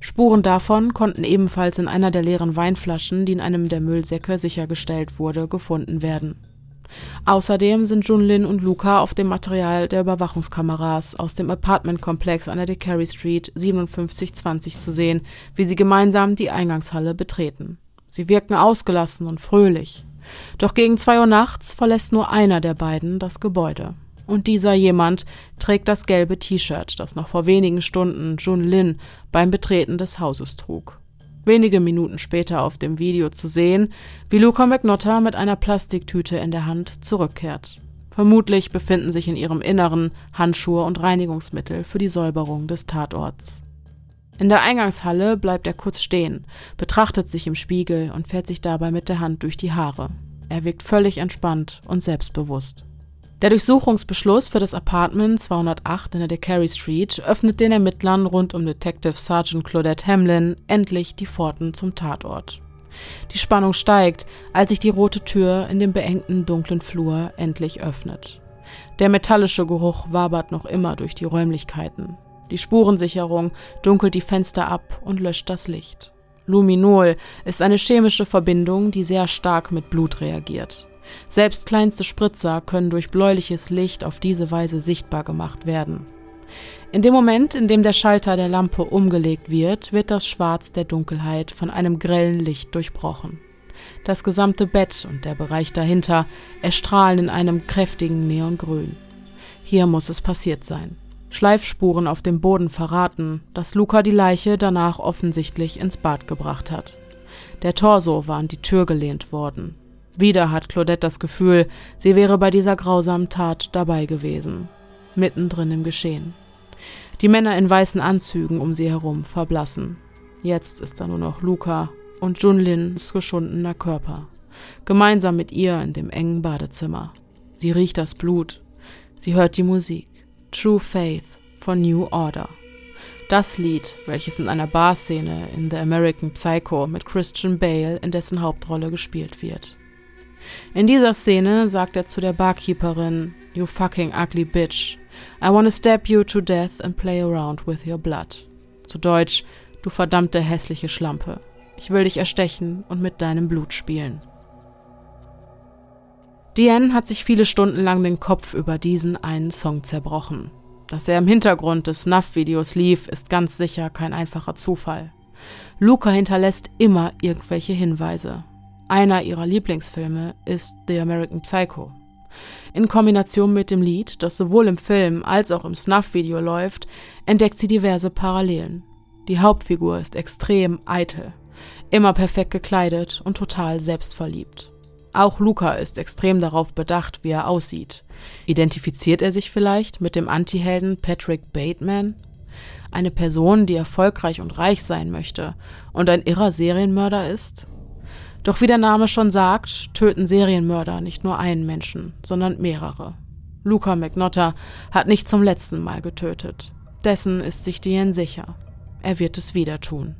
Spuren davon konnten ebenfalls in einer der leeren Weinflaschen, die in einem der Müllsäcke sichergestellt wurde, gefunden werden. Außerdem sind Junlin und Luca auf dem Material der Überwachungskameras aus dem Apartmentkomplex an der DeCarey Street 5720 zu sehen, wie sie gemeinsam die Eingangshalle betreten. Sie wirken ausgelassen und fröhlich. Doch gegen zwei Uhr nachts verlässt nur einer der beiden das Gebäude. Und dieser jemand trägt das gelbe T-Shirt, das noch vor wenigen Stunden Jun Lin beim Betreten des Hauses trug. Wenige Minuten später auf dem Video zu sehen, wie Luca McNotter mit einer Plastiktüte in der Hand zurückkehrt. Vermutlich befinden sich in ihrem Inneren Handschuhe und Reinigungsmittel für die Säuberung des Tatorts. In der Eingangshalle bleibt er kurz stehen, betrachtet sich im Spiegel und fährt sich dabei mit der Hand durch die Haare. Er wirkt völlig entspannt und selbstbewusst. Der Durchsuchungsbeschluss für das Apartment 208 in der DeCarey Street öffnet den Ermittlern rund um Detective Sergeant Claudette Hamlin endlich die Pforten zum Tatort. Die Spannung steigt, als sich die rote Tür in dem beengten dunklen Flur endlich öffnet. Der metallische Geruch wabert noch immer durch die Räumlichkeiten. Die Spurensicherung dunkelt die Fenster ab und löscht das Licht. Luminol ist eine chemische Verbindung, die sehr stark mit Blut reagiert. Selbst kleinste Spritzer können durch bläuliches Licht auf diese Weise sichtbar gemacht werden. In dem Moment, in dem der Schalter der Lampe umgelegt wird, wird das Schwarz der Dunkelheit von einem grellen Licht durchbrochen. Das gesamte Bett und der Bereich dahinter erstrahlen in einem kräftigen Neongrün. Hier muss es passiert sein. Schleifspuren auf dem Boden verraten, dass Luca die Leiche danach offensichtlich ins Bad gebracht hat. Der Torso war an die Tür gelehnt worden. Wieder hat Claudette das Gefühl, sie wäre bei dieser grausamen Tat dabei gewesen, mittendrin im Geschehen. Die Männer in weißen Anzügen um sie herum verblassen. Jetzt ist da nur noch Luca und Junlins geschundener Körper, gemeinsam mit ihr in dem engen Badezimmer. Sie riecht das Blut, sie hört die Musik. True Faith von New Order. Das Lied, welches in einer Barszene in The American Psycho mit Christian Bale in dessen Hauptrolle gespielt wird. In dieser Szene sagt er zu der Barkeeperin, You fucking ugly bitch. I wanna stab you to death and play around with your blood. Zu Deutsch, du verdammte hässliche Schlampe. Ich will dich erstechen und mit deinem Blut spielen. Diane hat sich viele Stunden lang den Kopf über diesen einen Song zerbrochen. Dass er im Hintergrund des Snuff-Videos lief, ist ganz sicher kein einfacher Zufall. Luca hinterlässt immer irgendwelche Hinweise. Einer ihrer Lieblingsfilme ist The American Psycho. In Kombination mit dem Lied, das sowohl im Film als auch im Snuff-Video läuft, entdeckt sie diverse Parallelen. Die Hauptfigur ist extrem eitel, immer perfekt gekleidet und total selbstverliebt. Auch Luca ist extrem darauf bedacht, wie er aussieht. Identifiziert er sich vielleicht mit dem Antihelden Patrick Bateman? Eine Person, die erfolgreich und reich sein möchte und ein irrer Serienmörder ist? Doch wie der Name schon sagt, töten Serienmörder nicht nur einen Menschen, sondern mehrere. Luca McNotter hat nicht zum letzten Mal getötet. Dessen ist sich Diane sicher. Er wird es wieder tun.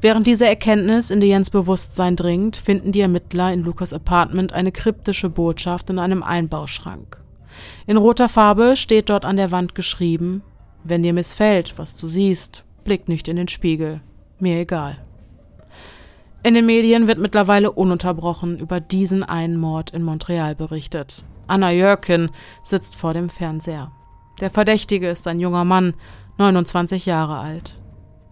Während diese Erkenntnis in Dianes Bewusstsein dringt, finden die Ermittler in Lukas Apartment eine kryptische Botschaft in einem Einbauschrank. In roter Farbe steht dort an der Wand geschrieben: Wenn dir missfällt, was du siehst, blick nicht in den Spiegel. Mir egal. In den Medien wird mittlerweile ununterbrochen über diesen einen Mord in Montreal berichtet. Anna Jörkin sitzt vor dem Fernseher. Der Verdächtige ist ein junger Mann, 29 Jahre alt.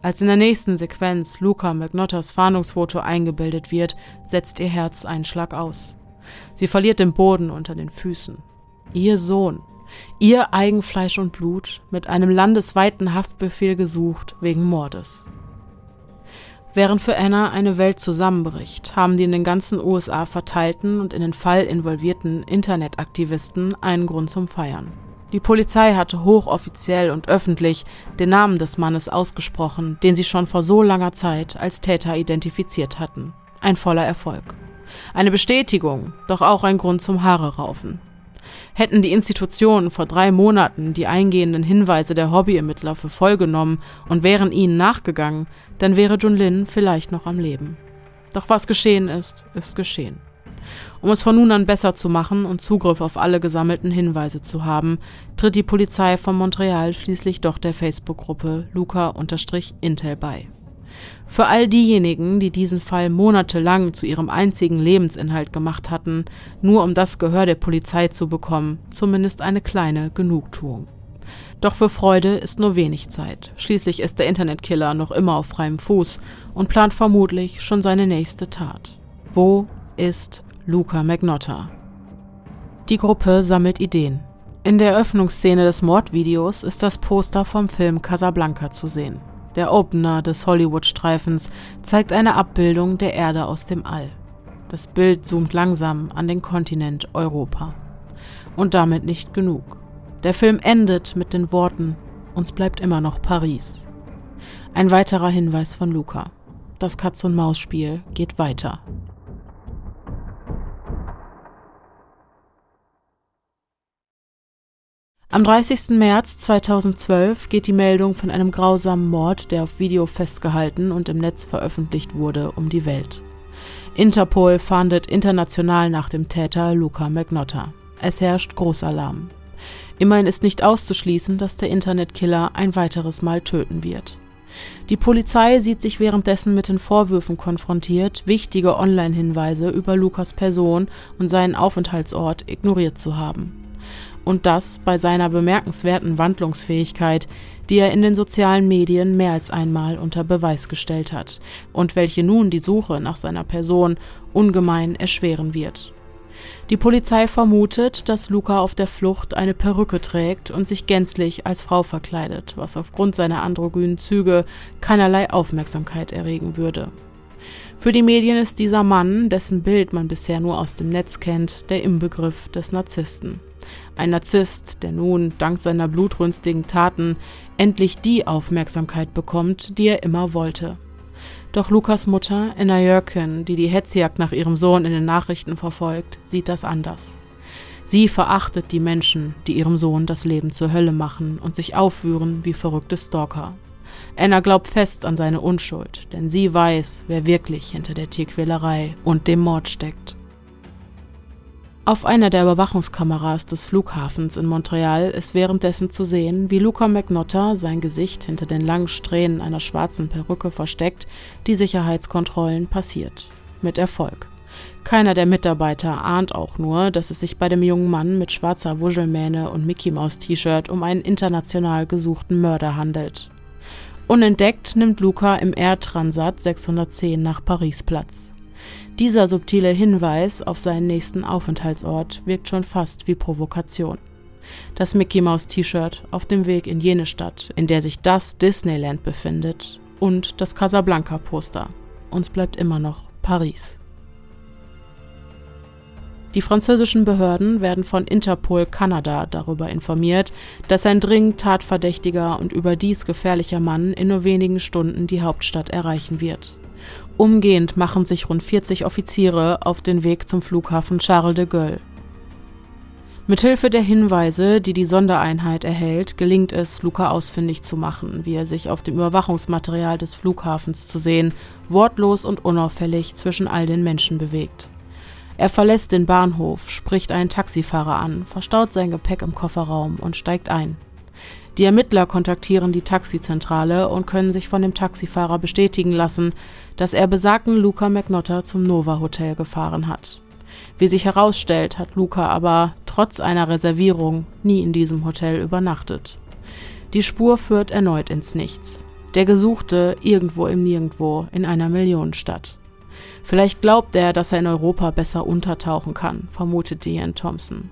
Als in der nächsten Sequenz Luca McNotters Fahndungsfoto eingebildet wird, setzt ihr Herz einen Schlag aus. Sie verliert den Boden unter den Füßen. Ihr Sohn, ihr Eigenfleisch und Blut, mit einem landesweiten Haftbefehl gesucht wegen Mordes. Während für Anna eine Welt zusammenbricht, haben die in den ganzen USA verteilten und in den Fall involvierten Internetaktivisten einen Grund zum Feiern. Die Polizei hatte hochoffiziell und öffentlich den Namen des Mannes ausgesprochen, den sie schon vor so langer Zeit als Täter identifiziert hatten. Ein voller Erfolg. Eine Bestätigung, doch auch ein Grund zum Haare raufen. Hätten die Institutionen vor drei Monaten die eingehenden Hinweise der Hobbyermittler für voll genommen und wären ihnen nachgegangen, dann wäre Junlin vielleicht noch am Leben. Doch was geschehen ist, ist geschehen. Um es von nun an besser zu machen und Zugriff auf alle gesammelten Hinweise zu haben, tritt die Polizei von Montreal schließlich doch der Facebook-Gruppe Luca-Intel bei. Für all diejenigen, die diesen Fall monatelang zu ihrem einzigen Lebensinhalt gemacht hatten, nur um das Gehör der Polizei zu bekommen, zumindest eine kleine Genugtuung. Doch für Freude ist nur wenig Zeit. Schließlich ist der Internetkiller noch immer auf freiem Fuß und plant vermutlich schon seine nächste Tat. Wo ist Luca Magnotta. Die Gruppe sammelt Ideen. In der Eröffnungsszene des Mordvideos ist das Poster vom Film Casablanca zu sehen. Der Opener des Hollywood-Streifens zeigt eine Abbildung der Erde aus dem All. Das Bild zoomt langsam an den Kontinent Europa. Und damit nicht genug. Der Film endet mit den Worten Uns bleibt immer noch Paris. Ein weiterer Hinweis von Luca. Das Katz-und-Maus-Spiel geht weiter. Am 30. März 2012 geht die Meldung von einem grausamen Mord, der auf Video festgehalten und im Netz veröffentlicht wurde, um die Welt. Interpol fahndet international nach dem Täter Luca Magnotta. Es herrscht Großalarm. Immerhin ist nicht auszuschließen, dass der Internetkiller ein weiteres Mal töten wird. Die Polizei sieht sich währenddessen mit den Vorwürfen konfrontiert, wichtige Online-Hinweise über Lukas Person und seinen Aufenthaltsort ignoriert zu haben und das bei seiner bemerkenswerten Wandlungsfähigkeit, die er in den sozialen Medien mehr als einmal unter Beweis gestellt hat und welche nun die Suche nach seiner Person ungemein erschweren wird. Die Polizei vermutet, dass Luca auf der Flucht eine Perücke trägt und sich gänzlich als Frau verkleidet, was aufgrund seiner androgynen Züge keinerlei Aufmerksamkeit erregen würde. Für die Medien ist dieser Mann, dessen Bild man bisher nur aus dem Netz kennt, der Inbegriff des Narzissten. Ein Narzisst, der nun dank seiner blutrünstigen Taten endlich die Aufmerksamkeit bekommt, die er immer wollte. Doch Lukas Mutter, Anna Jörken, die die Hetzjagd nach ihrem Sohn in den Nachrichten verfolgt, sieht das anders. Sie verachtet die Menschen, die ihrem Sohn das Leben zur Hölle machen und sich aufführen wie verrückte Stalker. Anna glaubt fest an seine Unschuld, denn sie weiß, wer wirklich hinter der Tierquälerei und dem Mord steckt. Auf einer der Überwachungskameras des Flughafens in Montreal ist währenddessen zu sehen, wie Luca McNotta, sein Gesicht hinter den langen Strähnen einer schwarzen Perücke versteckt, die Sicherheitskontrollen passiert. Mit Erfolg. Keiner der Mitarbeiter ahnt auch nur, dass es sich bei dem jungen Mann mit schwarzer Wuschelmähne und Mickey Maus T-Shirt um einen international gesuchten Mörder handelt. Unentdeckt nimmt Luca im Air Transat 610 nach Paris Platz. Dieser subtile Hinweis auf seinen nächsten Aufenthaltsort wirkt schon fast wie Provokation. Das Mickey Mouse T-Shirt auf dem Weg in jene Stadt, in der sich das Disneyland befindet, und das Casablanca Poster. Uns bleibt immer noch Paris. Die französischen Behörden werden von Interpol Kanada darüber informiert, dass ein dringend tatverdächtiger und überdies gefährlicher Mann in nur wenigen Stunden die Hauptstadt erreichen wird. Umgehend machen sich rund 40 Offiziere auf den Weg zum Flughafen Charles de Gaulle. Mithilfe der Hinweise, die die Sondereinheit erhält, gelingt es, Luca ausfindig zu machen, wie er sich auf dem Überwachungsmaterial des Flughafens zu sehen, wortlos und unauffällig zwischen all den Menschen bewegt. Er verlässt den Bahnhof, spricht einen Taxifahrer an, verstaut sein Gepäck im Kofferraum und steigt ein. Die Ermittler kontaktieren die Taxizentrale und können sich von dem Taxifahrer bestätigen lassen, dass er besagten Luca McNotter zum Nova Hotel gefahren hat. Wie sich herausstellt, hat Luca aber trotz einer Reservierung nie in diesem Hotel übernachtet. Die Spur führt erneut ins Nichts. Der Gesuchte irgendwo im Nirgendwo in einer Millionenstadt. Vielleicht glaubt er, dass er in Europa besser untertauchen kann, vermutet Ian Thompson.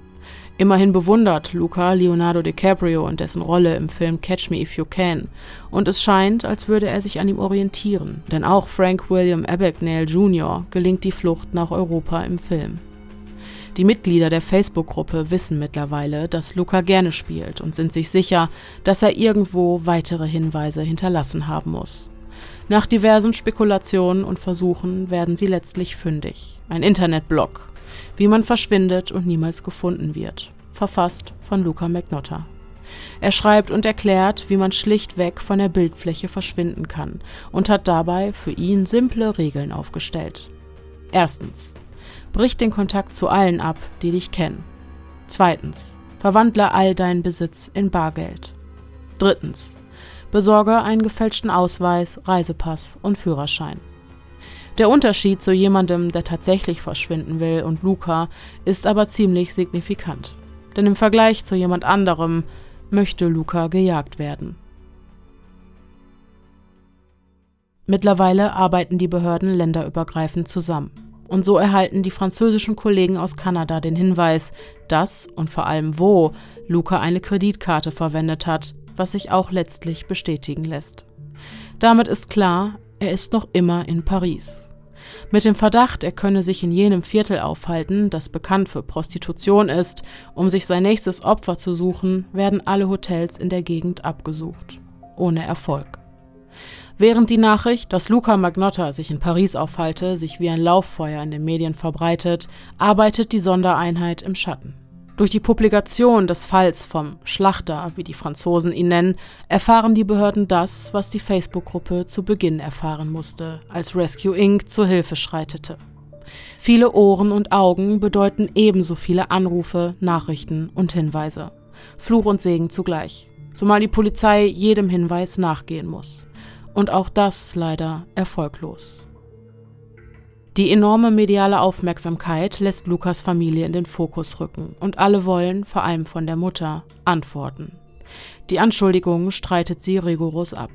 Immerhin bewundert Luca Leonardo DiCaprio und dessen Rolle im Film Catch Me If You Can, und es scheint, als würde er sich an ihm orientieren, denn auch Frank William Abagnale Jr. gelingt die Flucht nach Europa im Film. Die Mitglieder der Facebook-Gruppe wissen mittlerweile, dass Luca gerne spielt und sind sich sicher, dass er irgendwo weitere Hinweise hinterlassen haben muss. Nach diversen Spekulationen und Versuchen werden sie letztlich fündig. Ein Internetblog, wie man verschwindet und niemals gefunden wird. Verfasst von Luca McNotter. Er schreibt und erklärt, wie man schlichtweg von der Bildfläche verschwinden kann und hat dabei für ihn simple Regeln aufgestellt. Erstens. Brich den Kontakt zu allen ab, die dich kennen. Zweitens. Verwandle all deinen Besitz in Bargeld. Drittens. Besorge einen gefälschten Ausweis, Reisepass und Führerschein. Der Unterschied zu jemandem, der tatsächlich verschwinden will, und Luca ist aber ziemlich signifikant. Denn im Vergleich zu jemand anderem möchte Luca gejagt werden. Mittlerweile arbeiten die Behörden länderübergreifend zusammen. Und so erhalten die französischen Kollegen aus Kanada den Hinweis, dass und vor allem wo Luca eine Kreditkarte verwendet hat, was sich auch letztlich bestätigen lässt. Damit ist klar, er ist noch immer in Paris. Mit dem Verdacht, er könne sich in jenem Viertel aufhalten, das bekannt für Prostitution ist, um sich sein nächstes Opfer zu suchen, werden alle Hotels in der Gegend abgesucht. Ohne Erfolg. Während die Nachricht, dass Luca Magnotta sich in Paris aufhalte, sich wie ein Lauffeuer in den Medien verbreitet, arbeitet die Sondereinheit im Schatten. Durch die Publikation des Falls vom Schlachter, wie die Franzosen ihn nennen, erfahren die Behörden das, was die Facebook-Gruppe zu Beginn erfahren musste, als Rescue Inc. zur Hilfe schreitete. Viele Ohren und Augen bedeuten ebenso viele Anrufe, Nachrichten und Hinweise. Fluch und Segen zugleich, zumal die Polizei jedem Hinweis nachgehen muss. Und auch das leider erfolglos. Die enorme mediale Aufmerksamkeit lässt Lukas Familie in den Fokus rücken und alle wollen, vor allem von der Mutter, Antworten. Die Anschuldigungen streitet sie rigoros ab.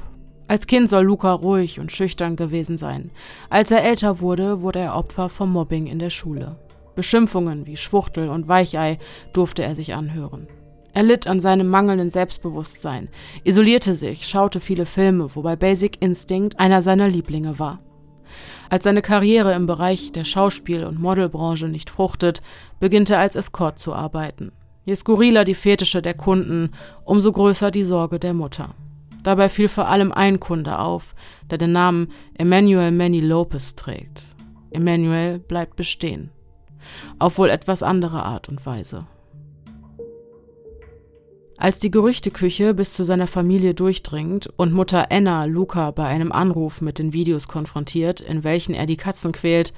Als Kind soll Luca ruhig und schüchtern gewesen sein. Als er älter wurde, wurde er Opfer vom Mobbing in der Schule. Beschimpfungen wie Schwuchtel und Weichei durfte er sich anhören. Er litt an seinem mangelnden Selbstbewusstsein, isolierte sich, schaute viele Filme, wobei Basic Instinct einer seiner Lieblinge war. Als seine Karriere im Bereich der Schauspiel- und Modelbranche nicht fruchtet, beginnt er als Escort zu arbeiten. Je skurriler die Fetische der Kunden, umso größer die Sorge der Mutter. Dabei fiel vor allem ein Kunde auf, der den Namen Emmanuel Manny Lopez trägt. Emmanuel bleibt bestehen. Auf wohl etwas andere Art und Weise. Als die Gerüchteküche bis zu seiner Familie durchdringt und Mutter Anna Luca bei einem Anruf mit den Videos konfrontiert, in welchen er die Katzen quält,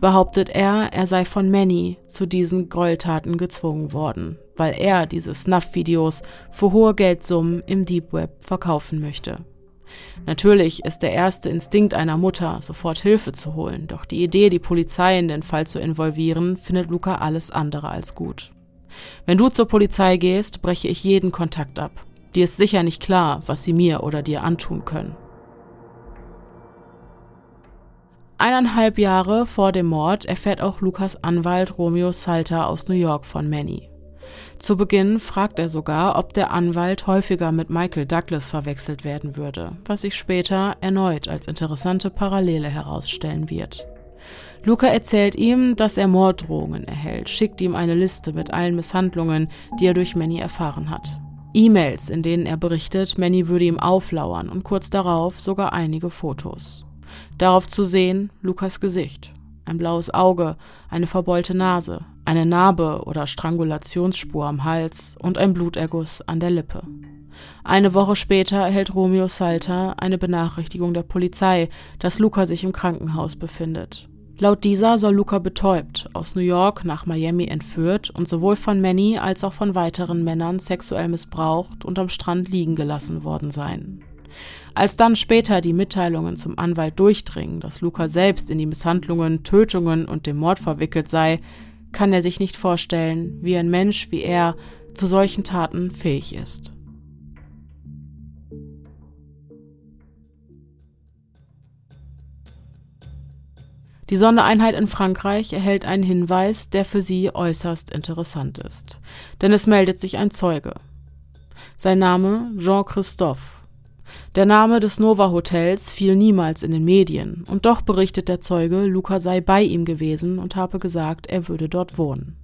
behauptet er, er sei von Manny zu diesen Gräueltaten gezwungen worden, weil er diese Snuff-Videos für hohe Geldsummen im Deep Web verkaufen möchte. Natürlich ist der erste Instinkt einer Mutter, sofort Hilfe zu holen, doch die Idee, die Polizei in den Fall zu involvieren, findet Luca alles andere als gut. Wenn du zur Polizei gehst, breche ich jeden Kontakt ab. Dir ist sicher nicht klar, was sie mir oder dir antun können. Eineinhalb Jahre vor dem Mord erfährt auch Lukas Anwalt Romeo Salter aus New York von Manny. Zu Beginn fragt er sogar, ob der Anwalt häufiger mit Michael Douglas verwechselt werden würde, was sich später erneut als interessante Parallele herausstellen wird. Luca erzählt ihm, dass er Morddrohungen erhält, schickt ihm eine Liste mit allen Misshandlungen, die er durch Manny erfahren hat. E-Mails, in denen er berichtet, Manny würde ihm auflauern und kurz darauf sogar einige Fotos. Darauf zu sehen Lukas Gesicht, ein blaues Auge, eine verbeulte Nase, eine Narbe oder Strangulationsspur am Hals und ein Bluterguss an der Lippe. Eine Woche später erhält Romeo Salter eine Benachrichtigung der Polizei, dass Luca sich im Krankenhaus befindet. Laut dieser soll Luca betäubt, aus New York nach Miami entführt und sowohl von Manny als auch von weiteren Männern sexuell missbraucht und am Strand liegen gelassen worden sein. Als dann später die Mitteilungen zum Anwalt durchdringen, dass Luca selbst in die Misshandlungen, Tötungen und dem Mord verwickelt sei, kann er sich nicht vorstellen, wie ein Mensch wie er zu solchen Taten fähig ist. Die Sondereinheit in Frankreich erhält einen Hinweis, der für sie äußerst interessant ist. Denn es meldet sich ein Zeuge. Sein Name Jean Christophe. Der Name des Nova Hotels fiel niemals in den Medien, und doch berichtet der Zeuge, Luca sei bei ihm gewesen und habe gesagt, er würde dort wohnen.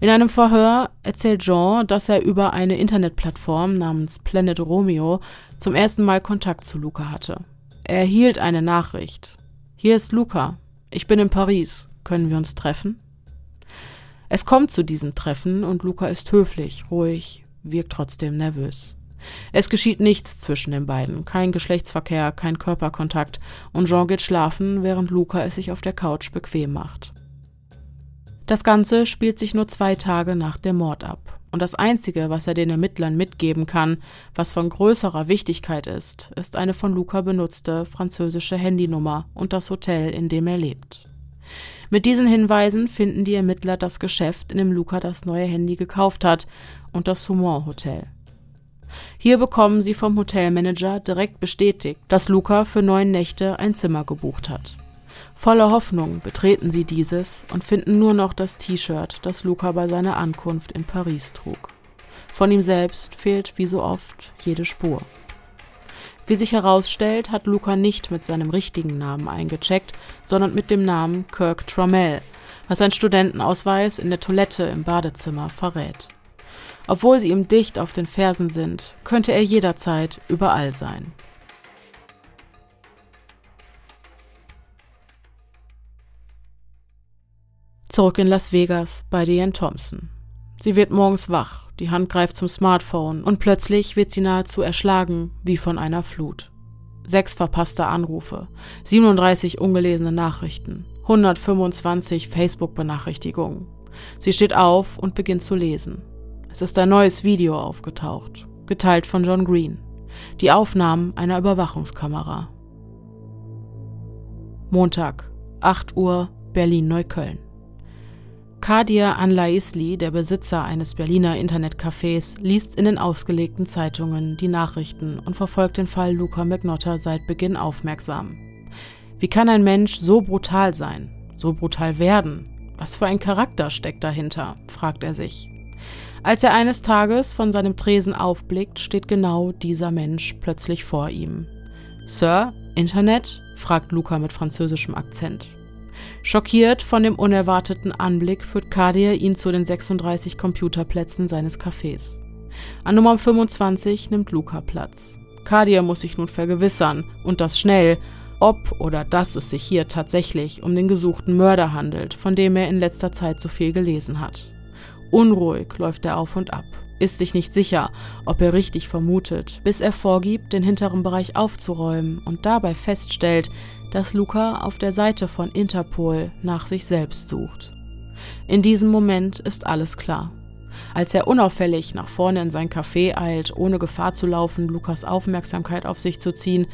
In einem Verhör erzählt Jean, dass er über eine Internetplattform namens Planet Romeo zum ersten Mal Kontakt zu Luca hatte. Er erhielt eine Nachricht. Hier ist Luca, ich bin in Paris. Können wir uns treffen? Es kommt zu diesem Treffen und Luca ist höflich, ruhig, wirkt trotzdem nervös. Es geschieht nichts zwischen den beiden, kein Geschlechtsverkehr, kein Körperkontakt, und Jean geht schlafen, während Luca es sich auf der Couch bequem macht. Das Ganze spielt sich nur zwei Tage nach dem Mord ab. Und das Einzige, was er den Ermittlern mitgeben kann, was von größerer Wichtigkeit ist, ist eine von Luca benutzte französische Handynummer und das Hotel, in dem er lebt. Mit diesen Hinweisen finden die Ermittler das Geschäft, in dem Luca das neue Handy gekauft hat, und das Saumon Hotel. Hier bekommen sie vom Hotelmanager direkt bestätigt, dass Luca für neun Nächte ein Zimmer gebucht hat. Voller Hoffnung betreten sie dieses und finden nur noch das T-Shirt, das Luca bei seiner Ankunft in Paris trug. Von ihm selbst fehlt wie so oft jede Spur. Wie sich herausstellt, hat Luca nicht mit seinem richtigen Namen eingecheckt, sondern mit dem Namen Kirk Trammell, was ein Studentenausweis in der Toilette im Badezimmer verrät. Obwohl sie ihm dicht auf den Fersen sind, könnte er jederzeit überall sein. Zurück in Las Vegas bei Diane Thompson. Sie wird morgens wach, die Hand greift zum Smartphone und plötzlich wird sie nahezu erschlagen wie von einer Flut. Sechs verpasste Anrufe, 37 ungelesene Nachrichten, 125 Facebook-Benachrichtigungen. Sie steht auf und beginnt zu lesen. Es ist ein neues Video aufgetaucht, geteilt von John Green. Die Aufnahmen einer Überwachungskamera. Montag, 8 Uhr, Berlin-Neukölln. Kadir Anlaisli, der Besitzer eines Berliner Internetcafés, liest in den ausgelegten Zeitungen die Nachrichten und verfolgt den Fall Luca McNotter seit Beginn aufmerksam. Wie kann ein Mensch so brutal sein, so brutal werden? Was für ein Charakter steckt dahinter? fragt er sich. Als er eines Tages von seinem Tresen aufblickt, steht genau dieser Mensch plötzlich vor ihm. Sir, Internet? fragt Luca mit französischem Akzent. Schockiert von dem unerwarteten Anblick führt Kadir ihn zu den 36 Computerplätzen seines Cafés. An Nummer 25 nimmt Luca Platz. Kadir muss sich nun vergewissern, und das schnell, ob oder dass es sich hier tatsächlich um den gesuchten Mörder handelt, von dem er in letzter Zeit so viel gelesen hat. Unruhig läuft er auf und ab, ist sich nicht sicher, ob er richtig vermutet, bis er vorgibt, den hinteren Bereich aufzuräumen und dabei feststellt, dass Luca auf der Seite von Interpol nach sich selbst sucht. In diesem Moment ist alles klar. Als er unauffällig nach vorne in sein Café eilt, ohne Gefahr zu laufen, Lukas Aufmerksamkeit auf sich zu ziehen,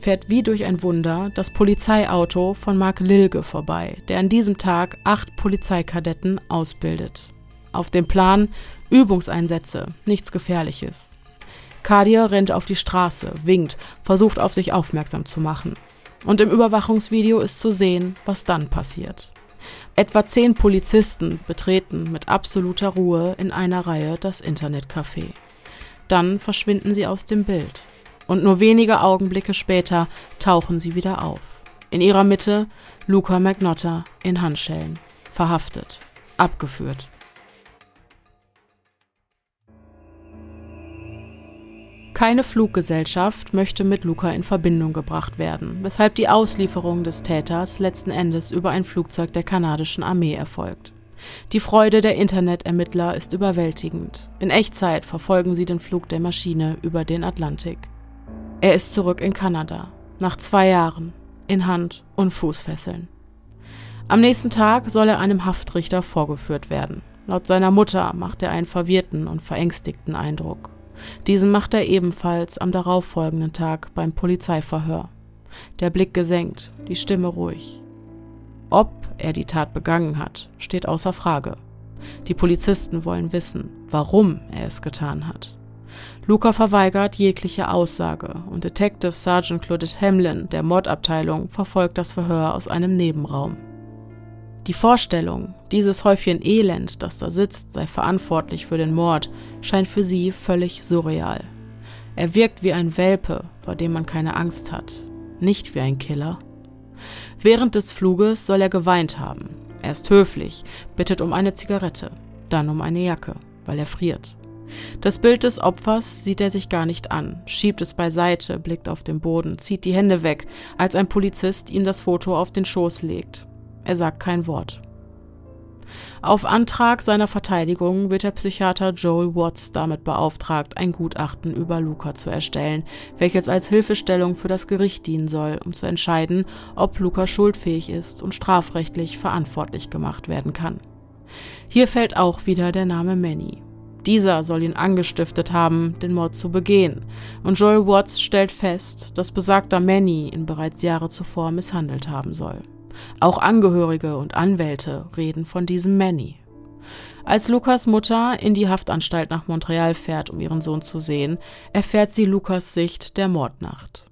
fährt wie durch ein Wunder das Polizeiauto von Mark Lilge vorbei, der an diesem Tag acht Polizeikadetten ausbildet. Auf dem Plan Übungseinsätze, nichts Gefährliches. Kadir rennt auf die Straße, winkt, versucht auf sich aufmerksam zu machen. Und im Überwachungsvideo ist zu sehen, was dann passiert. Etwa zehn Polizisten betreten mit absoluter Ruhe in einer Reihe das Internetcafé. Dann verschwinden sie aus dem Bild. Und nur wenige Augenblicke später tauchen sie wieder auf. In ihrer Mitte Luca McNotter in Handschellen, verhaftet, abgeführt. Keine Fluggesellschaft möchte mit Luca in Verbindung gebracht werden, weshalb die Auslieferung des Täters letzten Endes über ein Flugzeug der kanadischen Armee erfolgt. Die Freude der Internetermittler ist überwältigend. In Echtzeit verfolgen sie den Flug der Maschine über den Atlantik. Er ist zurück in Kanada, nach zwei Jahren, in Hand- und Fußfesseln. Am nächsten Tag soll er einem Haftrichter vorgeführt werden. Laut seiner Mutter macht er einen verwirrten und verängstigten Eindruck. Diesen macht er ebenfalls am darauffolgenden Tag beim Polizeiverhör. Der Blick gesenkt, die Stimme ruhig. Ob er die Tat begangen hat, steht außer Frage. Die Polizisten wollen wissen, warum er es getan hat. Luca verweigert jegliche Aussage und Detective Sergeant Claudette Hamlin der Mordabteilung verfolgt das Verhör aus einem Nebenraum. Die Vorstellung, dieses Häufchen Elend, das da sitzt, sei verantwortlich für den Mord, scheint für sie völlig surreal. Er wirkt wie ein Welpe, vor dem man keine Angst hat, nicht wie ein Killer. Während des Fluges soll er geweint haben. Er ist höflich, bittet um eine Zigarette, dann um eine Jacke, weil er friert. Das Bild des Opfers sieht er sich gar nicht an, schiebt es beiseite, blickt auf den Boden, zieht die Hände weg, als ein Polizist ihm das Foto auf den Schoß legt. Er sagt kein Wort. Auf Antrag seiner Verteidigung wird der Psychiater Joel Watts damit beauftragt, ein Gutachten über Luca zu erstellen, welches als Hilfestellung für das Gericht dienen soll, um zu entscheiden, ob Luca schuldfähig ist und strafrechtlich verantwortlich gemacht werden kann. Hier fällt auch wieder der Name Manny. Dieser soll ihn angestiftet haben, den Mord zu begehen, und Joel Watts stellt fest, dass besagter Manny ihn bereits Jahre zuvor misshandelt haben soll. Auch Angehörige und Anwälte reden von diesem Manny. Als Lukas Mutter in die Haftanstalt nach Montreal fährt, um ihren Sohn zu sehen, erfährt sie Lukas Sicht der Mordnacht.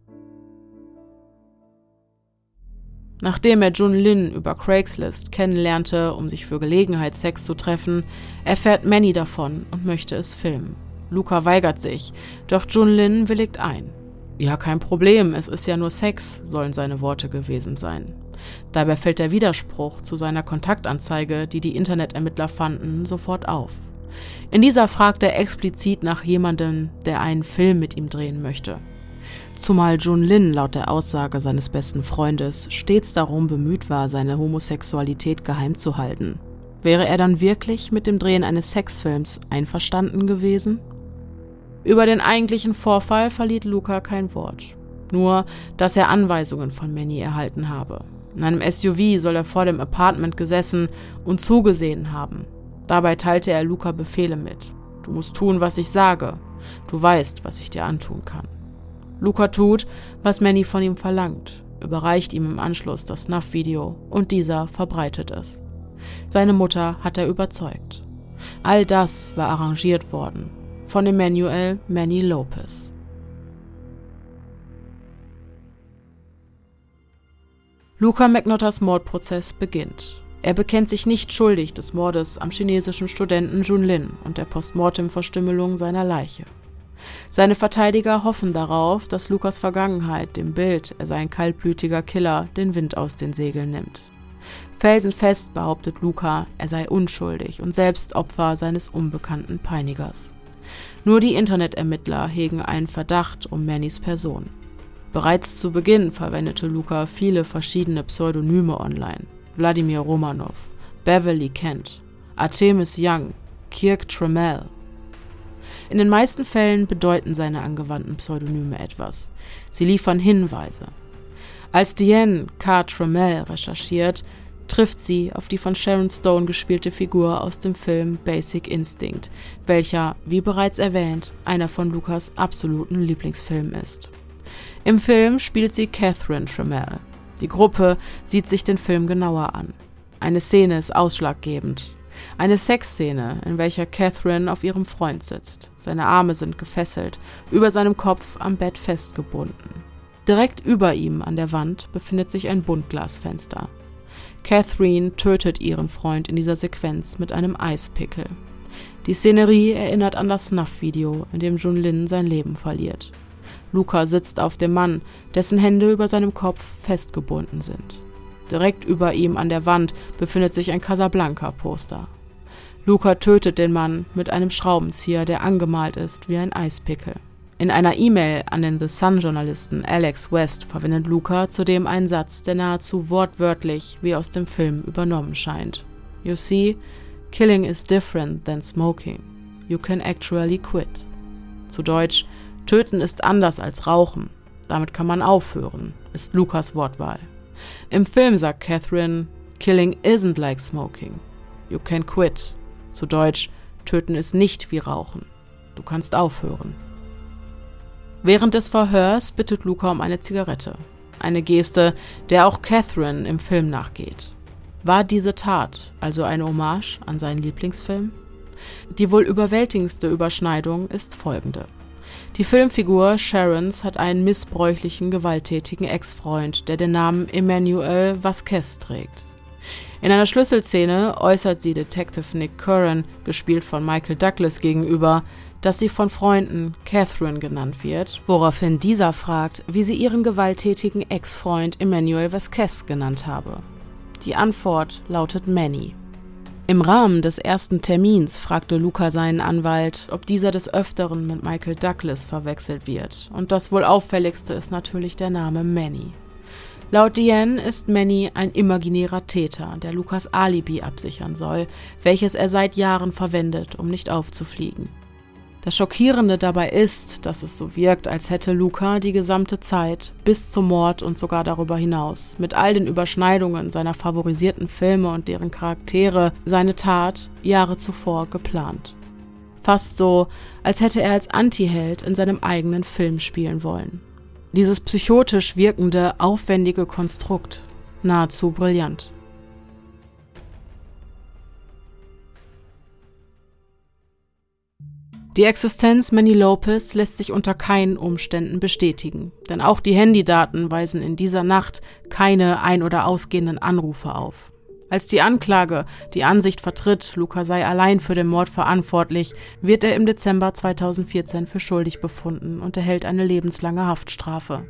Nachdem er Jun Lin über Craigslist kennenlernte, um sich für Gelegenheitssex zu treffen, erfährt Manny davon und möchte es filmen. Luca weigert sich, doch Jun Lin willigt ein. Ja, kein Problem, es ist ja nur Sex, sollen seine Worte gewesen sein. Dabei fällt der Widerspruch zu seiner Kontaktanzeige, die die Internetermittler fanden, sofort auf. In dieser fragt er explizit nach jemandem, der einen Film mit ihm drehen möchte. Zumal Jun Lin laut der Aussage seines besten Freundes stets darum bemüht war, seine Homosexualität geheim zu halten. Wäre er dann wirklich mit dem Drehen eines Sexfilms einverstanden gewesen? Über den eigentlichen Vorfall verliert Luca kein Wort. Nur, dass er Anweisungen von Manny erhalten habe. In einem SUV soll er vor dem Apartment gesessen und zugesehen haben. Dabei teilte er Luca Befehle mit. Du musst tun, was ich sage. Du weißt, was ich dir antun kann. Luca tut, was Manny von ihm verlangt, überreicht ihm im Anschluss das Snuff-Video und dieser verbreitet es. Seine Mutter hat er überzeugt. All das war arrangiert worden von Emmanuel Manny Lopez. Luca McNotters Mordprozess beginnt. Er bekennt sich nicht schuldig des Mordes am chinesischen Studenten Jun Lin und der Postmortem-Verstümmelung seiner Leiche. Seine Verteidiger hoffen darauf, dass Lukas Vergangenheit dem Bild, er sei ein kaltblütiger Killer, den Wind aus den Segeln nimmt. Felsenfest behauptet Luca, er sei unschuldig und selbst Opfer seines unbekannten Peinigers. Nur die Internetermittler hegen einen Verdacht um Mannys Person. Bereits zu Beginn verwendete Luca viele verschiedene Pseudonyme online. Wladimir Romanov, Beverly Kent, Artemis Young, Kirk Trammell. In den meisten Fällen bedeuten seine angewandten Pseudonyme etwas. Sie liefern Hinweise. Als Diane K. Trammell recherchiert, trifft sie auf die von Sharon Stone gespielte Figur aus dem Film Basic Instinct, welcher, wie bereits erwähnt, einer von Lukas absoluten Lieblingsfilmen ist. Im Film spielt sie Catherine Trammell. Die Gruppe sieht sich den Film genauer an. Eine Szene ist ausschlaggebend. Eine Sexszene, in welcher Catherine auf ihrem Freund sitzt. Seine Arme sind gefesselt, über seinem Kopf am Bett festgebunden. Direkt über ihm an der Wand befindet sich ein Buntglasfenster. Catherine tötet ihren Freund in dieser Sequenz mit einem Eispickel. Die Szenerie erinnert an das Snuff-Video, in dem Jun Lin sein Leben verliert. Luca sitzt auf dem Mann, dessen Hände über seinem Kopf festgebunden sind. Direkt über ihm an der Wand befindet sich ein Casablanca-Poster. Luca tötet den Mann mit einem Schraubenzieher, der angemalt ist wie ein Eispickel. In einer E-Mail an den The Sun-Journalisten Alex West verwendet Luca zudem einen Satz, der nahezu wortwörtlich wie aus dem Film übernommen scheint. You see, killing is different than smoking. You can actually quit. Zu Deutsch, Töten ist anders als Rauchen. Damit kann man aufhören, ist Lukas Wortwahl. Im Film sagt Catherine, Killing isn't like smoking. You can quit. Zu Deutsch, töten ist nicht wie Rauchen. Du kannst aufhören. Während des Verhörs bittet Luca um eine Zigarette. Eine Geste, der auch Catherine im Film nachgeht. War diese Tat also eine Hommage an seinen Lieblingsfilm? Die wohl überwältigendste Überschneidung ist folgende. Die Filmfigur Sharons hat einen missbräuchlichen, gewalttätigen Ex-Freund, der den Namen Emmanuel Vasquez trägt. In einer Schlüsselszene äußert sie Detective Nick Curran, gespielt von Michael Douglas, gegenüber, dass sie von Freunden Catherine genannt wird, woraufhin dieser fragt, wie sie ihren gewalttätigen Ex-Freund Emmanuel Vasquez genannt habe. Die Antwort lautet Manny. Im Rahmen des ersten Termins fragte Luca seinen Anwalt, ob dieser des Öfteren mit Michael Douglas verwechselt wird, und das wohl auffälligste ist natürlich der Name Manny. Laut Diane ist Manny ein imaginärer Täter, der Lukas Alibi absichern soll, welches er seit Jahren verwendet, um nicht aufzufliegen. Das Schockierende dabei ist, dass es so wirkt, als hätte Luca die gesamte Zeit, bis zum Mord und sogar darüber hinaus, mit all den Überschneidungen seiner favorisierten Filme und deren Charaktere, seine Tat Jahre zuvor geplant. Fast so, als hätte er als Antiheld in seinem eigenen Film spielen wollen. Dieses psychotisch wirkende, aufwendige Konstrukt, nahezu brillant. Die Existenz Manny Lopez lässt sich unter keinen Umständen bestätigen, denn auch die Handydaten weisen in dieser Nacht keine ein- oder ausgehenden Anrufe auf. Als die Anklage die Ansicht vertritt, Luca sei allein für den Mord verantwortlich, wird er im Dezember 2014 für schuldig befunden und erhält eine lebenslange Haftstrafe.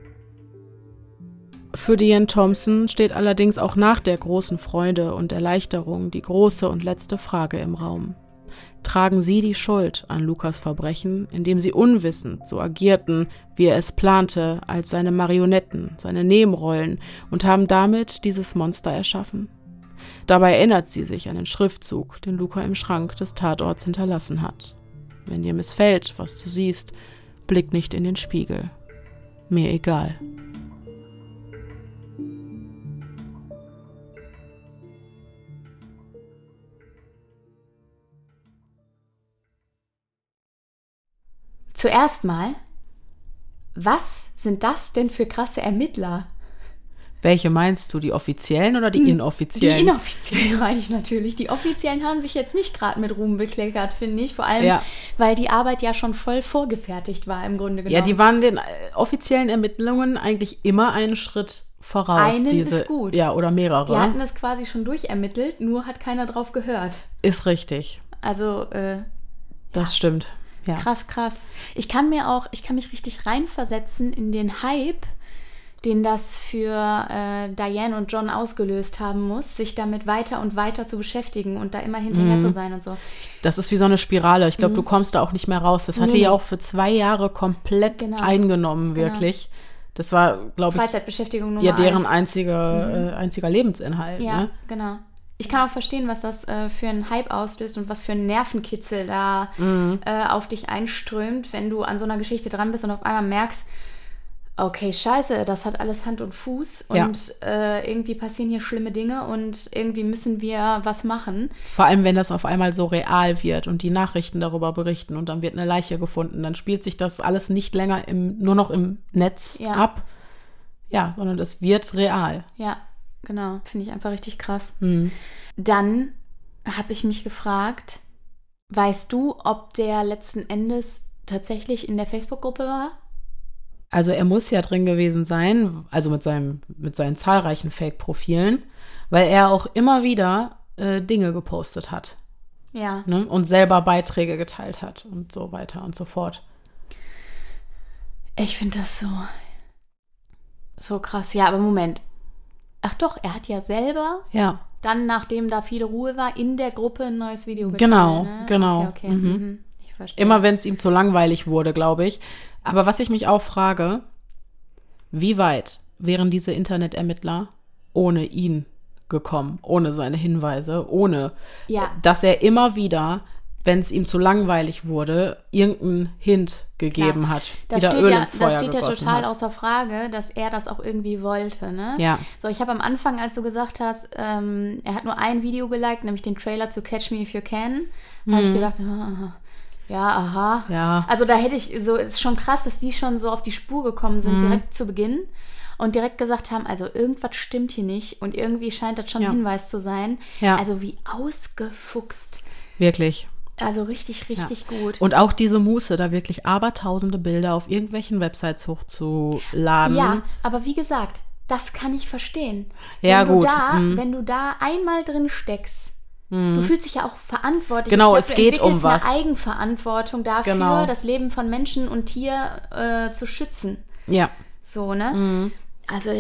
Für Diane Thompson steht allerdings auch nach der großen Freude und Erleichterung die große und letzte Frage im Raum tragen sie die Schuld an Lukas Verbrechen, indem sie unwissend so agierten, wie er es plante, als seine Marionetten, seine Nebenrollen und haben damit dieses Monster erschaffen? Dabei erinnert sie sich an den Schriftzug, den Luca im Schrank des Tatorts hinterlassen hat. Wenn dir missfällt, was du siehst, blick nicht in den Spiegel. Mir egal.
Zuerst mal, was sind das denn für krasse Ermittler?
Welche meinst du, die offiziellen oder die hm, inoffiziellen?
Die inoffiziellen meine ich natürlich. Die offiziellen haben sich jetzt nicht gerade mit Ruhm bekleckert, finde ich. Vor allem, ja. weil die Arbeit ja schon voll vorgefertigt war im Grunde genommen.
Ja, die waren den äh, offiziellen Ermittlungen eigentlich immer einen Schritt voraus.
Einen diese, ist gut.
Ja, oder mehrere.
Die hatten es quasi schon durchermittelt, nur hat keiner drauf gehört.
Ist richtig.
Also, äh,
Das ja. stimmt. Ja.
Krass, krass. Ich kann mir auch, ich kann mich richtig reinversetzen in den Hype, den das für äh, Diane und John ausgelöst haben muss, sich damit weiter und weiter zu beschäftigen und da immer hinterher mhm. zu sein und so.
Das ist wie so eine Spirale. Ich glaube, mhm. du kommst da auch nicht mehr raus. Das hatte nee, ja auch für zwei Jahre komplett genau. eingenommen, genau. wirklich. Genau. Das war, glaube ich,
Freizeitbeschäftigung
Nummer ja deren einziger, mhm. äh, einziger Lebensinhalt.
Ja,
ne?
genau. Ich kann auch verstehen, was das äh, für einen Hype auslöst und was für einen Nervenkitzel da mhm. äh, auf dich einströmt, wenn du an so einer Geschichte dran bist und auf einmal merkst, okay, scheiße, das hat alles Hand und Fuß und ja. äh, irgendwie passieren hier schlimme Dinge und irgendwie müssen wir was machen.
Vor allem, wenn das auf einmal so real wird und die Nachrichten darüber berichten und dann wird eine Leiche gefunden, dann spielt sich das alles nicht länger im, nur noch im Netz ja. ab. Ja, sondern es wird real.
Ja, Genau, finde ich einfach richtig krass. Mhm. Dann habe ich mich gefragt, weißt du, ob der letzten Endes tatsächlich in der Facebook-Gruppe war?
Also er muss ja drin gewesen sein, also mit, seinem, mit seinen zahlreichen Fake-Profilen, weil er auch immer wieder äh, Dinge gepostet hat.
Ja.
Ne? Und selber Beiträge geteilt hat und so weiter und so fort.
Ich finde das so, so krass. Ja, aber Moment, Ach doch, er hat ja selber.
Ja.
Dann, nachdem da viel Ruhe war, in der Gruppe ein neues Video
geteilt. Genau, ne? genau. Okay, okay. Mhm. Mhm. Ich verstehe. Immer wenn es ihm zu langweilig wurde, glaube ich. Aber was ich mich auch frage, wie weit wären diese Internetermittler ohne ihn gekommen, ohne seine Hinweise, ohne,
ja.
dass er immer wieder wenn es ihm zu langweilig wurde, irgendeinen Hint gegeben
Klar.
hat.
Da steht,
Öl
ja,
ins Feuer
das steht ja total
hat.
außer Frage, dass er das auch irgendwie wollte. Ne?
Ja.
So, ich habe am Anfang, als du gesagt hast, ähm, er hat nur ein Video geliked, nämlich den Trailer zu Catch Me If You Can, habe ich gedacht, ah, ja, aha.
Mhm. Ja.
Also da hätte ich so, ist schon krass, dass die schon so auf die Spur gekommen
Mhm.
sind, direkt zu Beginn. Und direkt gesagt haben, also irgendwas stimmt hier nicht und irgendwie scheint das schon
Ja.
ein Hinweis zu sein.
Ja.
Also wie ausgefuchst.
Wirklich.
Also richtig, richtig gut.
Und auch diese Muße, da wirklich abertausende Bilder auf irgendwelchen Websites hochzuladen.
Ja, aber wie gesagt, das kann ich verstehen.
Ja,
wenn
gut,
Du da,
mhm.
Wenn du da einmal drin steckst, du fühlst dich ja auch verantwortlich.
Genau,
ich
es geht um was.
eine Eigenverantwortung dafür,
Genau.
das Leben von Menschen und Tier äh, zu schützen.
Ja.
So, ne?
Mhm.
Also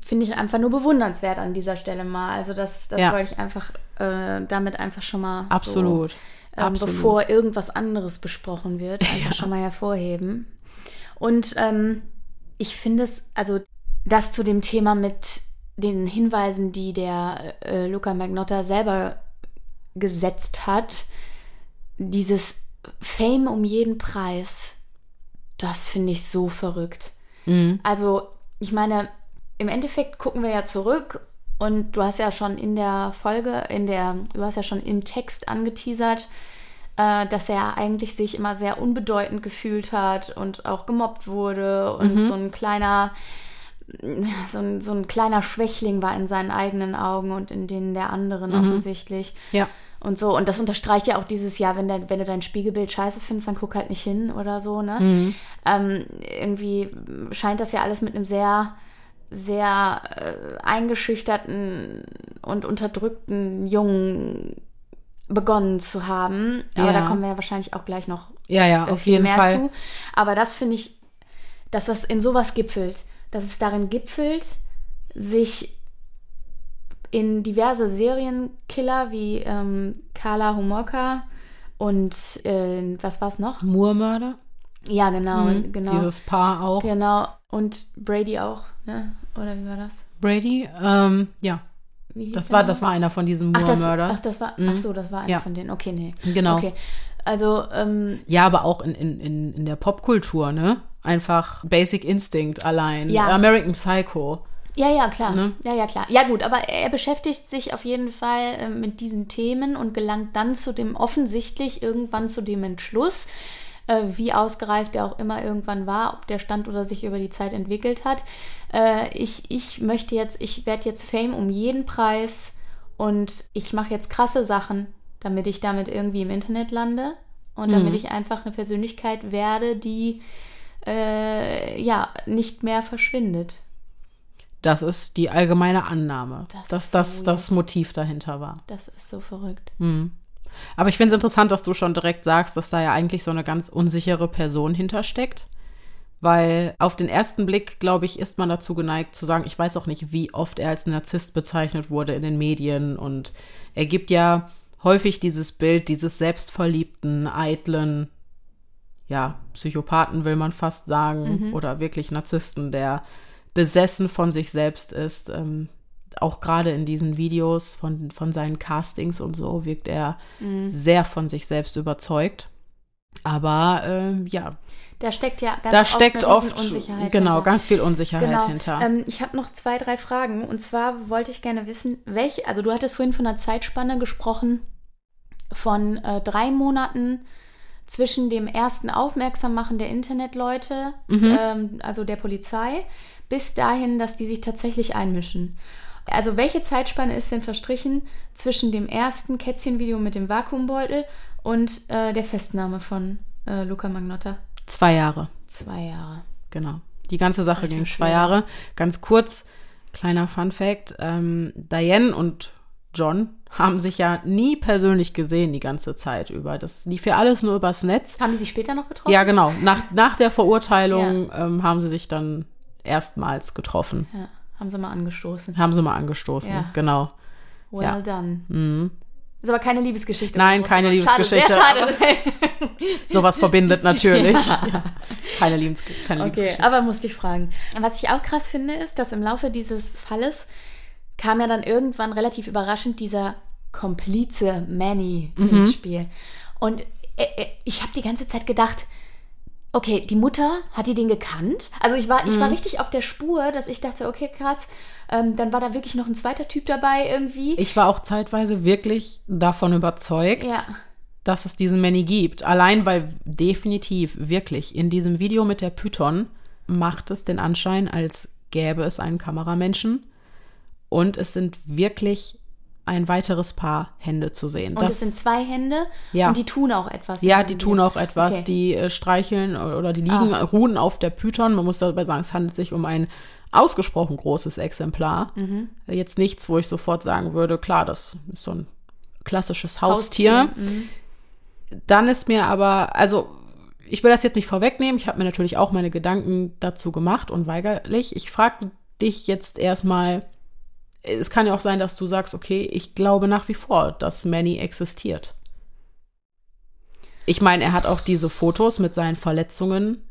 finde ich einfach nur bewundernswert an dieser Stelle mal. Also das, das
Ja.
wollte ich einfach äh, damit einfach schon mal
Absolut.
so, ähm, bevor irgendwas anderes besprochen wird, einfach schon mal hervorheben. Und ähm, ich finde es, also das zu dem Thema mit den Hinweisen, die der äh, Luca Magnotta selber gesetzt hat, dieses Fame um jeden Preis, das finde ich so verrückt.
Mhm.
Also, ich meine, im Endeffekt gucken wir ja zurück und du hast ja schon in der Folge, in der, du hast ja schon im Text angeteasert, äh, dass er eigentlich sich immer sehr unbedeutend gefühlt hat und auch gemobbt wurde und so ein kleiner, so ein, so ein kleiner Schwächling war in seinen eigenen Augen und in denen der anderen offensichtlich.
Ja.
Und so, und das unterstreicht ja auch dieses Jahr, wenn, wenn du dein Spiegelbild scheiße findest, dann guck halt nicht hin oder so, ne? Ähm, irgendwie scheint das ja alles mit einem sehr, sehr äh, eingeschüchterten und unterdrückten Jungen begonnen zu haben. Aber
Ja.
da kommen wir ja wahrscheinlich auch gleich noch
Ja, ja,
äh,
auf
viel
jeden
mehr
Fall.
zu. Aber das finde ich, dass das in sowas gipfelt, dass es darin gipfelt, sich in diverse Serienkiller wie ähm, Carla Homolka und äh, was war's noch?
Moormörder.
Ja, genau,
Mhm.
genau.
Dieses Paar auch.
Genau. Und Brady auch, ne? Oder wie war das?
Brady. Ähm, ja. Das war, das war einer von diesen Moormörder.
ach, das war,
Mhm.
ach so, das war einer
Ja.
von denen. Okay, nee.
Genau.
Okay. Also, ähm,
Ja, aber auch in, in, in, in der Popkultur, ne? Einfach Basic Instinct allein.
Ja.
American Psycho.
Ja, ja, klar.
Ne?
Ja, ja, klar. Ja, gut, aber er beschäftigt sich auf jeden Fall äh, mit diesen Themen und gelangt dann zu dem, offensichtlich irgendwann zu dem Entschluss, äh, wie ausgereift er auch immer irgendwann war, ob der stand oder sich über die Zeit entwickelt hat. Äh, ich, ich möchte jetzt, ich werde jetzt Fame um jeden Preis und ich mache jetzt krasse Sachen, damit ich damit irgendwie im Internet lande und damit ich einfach eine Persönlichkeit werde, die äh, ja nicht mehr verschwindet.
Das ist die allgemeine Annahme,
Das
dass
ist
das
so
das Motiv dahinter war.
Das ist so verrückt.
Aber ich finde es interessant, dass du schon direkt sagst, dass da ja eigentlich so eine ganz unsichere Person hintersteckt. Weil auf den ersten Blick, glaube ich, ist man dazu geneigt zu sagen, ich weiß auch nicht, wie oft er als Narzisst bezeichnet wurde in den Medien. Und er gibt ja häufig dieses Bild dieses selbstverliebten, eitlen, ja, Psychopathen will man fast sagen, oder wirklich Narzissten, der besessen von sich selbst ist. Ähm, auch gerade in diesen Videos von, von seinen Castings und so wirkt er sehr von sich selbst überzeugt. Aber ähm, ja,
Da steckt ja ganz
da
oft
steckt oft
Unsicherheit
genau
hinter.
ganz viel Unsicherheit
Genau.
hinter.
Ähm, ich habe noch zwei, drei Fragen. Und zwar wollte ich gerne wissen, welche, also du hattest vorhin von einer Zeitspanne gesprochen von äh, drei Monaten zwischen dem ersten Aufmerksammachen der Internetleute,
Mhm.
ähm, also der Polizei, bis dahin, dass die sich tatsächlich einmischen. Also welche Zeitspanne ist denn verstrichen zwischen dem ersten Kätzchenvideo mit dem Vakuumbeutel und äh, der Festnahme von äh, Luca Magnotta?
Zwei Jahre,
Zwei Jahre.
genau. Die ganze Sache ging zwei. Jahre. Ganz kurz, kleiner Fun Fact: ähm, Diane und John haben sich ja nie persönlich gesehen die ganze Zeit über. Das lief ja alles nur übers Netz.
Haben die sich später noch getroffen?
Ja, genau. Nach, nach der Verurteilung ähm, haben sie sich dann erstmals getroffen.
Ja, haben sie mal angestoßen.
Haben sie mal angestoßen,
Ja.
genau.
Well
Ja.
done. Ist aber keine Liebesgeschichte.
Nein, keine. Liebesgeschichte,
Schade, sehr schade.
Sowas verbindet natürlich. Ja. Keine, Liebes keine
okay,
Liebesgeschichte.
aber musste ich fragen. Was ich auch krass finde, ist, dass im Laufe dieses Falles kam ja dann irgendwann relativ überraschend dieser Komplize Manny
Mhm.
ins Spiel. Und äh, äh, ich habe die ganze Zeit gedacht, okay, die Mutter, hat die den gekannt? Also ich war, ich war richtig auf der Spur, dass ich dachte, okay, krass. Ähm, dann war da wirklich noch ein zweiter Typ dabei irgendwie.
Ich war auch zeitweise wirklich davon überzeugt,
ja.
dass es diesen Manny gibt. Allein weil definitiv, wirklich, in diesem Video mit der Python macht es den Anschein, als gäbe es einen Kameramenschen. Und es sind wirklich ein weiteres Paar Hände zu sehen.
Und es sind zwei Hände
Ja.
und die tun auch etwas.
ja, die tun auch etwas.
Okay.
Die äh, streicheln oder die liegen,
Ah.
ruhen auf der Python. Man muss dabei sagen, es handelt sich um ein ausgesprochen großes Exemplar.
Mhm.
Jetzt nichts, wo ich sofort sagen würde, klar, das ist so ein klassisches Haustier.
Haustier, mhm.
Dann ist mir aber, also ich will das jetzt nicht vorwegnehmen. Ich habe mir natürlich auch meine Gedanken dazu gemacht und weigerlich. Ich frage dich jetzt erstmal, es kann ja auch sein, dass du sagst, okay, ich glaube nach wie vor, dass Manny existiert. Ich meine, er hat auch diese Fotos mit seinen Verletzungen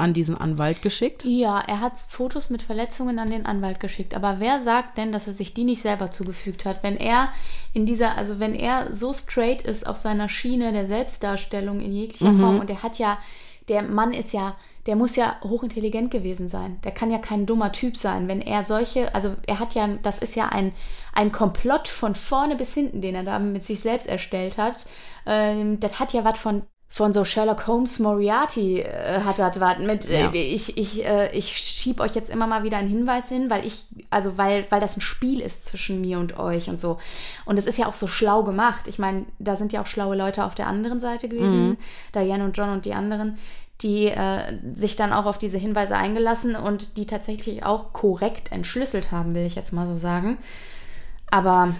an diesen Anwalt geschickt.
Ja, er hat Fotos mit Verletzungen an den Anwalt geschickt. Aber wer sagt denn, dass er sich die nicht selber zugefügt hat? Wenn er in dieser, also wenn er so straight ist auf seiner Schiene der Selbstdarstellung in jeglicher Form und er hat ja, der Mann ist ja, der muss ja hochintelligent gewesen sein. Der kann ja kein dummer Typ sein, wenn er solche, also er hat ja, das ist ja ein, ein Komplott von vorne bis hinten, den er da mit sich selbst erstellt hat. Ähm, das hat ja was von von so Sherlock Holmes Moriarty äh, hat das was mit
Ja.
äh, ich ich äh, ich schieb euch jetzt immer mal wieder einen Hinweis hin, weil ich also weil weil das ein Spiel ist zwischen mir und euch und so und es ist ja auch so schlau gemacht. Ich meine, da sind ja auch schlaue Leute auf der anderen Seite gewesen, Diane und John und die anderen, die äh, sich dann auch auf diese Hinweise eingelassen und die tatsächlich auch korrekt entschlüsselt haben, will ich jetzt mal so sagen. Aber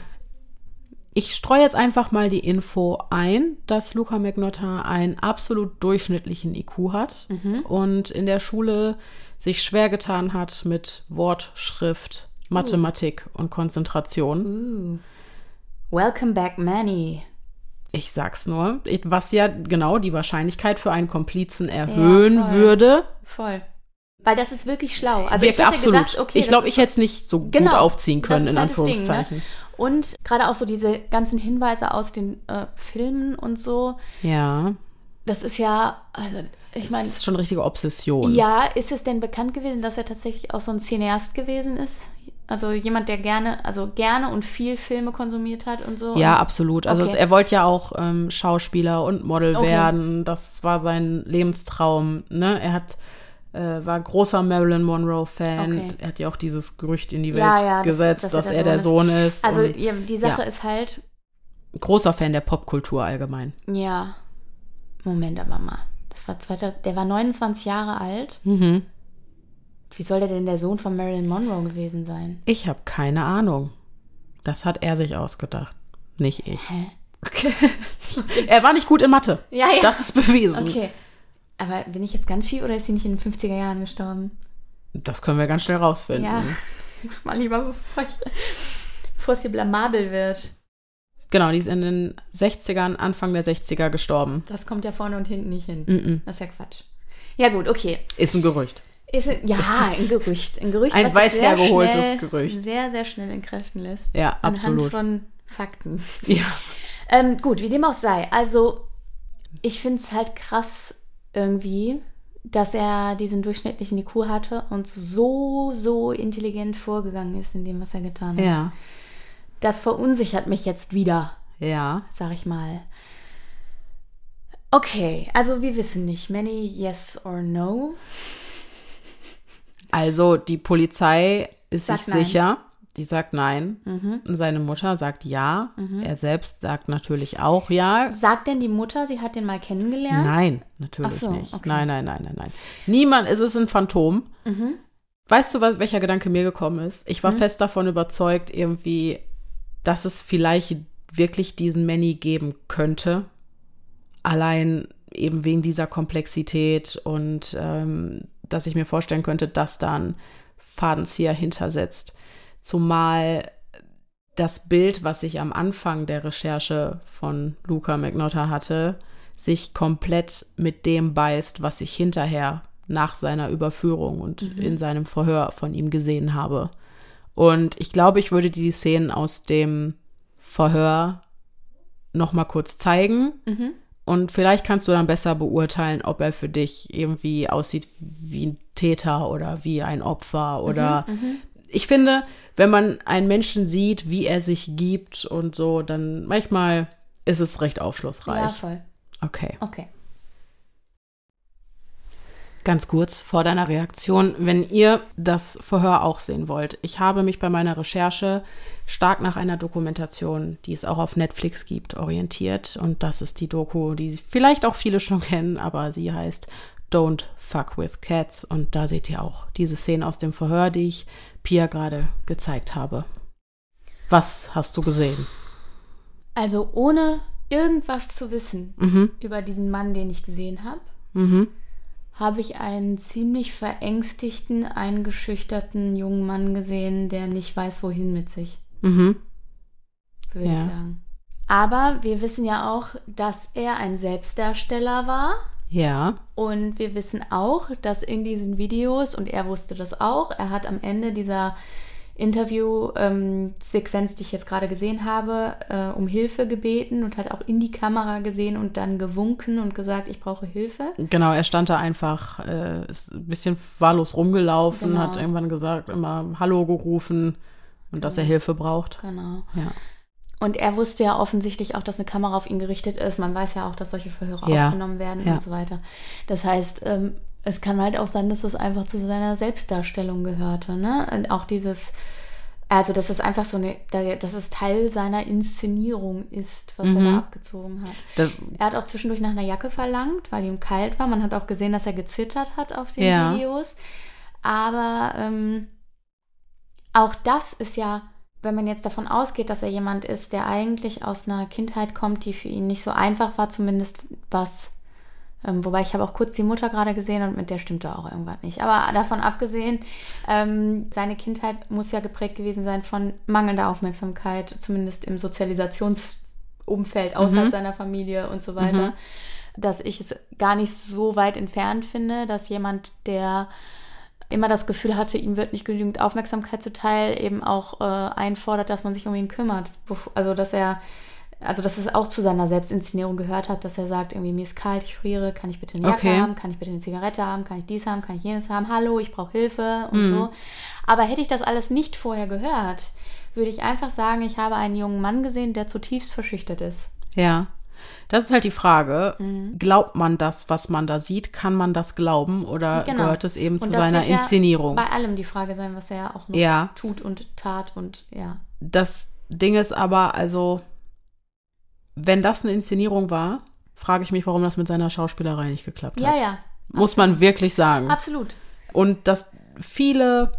Ich streue jetzt einfach mal die Info ein, dass Luca Magnotta einen absolut durchschnittlichen IQ hat und in der Schule sich schwer getan hat mit Wort, Schrift, Mathematik und Konzentration.
welcome back, Manny.
Ich sag's nur, was ja genau die Wahrscheinlichkeit für einen Komplizen erhöhen
voll.
würde.
Voll. Weil das ist wirklich schlau. Also
Wirkt
ich hätte
absolut.
gedacht, okay,
ich
das
glaube, ich hätte es nicht so
Genau,
gut aufziehen können,
das
in
halt das Ding,
Anführungszeichen.
ne? Und gerade auch so diese ganzen Hinweise aus den äh, Filmen und so,
Ja,
das ist ja, also ich
das
meine,
ist schon eine richtige Obsession.
ja, ist es denn bekannt gewesen, dass er tatsächlich auch so ein Cineast gewesen ist? Also jemand, der gerne, also gerne und viel Filme konsumiert hat und so.
Ja, absolut. Also
Okay.
er wollte ja auch ähm, Schauspieler und Model
Okay.
werden. Das war sein Lebenstraum. Ne? Er hat äh, war großer Marilyn Monroe-Fan.
Okay.
Er hat ja auch dieses Gerücht in die Welt
Ja, ja, das-
gesetzt,
dass
dass,
er
er
der
der Sohn ist.
Also
und
ja, die Sache ist halt,
großer Fan der Popkultur allgemein.
ja, Moment aber mal. Das war 2000, der war 29 Jahre alt.
Mhm.
Wie soll der denn der Sohn von Marilyn Monroe gewesen sein?
Ich habe keine Ahnung. Das hat er sich ausgedacht, nicht ich.
Hä?
Er war nicht gut in Mathe.
Ja, ja.
Das ist bewiesen.
Okay. Aber bin ich jetzt ganz schief oder ist sie nicht in den 50er Jahren gestorben?
Das können wir ganz schnell rausfinden.
Ja. Mach mal lieber, bevor, ich, bevor es hier blamabel wird.
Genau, die ist in den 60ern, Anfang der 60er gestorben.
Das kommt ja vorne und hinten nicht hin.
Mhm.
Das ist ja Quatsch. Ja, gut, okay.
Ist ein Gerücht.
Ist, ja, ein Gerücht. Ein Gerücht,
Ein
was
weit hergeholtes
schnell,
Gerücht.
Sehr, sehr schnell entkräften lässt.
Ja,
Anhand
absolut.
von Fakten.
Ja.
Ähm, gut, wie dem auch sei. Also, ich finde es halt krass irgendwie, dass er diesen durchschnittlichen IQ hatte und so, so intelligent vorgegangen ist in dem, was er getan hat.
Ja.
Das verunsichert mich jetzt wieder,
Ja.
sag ich mal. Okay, also wir wissen nicht. Many yes or no.
Also die Polizei ist
Sagt
sich
nein.
sicher. Die sagt nein.
Mhm.
Und seine Mutter sagt ja. Er selbst sagt natürlich auch ja.
Sagt denn die Mutter, sie hat den mal kennengelernt?
Nein, natürlich
so,
nicht.
okay.
Nein, nein, nein, nein, nein. Niemand, es ist ein Phantom.
Mhm.
Weißt du, was, welcher Gedanke mir gekommen ist? Ich war fest davon überzeugt, irgendwie, dass es vielleicht wirklich diesen Manny geben könnte. Allein eben wegen dieser Komplexität und ähm, dass ich mir vorstellen könnte, dass da ein Fadenzieher hintersetzt. Zumal das Bild, was ich am Anfang der Recherche von Luca Magnotta hatte, sich komplett mit dem beißt, was ich hinterher nach seiner Überführung und in seinem Verhör von ihm gesehen habe. Und ich glaube, ich würde die Szenen aus dem Verhör noch mal kurz zeigen
Mhm.
Und vielleicht kannst du dann besser beurteilen, ob er für dich irgendwie aussieht wie ein Täter oder wie ein Opfer oder ich finde, wenn man einen Menschen sieht, wie er sich gibt und so, dann manchmal ist es recht aufschlussreich.
Ja, voll.
Okay.
Okay.
Ganz kurz vor deiner Reaktion, wenn ihr das Verhör auch sehen wollt. Ich habe mich bei meiner Recherche stark nach einer Dokumentation, die es auch auf Netflix gibt, orientiert. Und das ist die Doku, die vielleicht auch viele schon kennen, aber sie heißt Don't Fuck with Cats. Und da seht ihr auch diese Szene aus dem Verhör, die ich Pia gerade gezeigt habe. Was hast du gesehen?
Also ohne irgendwas zu wissen
Mhm.
über diesen Mann, den ich gesehen habe,
Mhm.
Habe ich einen ziemlich verängstigten, eingeschüchterten jungen Mann gesehen, der nicht weiß, wohin mit sich,
Mhm.
würde
Ja.
ich sagen. Aber wir wissen ja auch, dass er ein Selbstdarsteller war.
Ja.
Und wir wissen auch, dass in diesen Videos, und er wusste das auch, er hat am Ende dieser Interview-Sequenz, die ich jetzt gerade gesehen habe, äh, um Hilfe gebeten und hat auch in die Kamera gesehen und dann gewunken und gesagt, ich brauche Hilfe.
Genau, er stand da einfach, äh, ist ein bisschen wahllos rumgelaufen,
Genau.
hat irgendwann gesagt, immer Hallo gerufen und dass er Hilfe braucht.
Genau.
Ja.
Und er wusste ja offensichtlich auch, dass eine Kamera auf ihn gerichtet ist. Man weiß ja auch, dass solche Verhöre
Ja.
aufgenommen werden
Ja.
und so weiter. Das heißt, ähm, es kann halt auch sein, dass das einfach zu seiner Selbstdarstellung gehörte. Ne? Und auch dieses, also dass es einfach so eine, dass es Teil seiner Inszenierung ist, was er
Mhm.
da abgezogen hat.
Das,
Er hat auch zwischendurch nach einer Jacke verlangt, weil ihm kalt war. Man hat auch gesehen, dass er gezittert hat auf den
Ja.
Videos. Aber ähm, auch das ist ja, wenn man jetzt davon ausgeht, dass er jemand ist, der eigentlich aus einer Kindheit kommt, die für ihn nicht so einfach war, zumindest was. Ähm, wobei ich habe auch kurz die Mutter gerade gesehen und mit der stimmte auch irgendwas nicht. Aber davon abgesehen, ähm, seine Kindheit muss ja geprägt gewesen sein von mangelnder Aufmerksamkeit, zumindest im Sozialisationsumfeld außerhalb
Mhm.
seiner Familie und so weiter.
Mhm.
Dass ich es gar nicht so weit entfernt finde, dass jemand, der immer das Gefühl hatte, ihm wird nicht genügend Aufmerksamkeit zuteil, eben auch äh, einfordert, dass man sich um ihn kümmert. Also dass er, also dass es auch zu seiner Selbstinszenierung gehört hat, dass er sagt, irgendwie mir ist kalt, ich friere, kann ich bitte eine Jacke
Okay.
haben, kann ich bitte eine Zigarette haben, kann ich dies haben, kann ich jenes haben, hallo, ich brauche Hilfe und
Mhm.
so. Aber hätte ich das alles nicht vorher gehört, würde ich einfach sagen, ich habe einen jungen Mann gesehen, der zutiefst verschüchtert ist.
ja. Das ist halt die Frage.
Mhm.
Glaubt man das, was man da sieht? Kann man das glauben oder
Genau.
gehört es eben
Und
zu seiner
ja
Inszenierung?
Bei allem die Frage sein, was er auch noch
Ja.
tut und tat und ja.
Das Ding ist aber, also, wenn das eine Inszenierung war, frage ich mich, warum das mit seiner Schauspielerei nicht geklappt
Ja,
hat.
ja.
Muss man wirklich sagen.
Absolut.
Und dass viele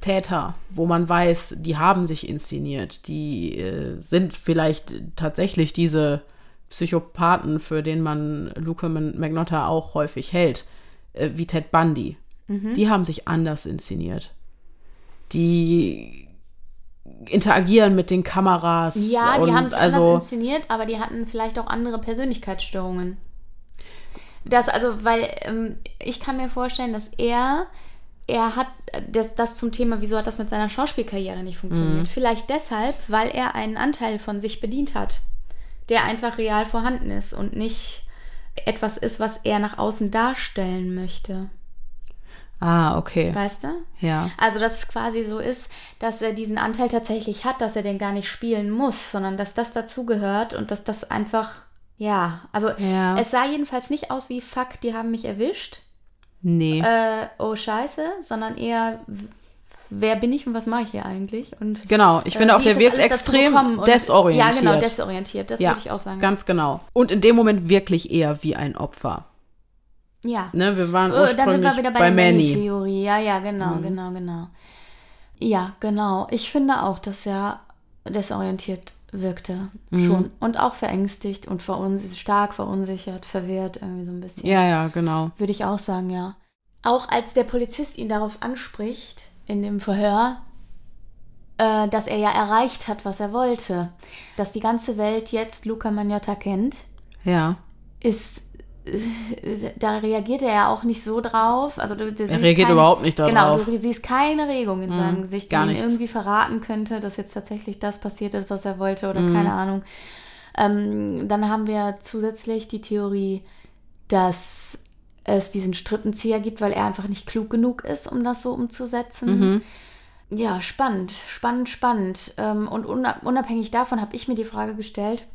Täter, wo man weiß, die haben sich inszeniert, die äh, sind vielleicht tatsächlich diese Psychopathen, für den man Luca Magnotta auch häufig hält, äh, wie Ted Bundy.
Mhm.
Die haben sich anders inszeniert. Die interagieren mit den Kameras.
Ja, die haben sich
also,
anders inszeniert, aber die hatten vielleicht auch andere Persönlichkeitsstörungen. Das, also, weil ähm, ich kann mir vorstellen, dass er, er hat das, das zum Thema, wieso hat das mit seiner Schauspielkarriere nicht funktioniert?
Mhm.
Vielleicht deshalb, weil er einen Anteil von sich bedient hat, der einfach real vorhanden ist und nicht etwas ist, was er nach außen darstellen möchte.
Ah, okay.
Weißt du?
Ja.
Also, dass es quasi so ist, dass er diesen Anteil tatsächlich hat, dass er den gar nicht spielen muss, sondern dass das dazugehört und dass das einfach, ja, also
Ja.
es sah jedenfalls nicht aus wie Fuck, die haben mich erwischt,
Nee.
äh, oh Scheiße, sondern eher, wer bin ich und was mache ich hier eigentlich? Und
genau. Ich
äh,
finde auch,
wie
der wirkt extrem desorientiert.
Ja, genau, desorientiert, das
Ja,
würde ich auch sagen.
Ganz genau. Und in dem Moment wirklich eher wie ein Opfer.
Ja.
Ne, wir waren
Oh, dann
ursprünglich
sind wir wieder bei,
bei
der
Manny.
Manny-Theorie. Ja, ja, genau,
Mhm.
genau, genau. Ja, genau. Ich finde auch, dass er desorientiert wirkte.
Mhm.
Schon. Und auch verängstigt und verunsichert, stark verunsichert, verwirrt, irgendwie so ein bisschen.
Ja, ja, genau.
Würde ich auch sagen, ja. Auch als der Polizist ihn darauf anspricht, in dem Verhör, äh, dass er ja erreicht hat, was er wollte. Dass die ganze Welt jetzt Luca Magnotta kennt
Ja.
ist, da reagiert er ja auch nicht so drauf. Also du, du
Er reagiert
kein-
überhaupt nicht
Genau,
darauf.
du siehst keine Regung in
Mhm,
seinem Gesicht, die
nichts.
irgendwie verraten könnte, dass jetzt tatsächlich das passiert ist, was er wollte oder
Mhm.
keine Ahnung. Ähm, dann haben wir zusätzlich die Theorie, dass es diesen Strippenzieher gibt, weil er einfach nicht klug genug ist, um das so umzusetzen. Ja, spannend, spannend, spannend. Ähm, und unab- unabhängig davon habe ich mir die Frage gestellt,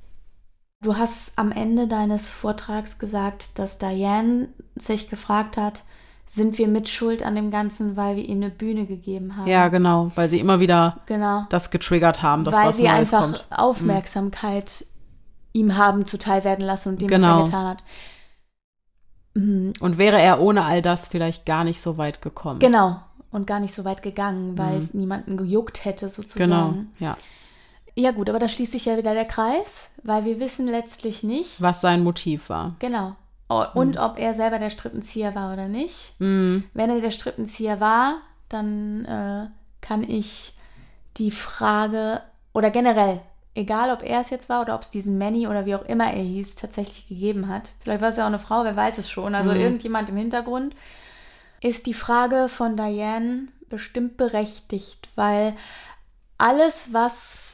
du hast am Ende deines Vortrags gesagt, dass Diane sich gefragt hat, sind wir mitschuld an dem Ganzen, weil wir ihm eine Bühne gegeben haben?
Ja, genau, weil sie immer wieder
genau.
das getriggert haben, dass
weil
was
sie
Neues
einfach
kommt.
Aufmerksamkeit ihm haben zuteil werden lassen und dem, was
Genau.
er getan hat. Mhm,
Und wäre er ohne all das vielleicht gar nicht so weit gekommen.
Genau. Und gar nicht so weit gegangen, weil es niemanden gejuckt hätte, sozusagen.
Genau, ja.
Ja, gut, aber da schließt sich ja wieder der Kreis, weil wir wissen letztlich nicht,
Was sein Motiv war.
genau. O- Und ob er selber der Strippenzieher war oder nicht.
Mhm.
Wenn er der Strippenzieher war, dann äh, kann ich die Frage, oder generell, egal ob er es jetzt war oder ob es diesen Manny oder wie auch immer er hieß, tatsächlich gegeben hat. Vielleicht war es ja auch eine Frau, wer weiß es schon. Also irgendjemand im Hintergrund. Ist die Frage von Diane bestimmt berechtigt, weil alles, was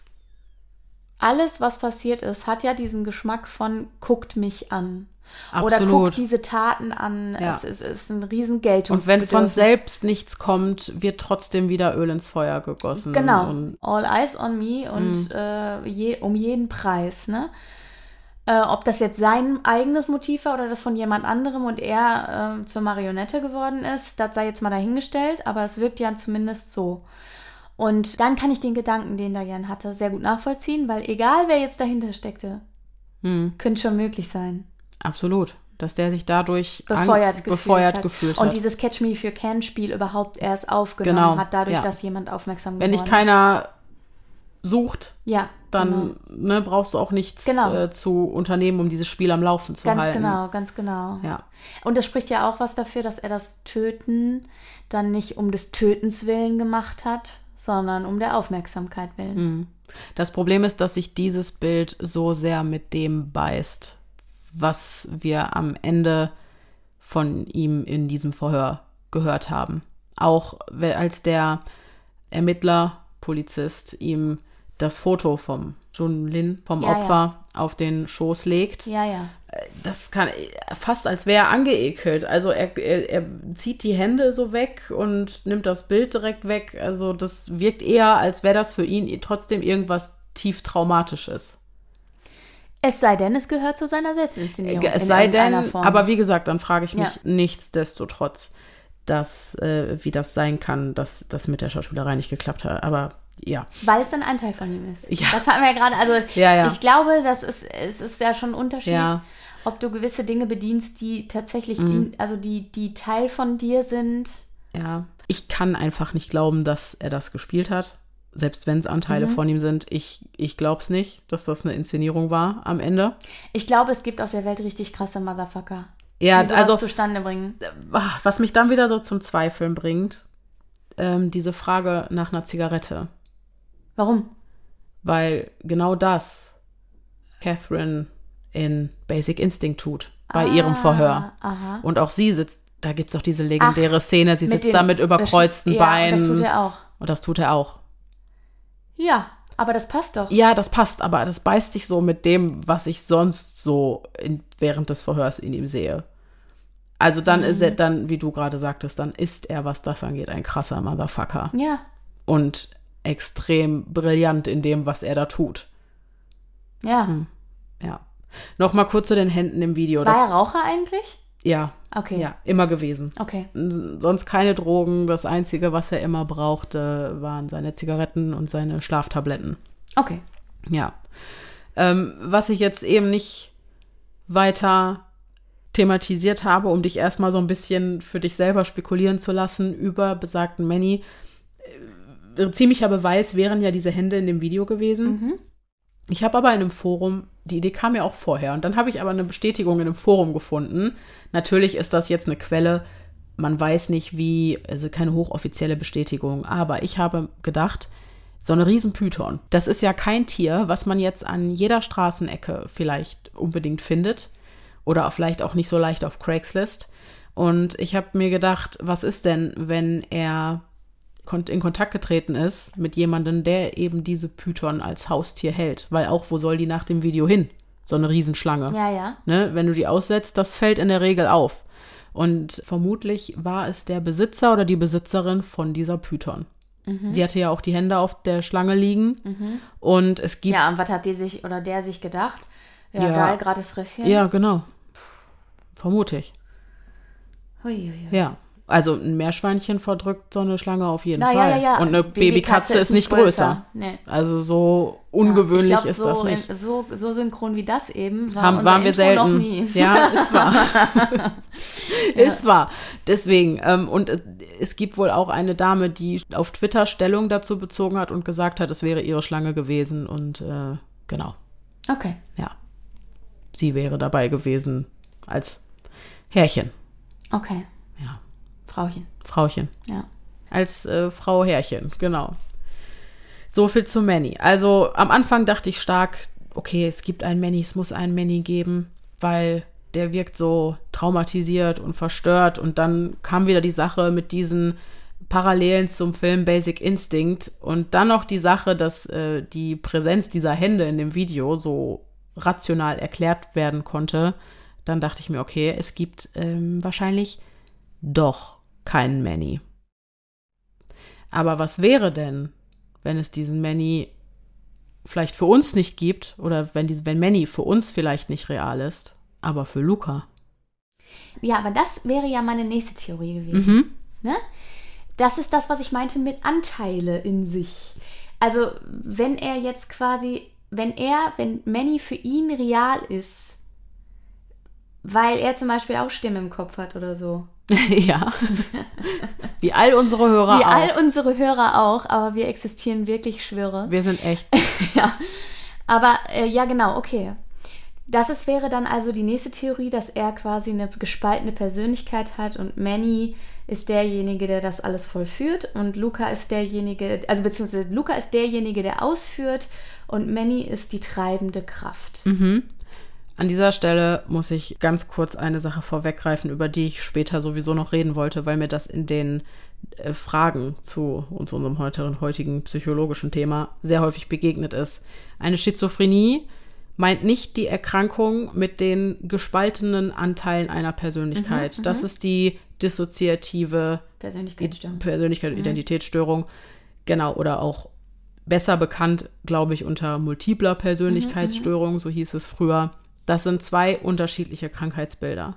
alles, was passiert ist, hat ja diesen Geschmack von guckt mich an. Oder
Absolut.
guckt diese Taten an.
Ja.
Es, ist, es ist ein riesen
Und wenn von selbst nichts kommt, wird trotzdem wieder Öl ins Feuer gegossen.
Genau. All eyes on me und äh, je, um jeden Preis, ne? Äh, ob das jetzt sein eigenes Motiv war oder das von jemand anderem und er äh, zur Marionette geworden ist, das sei jetzt mal dahingestellt, aber es wirkt ja zumindest so. Und dann kann ich den Gedanken, den Diane hatte, sehr gut nachvollziehen, weil egal wer jetzt dahinter steckte,
hm,
könnte schon möglich sein.
absolut. Dass der sich dadurch
Befeuert, gefühlt,
befeuert
hat.
gefühlt
Und
hat.
dieses Catch Me If You Can Spiel überhaupt erst aufgenommen
Genau,
hat, dadurch,
ja.
dass jemand aufmerksam
Wenn dich
geworden
keiner sucht,
ist. Ja,
dann
genau.
ne, brauchst du auch nichts
Genau.
äh, zu unternehmen, um dieses Spiel am Laufen zu
Ganz
halten.
genau, ganz genau.
Ja.
Und das spricht ja auch was dafür, dass er das Töten dann nicht um des Tötens willen gemacht hat, sondern um der Aufmerksamkeit willen.
Mhm. Das Problem ist, dass sich dieses Bild so sehr mit dem beißt, was wir am Ende von ihm in diesem Verhör gehört haben. Auch als der Ermittler, Polizist ihm das Foto vom Jun Lin, vom
Ja,
Opfer, auf den Schoß legt.
Ja, ja.
Das kann fast als wäre er angeekelt. Also er, er, er zieht die Hände so weg und nimmt das Bild direkt weg. Also das wirkt eher, als wäre das für ihn trotzdem irgendwas tief Traumatisches.
Es sei denn, es gehört zu seiner Selbstinszenierung.
Es sei denn,
Form.
aber wie gesagt, dann frage ich mich
Ja.
nichtsdestotrotz, dass, äh, wie das sein kann, dass das mit der Schauspielerei nicht geklappt hat. Aber ja,
Weil es ein Anteil von ihm ist.
Ja.
Das hatten wir ja gerade. Also
Ja, ja.
ich glaube, das ist, es ist ja schon ein Unterschied,
Ja.
Ob du gewisse Dinge bedienst, die tatsächlich,
Mhm.
in, also die, die Teil von dir sind.
ja, ich kann einfach nicht glauben, dass er das gespielt hat. Selbst wenn es Anteile
Mhm.
von ihm sind, ich, ich glaube es nicht, dass das eine Inszenierung war am Ende.
Ich glaube, es gibt auf der Welt richtig krasse Motherfucker,
Ja, also
zustande bringen.
ah, was mich dann wieder so zum Zweifeln bringt, ähm, diese Frage nach einer Zigarette.
Warum?
Weil genau das Catherine in Basic Instinct tut, bei ihrem Verhör.
Ah, Aha.
Und auch sie sitzt, da gibt es doch diese legendäre Szene, sie sitzt
den-
da mit überkreuzten
ja,
Beinen.
Das tut er auch.
Und das tut er auch.
Ja, aber das passt doch.
Ja, das passt, aber das beißt sich so mit dem, was ich sonst so in, während des Verhörs in ihm sehe. Also dann ist
Mhm.
er, dann, wie du gerade sagtest, dann ist er, was das angeht, ein krasser Motherfucker.
Ja.
Und extrem brillant in dem, was er da tut.
Ja.
Hm. Ja. Nochmal kurz zu den Händen im Video.
War
Das,
er Raucher eigentlich?
ja,
Okay.
ja, immer gewesen.
Okay.
Sonst keine Drogen. Das Einzige, was er immer brauchte, waren seine Zigaretten und seine Schlaftabletten.
Okay.
Ja. Ähm, was ich jetzt eben nicht weiter thematisiert habe, um dich erstmal so ein bisschen für dich selber spekulieren zu lassen über besagten Manny. Äh, ziemlicher Beweis wären ja diese Hände in dem Video gewesen.
Mhm.
Ich habe aber in einem Forum, die Idee kam ja auch vorher, und dann habe ich aber eine Bestätigung in einem Forum gefunden. Natürlich ist das jetzt eine Quelle, man weiß nicht wie, also keine hochoffizielle Bestätigung, aber ich habe gedacht, so eine Riesenpython, das ist ja kein Tier, was man jetzt an jeder Straßenecke vielleicht unbedingt findet oder vielleicht auch nicht so leicht auf Craigslist. Und ich habe mir gedacht, was ist denn, wenn er in Kontakt getreten ist mit jemandem, der eben diese Python als Haustier hält? Weil auch, wo soll die nach dem Video hin? So eine Riesenschlange.
Ja, ja.
Ne? Wenn du die aussetzt, das fällt in der Regel auf. Und vermutlich war es der Besitzer oder die Besitzerin von dieser Python.
Mhm.
Die hatte ja auch die Hände auf der Schlange liegen. Und es gibt.
Ja, und was hat die sich oder der sich gedacht? Ja,
Ja.
geil, gratis Fresschen.
Ja, genau. Vermute ich.
Hui, hui, hui.
Ja. Also ein Meerschweinchen verdrückt so eine Schlange auf jeden
Na,
Fall.
ja, ja, ja.
Und eine Babykatze, ist nicht größer.
Nee.
Also so ungewöhnlich
ich glaub,
ist
so
das nicht.
In, so, so synchron wie das eben war
Haben, waren wir
Intro
selten.
noch nie.
Ja, ist wahr. Ist wahr. Deswegen, ähm, und es, es gibt wohl auch eine Dame, die auf Twitter Stellung dazu bezogen hat und gesagt hat, es wäre ihre Schlange gewesen. Und äh, genau,
Okay.
ja. Sie wäre dabei gewesen als Herrchen.
Okay. Frauchen.
Frauchen.
Ja.
Als äh, Frau Herrchen, genau. So viel zu Manny. Also am Anfang dachte ich stark, okay, es gibt einen Manny, es muss einen Manny geben, weil der wirkt so traumatisiert und verstört. Und dann kam wieder die Sache mit diesen Parallelen zum Film Basic Instinct und dann noch die Sache, dass äh, die Präsenz dieser Hände in dem Video so rational erklärt werden konnte. Dann dachte ich mir, okay, es gibt ähm, wahrscheinlich doch keinen Manny. Aber was wäre denn, wenn es diesen Manny vielleicht für uns nicht gibt oder wenn, diese, wenn Manny für uns vielleicht nicht real ist, aber für Luca?
Ja, aber das wäre ja meine nächste Theorie gewesen.
Mhm.
Ne? Das ist das, was ich meinte mit Anteile in sich. Also, wenn er jetzt quasi, wenn er, wenn Manny für ihn real ist, weil er zum Beispiel auch Stimme im Kopf hat oder so.
ja. Wie all unsere Hörer
Wie
auch.
all unsere Hörer auch, aber wir existieren wirklich, ich schwöre.
Wir sind echt.
ja. Aber äh, ja, genau, okay. Das ist, wäre dann also die nächste Theorie, dass er quasi eine gespaltene Persönlichkeit hat und Manny ist derjenige, der das alles vollführt und Luca ist derjenige, also beziehungsweise Luca ist derjenige, der ausführt und Manny ist die treibende Kraft.
Mhm. An dieser Stelle muss ich ganz kurz eine Sache vorweggreifen, über die ich später sowieso noch reden wollte, weil mir das in den äh, Fragen zu uns, unserem heutigen, heutigen psychologischen Thema sehr häufig begegnet ist. Eine Schizophrenie meint nicht die Erkrankung mit den gespaltenen Anteilen einer Persönlichkeit. das ist die dissoziative
Persönlichkeitsstörung.
Persönlichkeit, Identitätsstörung. Genau, oder auch besser bekannt, glaube ich, unter multipler Persönlichkeitsstörung, so hieß es früher. Das sind zwei unterschiedliche Krankheitsbilder.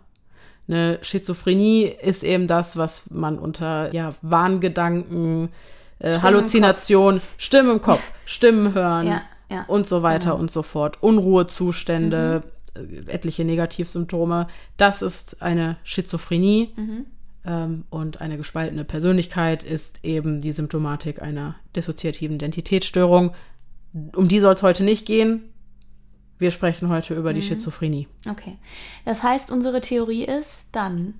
Eine Schizophrenie ist eben das, was man unter ja, Wahngedanken, äh, Halluzination, Stimmen im Kopf, Stimmen hören
Ja, ja,
und so weiter
genau.
und so fort. Unruhezustände, äh, etliche Negativsymptome. Das ist eine Schizophrenie.
Mhm.
Ähm, und eine gespaltene Persönlichkeit ist eben die Symptomatik einer dissoziativen Identitätsstörung. Um die soll es heute nicht gehen. Wir sprechen heute über die
Mhm.
Schizophrenie.
Okay. Das heißt, unsere Theorie ist dann,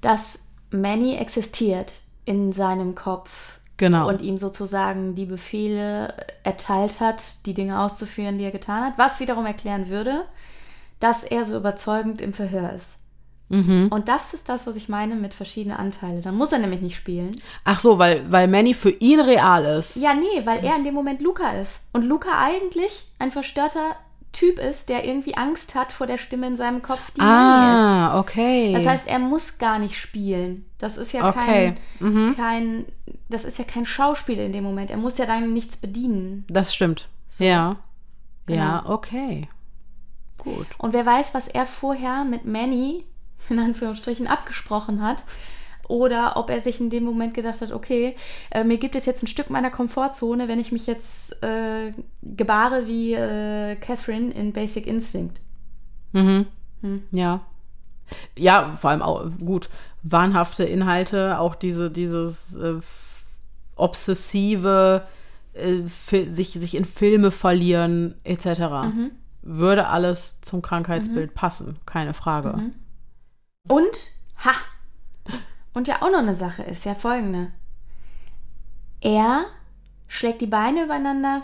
dass Manny existiert in seinem Kopf
Genau.
und ihm sozusagen die Befehle erteilt hat, die Dinge auszuführen, die er getan hat, was wiederum erklären würde, dass er so überzeugend im Verhör ist.
Mhm.
Und das ist das, was ich meine mit verschiedenen Anteilen. Dann muss er nämlich nicht spielen.
Ach so, weil, weil Manny für ihn real ist.
Ja, nee, weil er in dem Moment Luca ist. Und Luca eigentlich ein verstörter Typ ist, der irgendwie Angst hat vor der Stimme in seinem Kopf, die Manny ist.
ah, okay.
Das heißt, er muss gar nicht spielen. Das ist ja
Okay. Mhm.
kein, kein, das ist ja kein Schauspiel in dem Moment. Er muss ja dann nichts bedienen.
das stimmt.
So.
Ja.
Genau.
Ja, okay. Gut.
Und wer weiß, was er vorher mit Manny in Anführungsstrichen abgesprochen hat. Oder ob er sich in dem Moment gedacht hat, okay, äh, mir gibt es jetzt ein Stück meiner Komfortzone, wenn ich mich jetzt äh, gebare wie äh, Catherine in Basic Instinct.
Mhm.
Hm.
Ja. Ja, vor allem auch gut. Wahnhafte Inhalte, auch diese, dieses äh, obsessive, äh, sich, sich in Filme verlieren, etc.
Mhm.
Würde alles zum Krankheitsbild passen, keine Frage.
Mhm. Und, ha! Und ja auch noch eine Sache ist ja folgende. Er schlägt die Beine übereinander,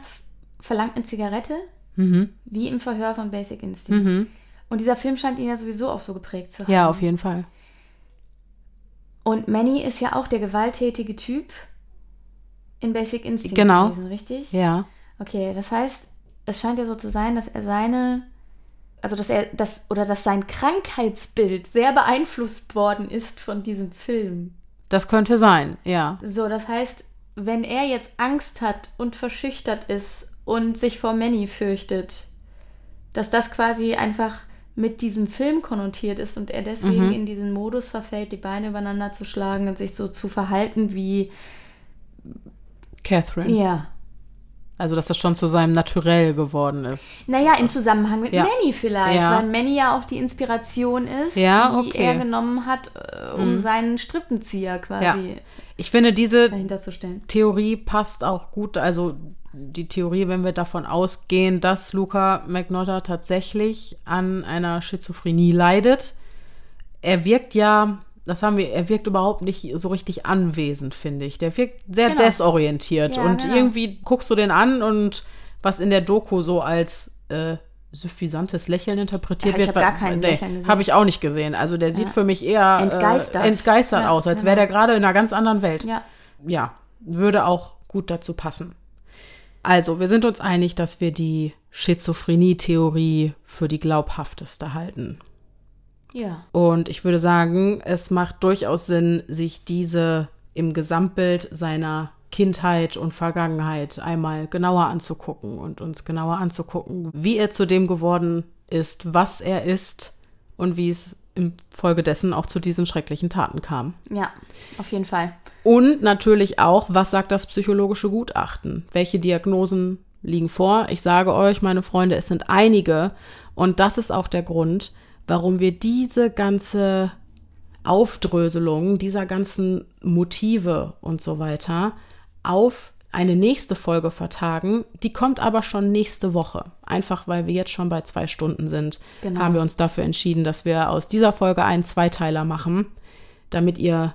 verlangt eine Zigarette,
Mhm.
wie im Verhör von Basic Instinct.
Mhm.
Und dieser Film scheint ihn ja sowieso auch so geprägt zu haben.
Ja, auf jeden Fall.
Und Manny ist ja auch der gewalttätige Typ in Basic Instinct
Genau.
gewesen, richtig?
Ja.
Okay, das heißt, es scheint ja so zu sein, dass er seine also dass er das oder dass sein Krankheitsbild sehr beeinflusst worden ist von diesem Film.
Das könnte sein, ja.
So, das heißt, wenn er jetzt Angst hat und verschüchtert ist und sich vor Manny fürchtet, dass das quasi einfach mit diesem Film konnotiert ist und er deswegen
Mhm.
in diesen Modus verfällt, die Beine übereinander zu schlagen und sich so zu verhalten wie,
Catherine.
ja.
Also, dass das schon zu seinem Naturell geworden ist.
Naja, im Zusammenhang mit
Ja.
Manny vielleicht,
Ja.
weil Manny ja auch die Inspiration ist,
Ja,
die
okay.
er genommen hat, äh, um
Mhm.
seinen Strippenzieher quasi.
Ich finde, diese. Theorie passt auch gut. Also, die Theorie, wenn wir davon ausgehen, dass Luca McNotter tatsächlich an einer Schizophrenie leidet. Er wirkt ja, das haben wir, er wirkt überhaupt nicht so richtig anwesend, finde ich. Der wirkt sehr
Genau.
desorientiert.
Ja,
und
genau.
irgendwie guckst du den an und was in der Doku so als äh, suffisantes Lächeln interpretiert
Ja, ich
wird.
hab gar
wa-
kein
nee,
Lächeln gesehen.
Habe ich auch nicht gesehen. Also der sieht
Ja.
für mich eher
Entgeistert.
äh, entgeistert
Ja,
aus, als
genau.
wäre der gerade in einer ganz anderen Welt
Ja.
ja, würde auch gut dazu passen. Also, wir sind uns einig, dass wir die Schizophrenie-Theorie für die glaubhafteste halten.
Ja.
Und ich würde sagen, es macht durchaus Sinn, sich diese im Gesamtbild seiner Kindheit und Vergangenheit einmal genauer anzugucken und uns genauer anzugucken, wie er zu dem geworden ist, was er ist und wie es infolgedessen auch zu diesen schrecklichen Taten kam.
Ja, auf jeden Fall.
Und natürlich auch, was sagt das psychologische Gutachten? Welche Diagnosen liegen vor? Ich sage euch, meine Freunde, es sind einige. Und das ist auch der Grund, warum wir diese ganze Aufdröselung dieser ganzen Motive und so weiter auf eine nächste Folge vertagen. Die kommt aber schon nächste Woche. Einfach weil wir jetzt schon bei zwei Stunden sind,
Genau.
haben wir uns dafür entschieden, dass wir aus dieser Folge einen Zweiteiler machen, damit ihr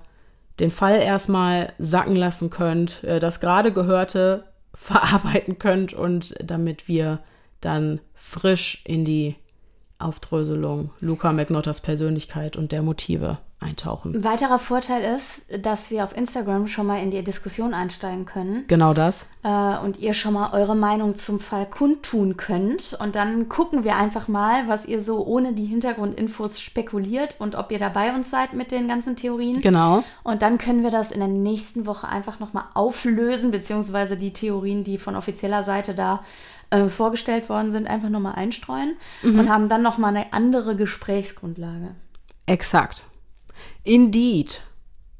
den Fall erstmal sacken lassen könnt, äh, das gerade Gehörte verarbeiten könnt und damit wir dann frisch in die Aufdröselung Luca McNotters Persönlichkeit und der Motive eintauchen.
Ein weiterer Vorteil ist, dass wir auf Instagram schon mal in die Diskussion einsteigen können
Genau das.
äh, und ihr schon mal eure Meinung zum Fall kundtun könnt. Und dann gucken wir einfach mal, was ihr so ohne die Hintergrundinfos spekuliert und ob ihr da bei uns seid mit den ganzen Theorien.
Genau.
Und dann können wir das in der nächsten Woche einfach nochmal auflösen, beziehungsweise die Theorien, die von offizieller Seite da äh, vorgestellt worden sind, einfach nochmal einstreuen und haben dann nochmal eine andere Gesprächsgrundlage.
Exakt. Indeed.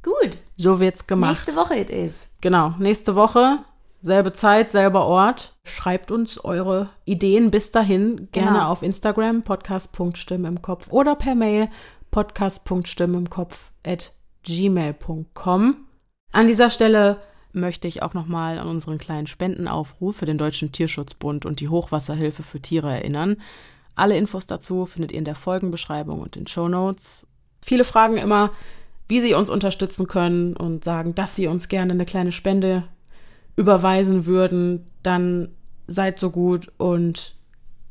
Gut.
So wird's gemacht.
Nächste Woche it is.
Genau, nächste Woche, selbe Zeit, selber Ort. Schreibt uns eure Ideen bis dahin gerne
Genau.
auf Instagram, podcast.stimme im Kopf oder per Mail, podcast.stimme im Kopf at gmail.com. An dieser Stelle möchte ich auch nochmal an unseren kleinen Spendenaufruf für den Deutschen Tierschutzbund und die Hochwasserhilfe für Tiere erinnern. Alle Infos dazu findet ihr in der Folgenbeschreibung und den Shownotes. Viele fragen immer, wie sie uns unterstützen können und sagen, dass sie uns gerne eine kleine Spende überweisen würden, dann seid so gut und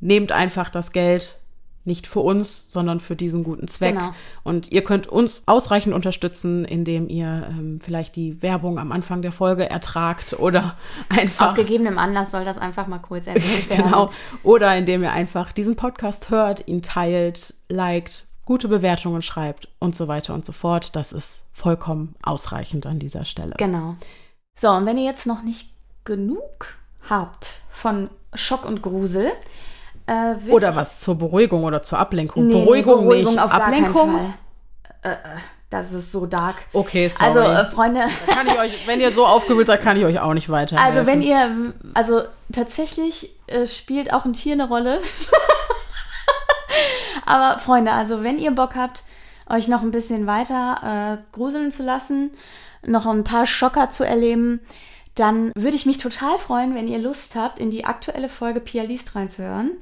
nehmt einfach das Geld nicht für uns, sondern für diesen guten Zweck.
Genau.
Und ihr könnt uns ausreichend unterstützen, indem ihr ähm, vielleicht die Werbung am Anfang der Folge ertragt oder einfach
Aus gegebenem Anlass soll das einfach mal kurz erwähnt werden.
Genau. Oder indem ihr einfach diesen Podcast hört, ihn teilt, liked, gute Bewertungen schreibt und so weiter und so fort. Das ist vollkommen ausreichend an dieser Stelle.
Genau. So, und wenn ihr jetzt noch nicht genug habt von Schock und Grusel, äh,
Oder was zur Beruhigung oder zur Ablenkung.
Nee, nee,
Beruhigung,
Beruhigung
nicht.
auf
Ablenkung.
Äh, äh, das ist so dark.
Okay, sorry.
Also, äh, Freunde,
kann ich euch, wenn ihr so aufgewühlt seid, kann ich euch auch nicht weiter.
also wenn ihr, also tatsächlich äh, spielt auch ein Tier eine Rolle. Aber Freunde, also wenn ihr Bock habt, euch noch ein bisschen weiter äh, gruseln zu lassen, noch ein paar Schocker zu erleben, dann würde ich mich total freuen, wenn ihr Lust habt, in die aktuelle Folge Pia liest reinzuhören.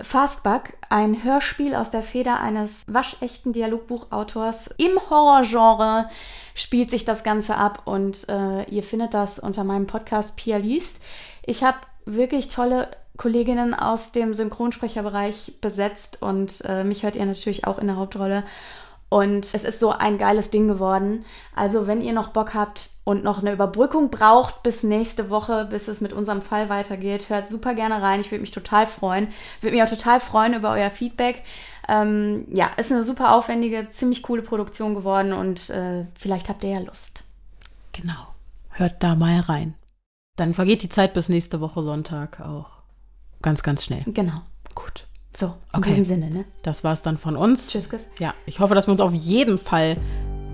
Fastback, ein Hörspiel aus der Feder eines waschechten Dialogbuchautors. Im Horrorgenre spielt sich das Ganze ab und äh, ihr findet das unter meinem Podcast Pia liest. Ich habe wirklich tolle Kolleginnen aus dem Synchronsprecherbereich besetzt und äh, mich hört ihr natürlich auch in der Hauptrolle. Und es ist so ein geiles Ding geworden. Also, wenn ihr noch Bock habt und noch eine Überbrückung braucht bis nächste Woche, bis es mit unserem Fall weitergeht, hört super gerne rein. Ich würde mich total freuen. Würde mich auch total freuen über euer Feedback. Ähm, ja, ist eine super aufwendige, ziemlich coole Produktion geworden und äh, vielleicht habt ihr ja Lust.
Genau. Hört da mal rein. Dann vergeht die Zeit bis nächste Woche Sonntag auch ganz, ganz schnell.
Genau.
Gut.
So, in
Okay.
diesem Sinne, ne?
Das war's dann von uns.
Tschüss, Chris.
Ja, ich hoffe, dass wir uns auf jeden Fall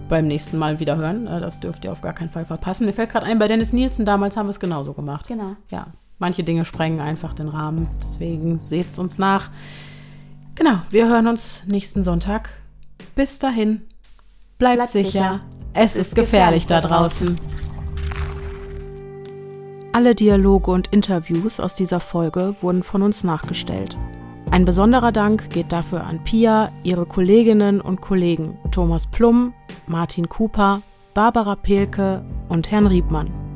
beim nächsten Mal wieder hören. Äh, Das dürft ihr auf gar keinen Fall verpassen. Mir fällt gerade ein, bei Dennis Nielsen damals haben wir es genauso gemacht.
Genau.
Ja, manche Dinge sprengen einfach den Rahmen. Deswegen seht's uns nach. Genau, wir hören uns nächsten Sonntag. Bis dahin, bleibt,
Bleibt
sicher.
sicher.
Es ist gefährlich da draußen. Alle Dialoge und Interviews aus dieser Folge wurden von uns nachgestellt. Ein besonderer Dank geht dafür an Pia, ihre Kolleginnen und Kollegen Thomas Plum, Martin Cooper, Barbara Pelke und Herrn Riebmann.